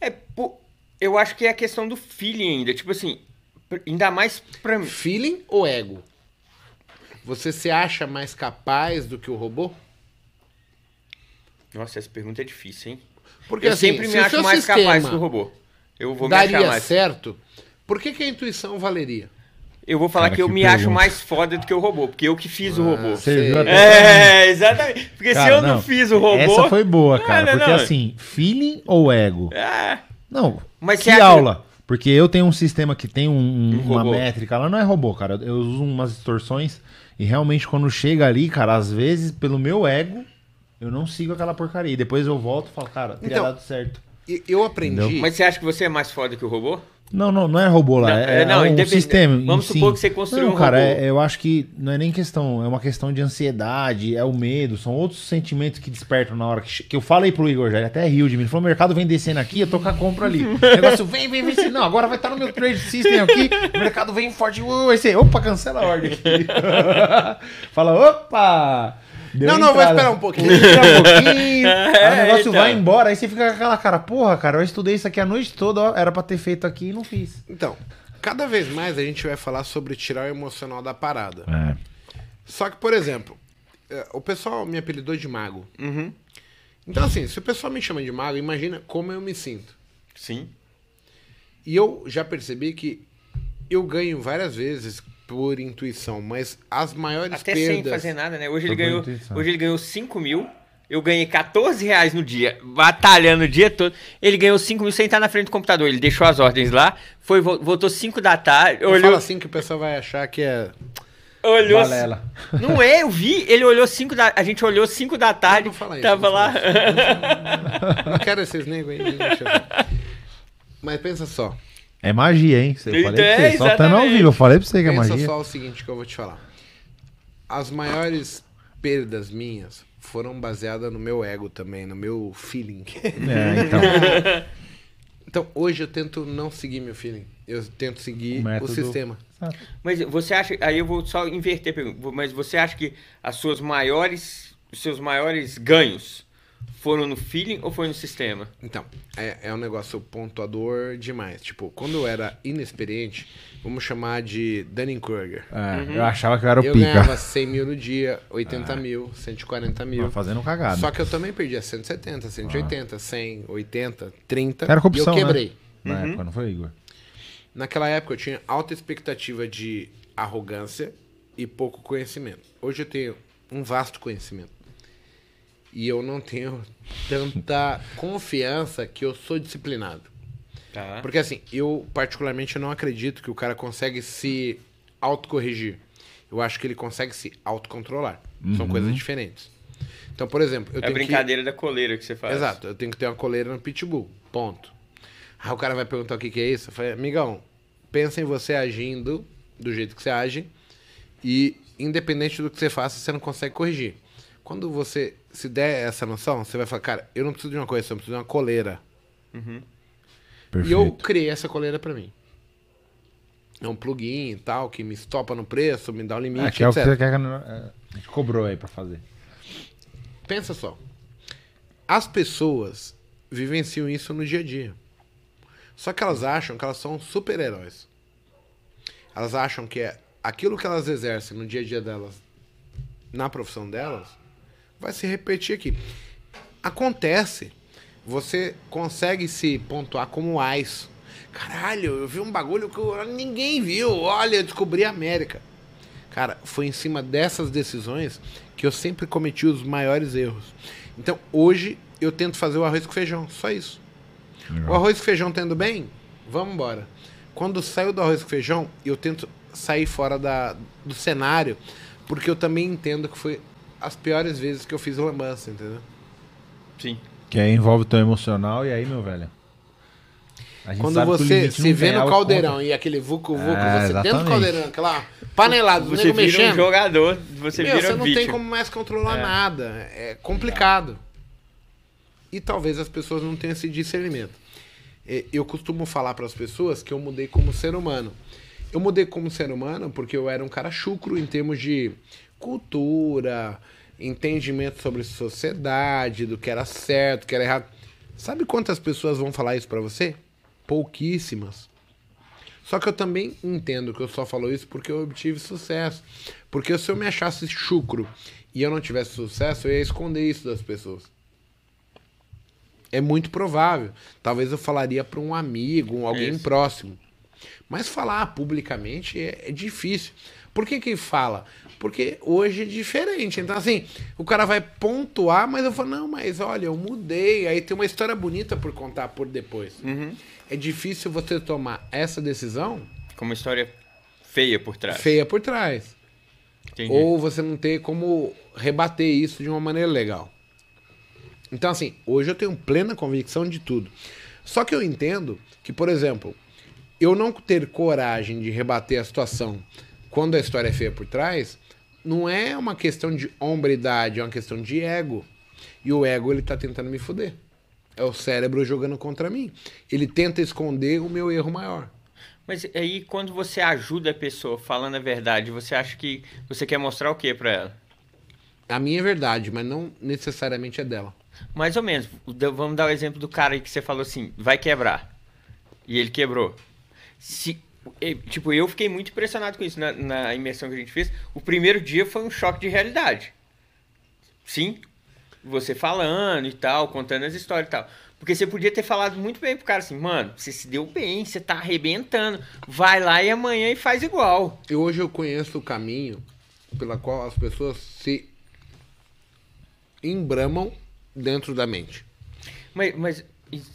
É, pô, eu acho que é a questão do feeling ainda. Tipo assim, ainda mais pra mim. Feeling ou ego? você se acha mais capaz do que o robô? Nossa, essa pergunta é difícil, hein? Porque eu assim, sempre se me acho mais capaz que o robô. Eu vou me achar daria mais. certo, por que, que a intuição valeria? Eu vou falar Cara, que eu que me acho mais foda do que o robô, porque eu que fiz o robô. Ah, Você viu até- É, exatamente. Porque se Cara, eu não, fiz o robô. Essa foi boa, cara. Não, não, porque não. assim, feeling ou ego? É. Não. Mas que aula? Porque eu tenho um sistema que tem um- um- Um uma robô. métrica lá, não é robô, cara. Eu uso umas distorções e realmente quando chega ali, cara, às vezes pelo meu ego, eu não sigo aquela porcaria. E depois eu volto e falo, cara, teria Então, dado certo. Eu aprendi. Entendeu? Mas você acha que você é mais foda que o robô? Não, não, não é robô lá, Não, é, é, não, um independente- sistema. em vamos supor que você construiu não, um cara, robô. é- eu acho que não é nem questão, é uma questão de ansiedade, é o medo, são outros sentimentos que despertam na hora que, que eu falei pro Igor já, ele até riu de mim, ele falou, o mercado vem descendo aqui, eu tô com a compra ali. O negócio vem, vem, vem, não, agora vai estar no meu trade system aqui, o mercado vem forte, aí você, opa, cancela a ordem aqui. Fala, opa! Deu Não, não, vou esperar um pouquinho. Espera um pouquinho, aí o É, negócio então. vai embora, aí você fica com aquela cara, porra, cara, eu estudei isso aqui a noite toda, ó, era pra ter feito aqui e não fiz. Então, cada vez mais a gente vai falar sobre tirar o emocional da parada. É. Só que, por exemplo, eh, o pessoal me apelidou de mago. Uhum. Então, assim, se o pessoal me chama de mago, imagina como eu me sinto. Sim. E eu já percebi que eu ganho várias vezes por intuição, mas as maiores Até perdas... sem fazer nada, né? Hoje ele, ganhou, intuição. hoje ele ganhou 5 mil. Eu ganhei 14 reais no dia, batalhando o dia todo. Ele ganhou 5 mil sem estar na frente do computador. Ele deixou as ordens lá, foi, vo- voltou 5 da tarde, Eu olhou, falo assim que o pessoal vai achar que é... olhou. Balela. Não é, eu vi, ele olhou 5 da. A gente olhou 5 da tarde. Não, não fala isso, tava não lá. fala Não quero esses negros aí. ver. Mas pensa só. É magia, hein? Você Então, falei pra é, você. Só tá ao vivo. Eu falei pra você que é Pensa magia. só o seguinte que eu vou te falar. As maiores perdas minhas foram baseadas no meu ego também, no meu feeling. É, então. Então, hoje eu tento não seguir meu feeling. Eu tento seguir O o, método- sistema. Mas você acha. Aí eu vou só inverter a pergunta. Mas você acha que as suas maiores. Os seus maiores ganhos foram no feeling ou foi no sistema? Então, é, é um negócio pontuador demais. Tipo, quando eu era inexperiente, vamos chamar de Dunning-Kruger. É, Eu achava que eu era o Eu pica. ganhava 100 mil no dia, 80 mil, 140 mil. Tava fazendo cagada. Só que eu também perdia 170, 180, 100, 80, 30. Era corrupção, e eu quebrei. né? Na época, não foi, Igor? Naquela época eu tinha alta expectativa de arrogância e pouco conhecimento. Hoje eu tenho um vasto conhecimento. E eu não tenho tanta confiança que eu sou disciplinado. Tá. Porque assim, eu particularmente não acredito que o cara consegue se autocorrigir. Eu acho que ele consegue se autocontrolar. São coisas diferentes. Então, por exemplo, eu É a tenho que... brincadeira da coleira que você faz. Exato, eu tenho que ter uma coleira no pitbull. Ponto. Aí o cara vai perguntar o que, que é isso. Eu falei, amigão, pensa em você agindo do jeito que você age e independente do que você faça, você não consegue corrigir. Quando você se der essa noção, você vai falar, cara, eu não preciso de uma coisa, eu preciso de uma coleira. Perfeito. E eu criei essa coleira pra mim. É um plugin e tal, que me estopa no preço, me dá o É, limite, que é o que etc. você quer é, a gente cobrou aí pra fazer. Pensa só. As pessoas vivenciam isso no dia a dia. Só que elas acham que elas são super-heróis. Elas acham que é aquilo que elas exercem no dia a dia delas, na profissão delas, vai se repetir aqui. Acontece. Você consegue se pontuar como AIS. Caralho, eu vi um bagulho que eu- ninguém viu. Olha, eu descobri a América. Cara, foi em cima dessas decisões que eu sempre cometi os maiores erros. Então, hoje, eu tento fazer o arroz com feijão, só isso. O arroz com feijão tendo bem, vamos embora. Quando saiu do arroz com feijão, eu tento sair fora da, do cenário, porque eu também entendo que foi as piores vezes que eu fiz lambança, entendeu? Sim. Que aí envolve o teu emocional e aí, meu velho. a gente Quando sabe que o você se vê no algo caldeirão contra. e aquele vucu-vucu, É, você dentro do exatamente. caldeirão, aquela panelada, Você vira um mexendo, jogador, você Meu, vira você não vítima. tem como mais controlar É. nada. É complicado. E talvez as pessoas não tenham esse discernimento. É, Eu costumo falar para as pessoas que eu mudei como ser humano. Eu mudei como ser humano porque eu era um cara chucro em termos de cultura, entendimento sobre sociedade, do que era certo, do que era errado. Sabe quantas pessoas vão falar isso para você? Pouquíssimas. Só que eu também entendo que eu só falo isso porque eu obtive sucesso. Porque se eu me achasse chucro e eu não tivesse sucesso, eu ia esconder isso das pessoas. É muito provável. Talvez eu falaria para um amigo, um alguém Isso. próximo. Mas falar publicamente é, é difícil. Por que que fala? Porque hoje é diferente. Então, assim, o cara vai pontuar, mas eu falo, não, mas olha, eu mudei. Aí tem uma história bonita por contar por depois. É difícil você tomar essa decisão Com uma história feia por trás. feia por trás. Entendi. Ou você não ter como rebater isso de uma maneira legal. Então, assim, hoje eu tenho plena convicção de tudo. Só que eu entendo que, por exemplo, eu não ter coragem de rebater a situação quando a história é feia por trás, não é uma questão de hombridade, é uma questão de ego. E o ego, ele tá tentando me fuder. É o cérebro jogando contra mim. Ele tenta esconder o meu erro maior. Mas aí, quando você ajuda a pessoa falando a verdade, você acha que você quer mostrar o que pra ela? A minha é verdade, mas não necessariamente é dela. Mais ou menos. Vamos dar o exemplo do cara aí que você falou assim, vai quebrar. E ele quebrou. Se, e, tipo, eu fiquei muito impressionado com isso na, na imersão que a gente fez. O primeiro dia foi um choque de realidade. Sim. Você falando e tal, contando as histórias e tal. Porque você podia ter falado muito bem pro cara assim, mano, você se deu bem, você tá arrebentando. Vai lá e amanhã e faz igual. E hoje eu conheço o caminho pela qual as pessoas se embramam dentro da mente. Mas, mas,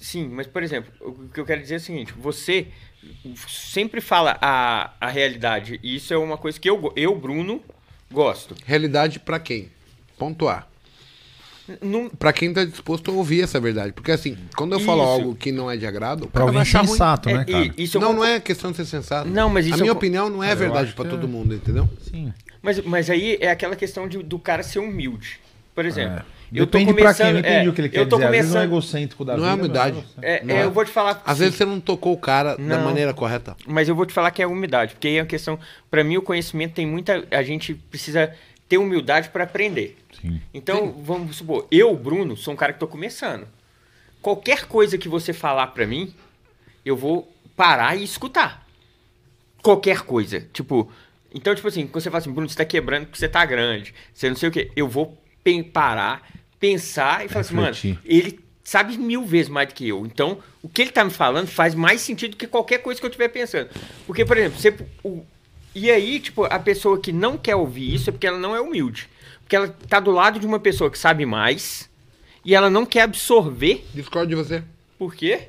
sim, mas por exemplo, o que eu quero dizer é o seguinte: você sempre fala a, a realidade, e isso é uma coisa que eu, eu Bruno, gosto. Realidade pra quem? Pontuar. Não, Pra quem tá disposto a ouvir essa verdade. Porque assim, quando eu falo Isso. algo que não é de agrado, Pra alguém achar ruim. sensato, né, é, cara? e- isso eu Não, concor- não é questão de ser sensato. Não, mas isso A eu minha con- opinião não é Eu verdade que todo é. mundo, entendeu? Sim. Mas, mas aí é aquela questão de- do cara ser humilde. Por exemplo, É. eu tô quem, começando. entendi é, o que ele quer eu tô dizer. Vezes não é começando. egocêntrico da Não é vida, humildade. mas você- É, Não é, é. eu vou te falar. Às vezes você não tocou o cara da Não. maneira correta. Mas eu vou te falar que é humildade, porque aí é uma questão. Pra mim, o conhecimento tem muita. A gente precisa ter humildade pra aprender. Sim. Então, vamos supor, eu, Bruno, sou um cara que tô começando. Qualquer coisa que você falar pra mim, eu vou parar e escutar. Qualquer coisa. Tipo, então, tipo assim, quando você fala assim, Bruno, você tá quebrando porque você tá grande. Você não sei o quê. Eu vou parar, pensar e falar assim, mano, ele sabe mil vezes mais do que eu. Então, o que ele tá me falando faz mais sentido que qualquer coisa que eu estiver pensando. Porque, por exemplo, você. o- e aí, tipo, a pessoa que não quer ouvir isso é porque ela não é humilde. Porque ela tá do lado de uma pessoa que sabe mais e ela não quer absorver. Discordo de você. Por quê?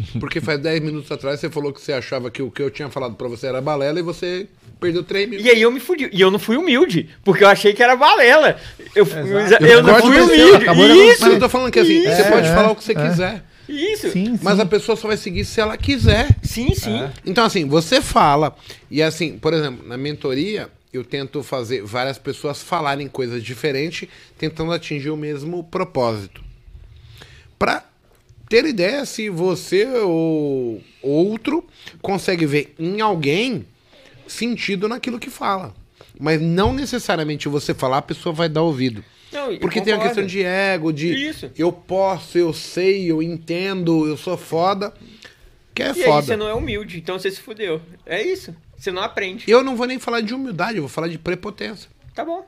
Porque faz 10 minutos atrás você falou que você achava que o que eu tinha falado pra você era balela e você perdeu 3 minutos. E aí eu me fudi. E eu não fui humilde, porque eu achei que era balela. Eu, Exato. eu, não fui humilde. Isso, Mas eu tô falando que assim, você É, pode é, falar o que você é. quiser. isso. Sim, Mas sim. a pessoa só vai seguir se ela quiser. Sim, sim. É. Então, assim, você fala, e assim, por exemplo, na mentoria, eu tento fazer várias pessoas falarem coisas diferentes, tentando atingir o mesmo propósito. Pra ter ideia se você ou outro consegue ver em alguém sentido naquilo que fala. Mas não necessariamente você falar, a pessoa vai dar ouvido. Não, Porque tem a questão de ego, de Isso. eu posso, eu sei, eu entendo, eu sou foda. Que é E aí foda. você não é humilde, então você se fudeu. É isso. Você não aprende. Eu não vou nem falar de humildade, eu vou falar de prepotência. Tá bom.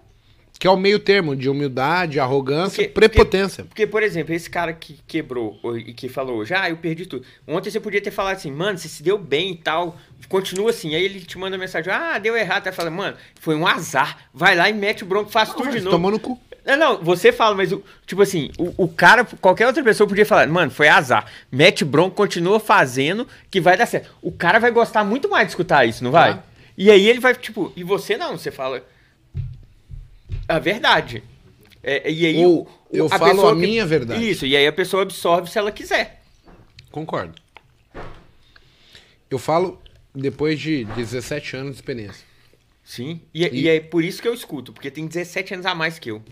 Que é o meio termo de humildade, arrogância, Porque- prepotência. Porque, por exemplo, esse cara que quebrou e que falou hoje, ah, eu perdi tudo. Ontem você podia ter falado assim, mano, você se deu bem e tal, continua assim. Aí ele te manda mensagem, ah, deu errado. Aí fala, mano, foi um azar. Vai lá e mete o bronco, faz tudo de novo. Tomou no cu. Não, não, você fala, mas o, tipo assim, o, o cara, qualquer outra pessoa podia falar, mano, foi azar. Mete bronco, continua fazendo, que vai dar certo. O cara vai gostar muito mais de escutar isso, não vai? Tá. E aí ele vai, tipo, e você não, você fala a verdade. É, e aí Ou o- eu falo pessoa a minha verdade. Isso, e aí a pessoa absorve se ela quiser. Concordo. Eu falo depois de 17 anos de experiência. Sim. E, E- e é por isso que eu escuto, porque tem 17 anos a mais que eu.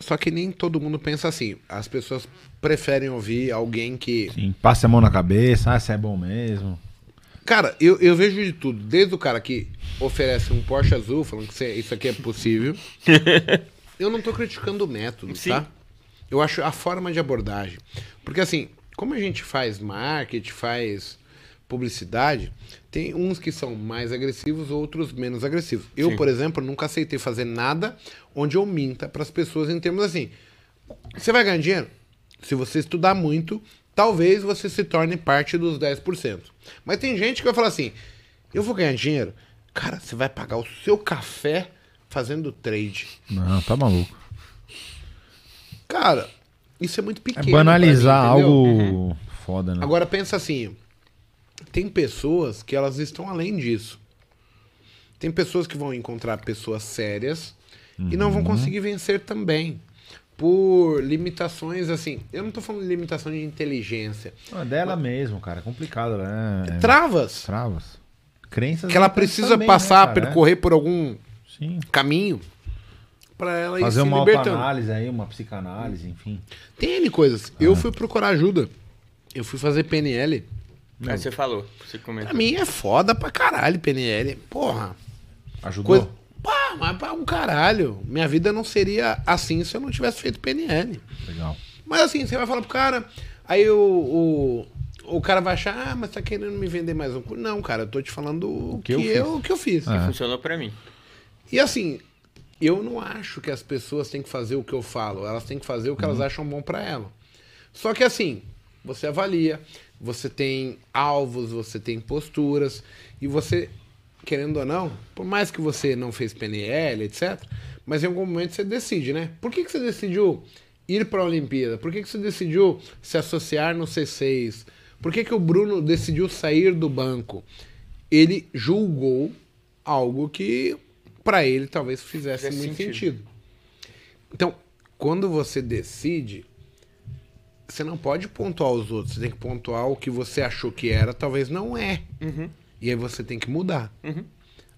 Só que nem todo mundo pensa assim. As pessoas preferem ouvir alguém que. Sim, passe a mão na cabeça, ah, isso é bom mesmo. Cara, eu, eu vejo de tudo. Desde o cara que oferece um Porsche azul, falando que isso aqui é possível. eu não tô criticando o método, Sim. tá? Eu acho a forma de abordagem. Porque assim, como a gente faz marketing, faz publicidade, tem uns que são mais agressivos, outros menos agressivos. Eu, Sim. por exemplo, nunca aceitei fazer nada onde eu minta para as pessoas em termos assim. Você vai ganhar dinheiro? Se você estudar muito, talvez você se torne parte dos 10%. Mas tem gente que vai falar assim: eu vou ganhar dinheiro? Cara, você vai pagar o seu café fazendo trade. Não, tá maluco. Cara, isso é muito É pequeno. banalizar pra mim, algo foda, né? Agora pensa assim, tem pessoas que elas estão além disso. Tem pessoas que vão encontrar pessoas sérias e não Uhum. vão conseguir vencer também. Por limitações, assim, eu não tô falando de limitação de inteligência. Não, é dela mesmo, cara. É complicado, né? É... Travas. Travas. Crenças. Que ela precisa também, passar, né, cara? percorrer por algum. Sim. caminho para ela ir Fazer se uma libertando. autoanálise aí, uma psicanálise, enfim. Tem N coisas. Eu fui procurar ajuda. Eu fui fazer PNL. Aí você falou, você Pra comentou. mim é foda pra caralho PNL. Porra. Ajudou? Coisa... Pá, mas pra um caralho. Minha vida não seria assim se eu não tivesse feito PNL. Legal. Mas assim, você vai falar pro cara, aí o, o, o cara vai achar, ah, mas tá querendo me vender mais um curso. Não, cara, eu tô te falando o que, que eu eu, fiz. o que eu fiz. É. Funcionou pra mim. E assim, eu não acho que as pessoas têm que fazer o que eu falo, elas têm que fazer o que elas acham bom pra ela. Só que assim, você avalia, você tem alvos, você tem posturas, e você, querendo ou não, por mais que você não fez PNL, etc., mas em algum momento você decide, né? Por que, que você decidiu ir pra Olimpíada? Por que, que você decidiu se associar no C6? Por que, que o Bruno decidiu sair do banco? Ele julgou algo que para ele talvez fizesse Fizesse muito sentido. sentido. Então, quando você decide, você não pode pontuar os outros, você tem que pontuar o que você achou que era, talvez não é. Uhum. E aí você tem que mudar. Uhum.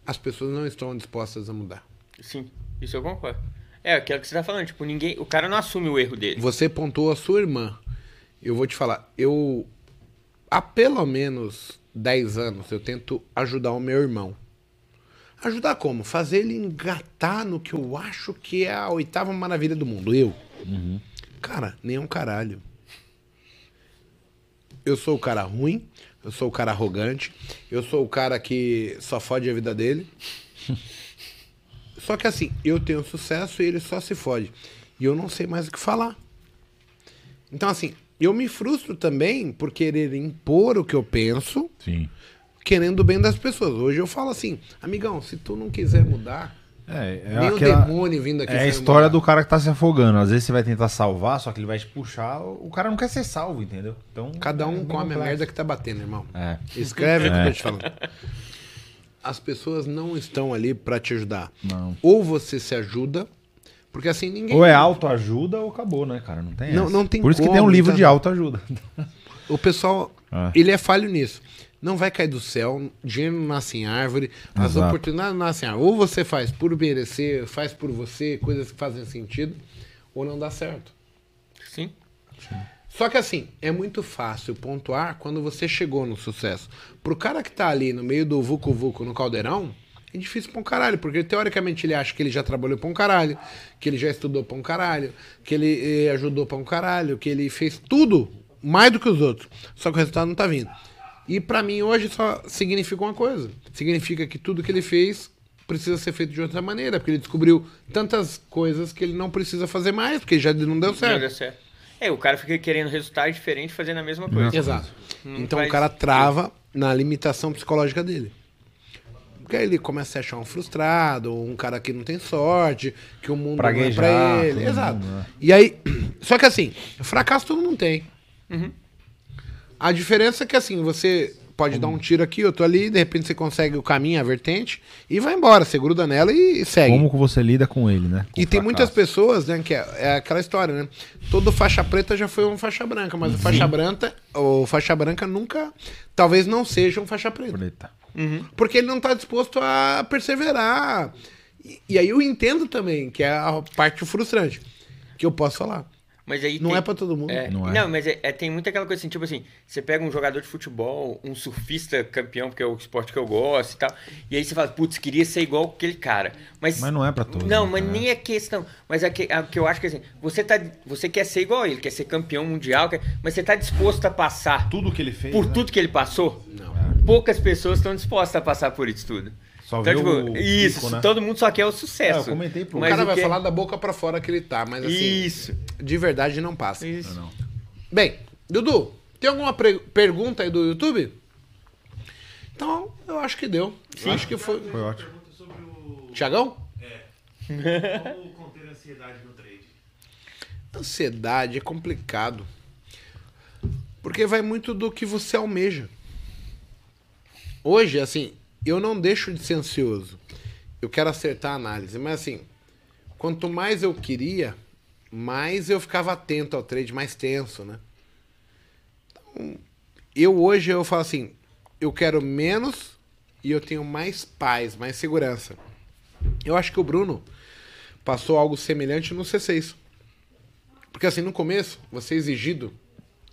As pessoas não estão dispostas a mudar. Sim, isso eu concordo. É, aquilo que você tá falando, tipo, ninguém. O cara não assume o erro dele. Você pontuou a sua irmã. Eu vou te falar, eu há pelo menos 10 anos eu tento ajudar o meu irmão. Ajudar como? Fazer ele engatar no que eu acho que é a oitava maravilha do mundo. Eu. Cara, nem um caralho. Eu sou o cara ruim, eu sou o cara arrogante, eu sou o cara que só fode a vida dele. Só que assim, eu tenho sucesso e ele só se fode. E eu não sei mais o que falar. Então, assim, eu me frustro também por querer impor o que eu penso, Sim. querendo o bem das pessoas. Hoje eu falo assim, amigão, se tu não quiser mudar, É, é nem aquela- o demônio vindo aqui É a história mudar. do cara que tá se afogando. Às vezes você vai tentar salvar, só que ele vai te puxar. O cara não quer ser salvo, entendeu? Então, Cada é um bem come a merda que tá batendo, irmão. É. Escreve o que eu É. tô te falando. As pessoas não estão ali pra te ajudar. Não. Ou você se ajuda, porque assim ninguém. Ou é autoajuda ou acabou, né, cara? Não tem Não- essa. não tem Por isso que como, tem um livro tá? de autoajuda. O pessoal, É. ele é falho nisso. Não vai cair do céu, dinheiro não nasce em árvore, as Exato. oportunidades não nascem em árvore. Ou você faz por merecer, faz por você, coisas que fazem sentido, ou não dá certo. Sim. Só que assim, é muito fácil pontuar quando você chegou no sucesso. Pro cara que tá ali no meio do Vucu Vucu no caldeirão, é difícil pra um caralho, porque teoricamente ele acha que ele já trabalhou pra um caralho, que ele já estudou pra um caralho, que ele eh, ajudou pra um caralho, que ele fez tudo mais do que os outros. Só que o resultado não tá vindo. E pra mim hoje só significa uma coisa. Significa que tudo que ele fez precisa ser feito de outra maneira, porque ele descobriu tantas coisas que ele não precisa fazer mais, porque já não deu Não certo. deu certo. É, o cara fica querendo resultado diferente fazendo a mesma coisa. Exato. Não então faz o cara trava na limitação psicológica dele. Porque aí ele começa a se achar um frustrado, ou um cara que não tem sorte, que o mundo não é Praguejar, pra ele. Exato. mundo, né? E aí, só que assim, fracasso todo mundo tem. Uhum. A diferença é que assim, você pode dar um tiro aqui, outro ali, de repente você consegue o caminho, a vertente, e vai embora, você gruda nela e segue. Como que você lida com ele, né? Com E tem muitas pessoas, né, que é, é aquela história, né? Todo faixa preta já foi um faixa branca, mas o faixa branca, o faixa branca nunca, talvez não seja um faixa preta. Preta. Porque ele não está disposto a perseverar. E, e aí eu entendo também, que é a parte frustrante, que eu posso falar. Mas aí Não tem- é pra todo mundo. É, Não não, é. mas é- é- tem muita aquela coisa assim, tipo assim, você pega um jogador de futebol, um surfista campeão, porque é o esporte que eu gosto e tal, e aí você fala, putz, queria ser igual aquele cara. Mas, Mas não é pra todos, Não, né, mas nem é questão. Mas é que, a que eu acho que assim, você, tá, você quer ser igual a ele, quer ser campeão mundial, quer- mas você tá disposto a passar Tudo que ele fez. por né? tudo que ele passou? Não. poucas pessoas estão dispostas a passar por isso tudo. Só Então, tipo, o isso, pico, né? todo mundo só quer o É, sucesso. eu comentei pro O Mas cara o vai que- falar da boca pra fora que ele tá, mas assim, Isso. de verdade não passa. Isso. Não. Bem, Dudu, tem alguma pre- pergunta aí do YouTube? Então, eu acho que deu. Eu acho que foi. Foi ótimo. O. Tiagão? Como conter ansiedade no trade? Ansiedade é complicado. Porque vai muito do que você almeja. Hoje, assim, eu não deixo de ser ansioso. Eu quero acertar a análise. Mas, assim, quanto mais eu queria, mais eu ficava atento ao trade, mais tenso, né? Então, eu hoje eu falo assim, eu quero menos e eu tenho mais paz, mais segurança. Eu acho que o Bruno passou algo semelhante no C6. Porque assim, no começo, você é exigido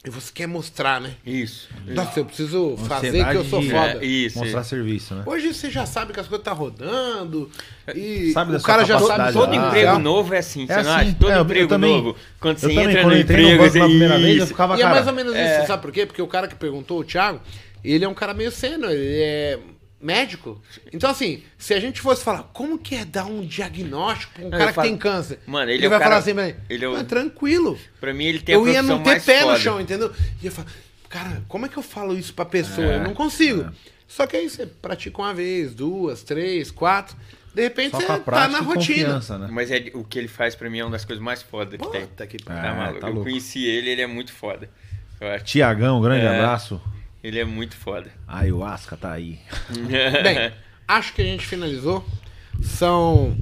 e você quer mostrar, né? Isso. Nossa, eu preciso fazer que eu sou de- foda. É, isso. Mostrar isso. serviço, né? Hoje você já sabe que as coisas tá rodando e Sabe da o sua cara já sabe Todo Ah, emprego já. novo é assim, É assim. Todo É, emprego também- novo. Quando você também, entra quando no no emprego, banco na primeira vez, eu ficava, E é cara... mais ou menos é. isso, sabe por quê? Porque o cara que perguntou, o Thiago, ele é um cara meio sênior, ele é médico. Então, assim, se a gente fosse falar, como que é dar um diagnóstico pra um Não, cara eu que falo- tem câncer? Mano, ele ele é o vai cara- falar assim, mas, ele é o- mas tranquilo. Pra mim, ele tem a Eu ia não ter pé foda. no chão, entendeu? E eu falo, cara, como é que eu falo isso pra pessoa? É, eu não consigo. Só que aí você pratica uma vez, duas, três, quatro. De repente Só você tá na rotina. né? Mas é, o que ele faz pra mim é uma das coisas mais fodas que tem. Puta que Tá, É, maluco? tá eu conheci ele, ele é muito foda. Tiagão, grande É. abraço. Ele é muito foda. Ayahuasca tá aí. Bem, acho que a gente finalizou. São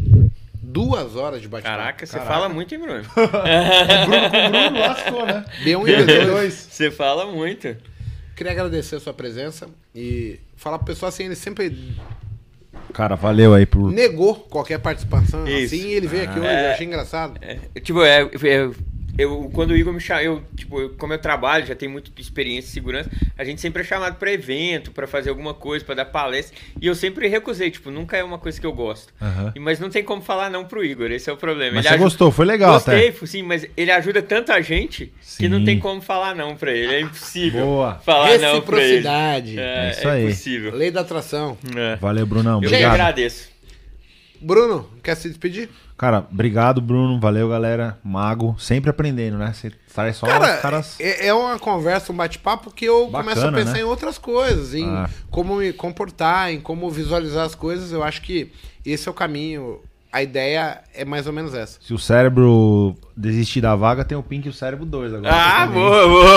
duas horas de bate-papo. Caraca, você fala muito, hein, Bruno? Bruno lascou, né? B1 e B2. Você fala muito. Queria agradecer a sua presença e falar pro pessoal assim, ele sempre Cara, valeu aí por... negou qualquer participação Isso. assim e ele veio aqui hoje, eu achei engraçado. É, tipo, é, é, eu, quando o Igor me chama, eu, tipo, eu- como eu trabalho, já tenho muita experiência em segurança, a gente sempre é chamado pra evento, pra fazer alguma coisa, pra dar palestra, e eu sempre recusei, tipo, nunca é uma coisa que eu gosto. Aham. E- Mas não tem como falar não pro Igor, esse é o problema. Mas Ele você aju- gostou, foi legal Gostei, até. sim, mas ele ajuda tanta gente que não Sim. tem como falar não pra ele, é impossível Boa. falar não pra ele. Reciprocidade, É, É isso é aí. impossível. lei da atração. É. Valeu, Brunão. Eu Obrigado. agradeço. Bruno, quer se despedir? Cara, obrigado, Bruno. Valeu, galera. Mago. Sempre aprendendo, né? Você traz só Cara, os caras... é, é uma conversa, um bate-papo que eu Bacana, começo a pensar né? em outras coisas, em Ah. como me comportar, em como visualizar as coisas. Eu acho que esse é o caminho. A ideia é mais ou menos essa. Se o cérebro desistir da vaga, tem o Pink e o cérebro 2 agora. Ah, também. boa, boa!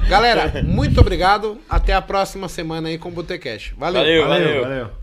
Galera, muito obrigado. Até a próxima semana aí com o Botecash. Valeu. Valeu, Valeu, valeu. valeu.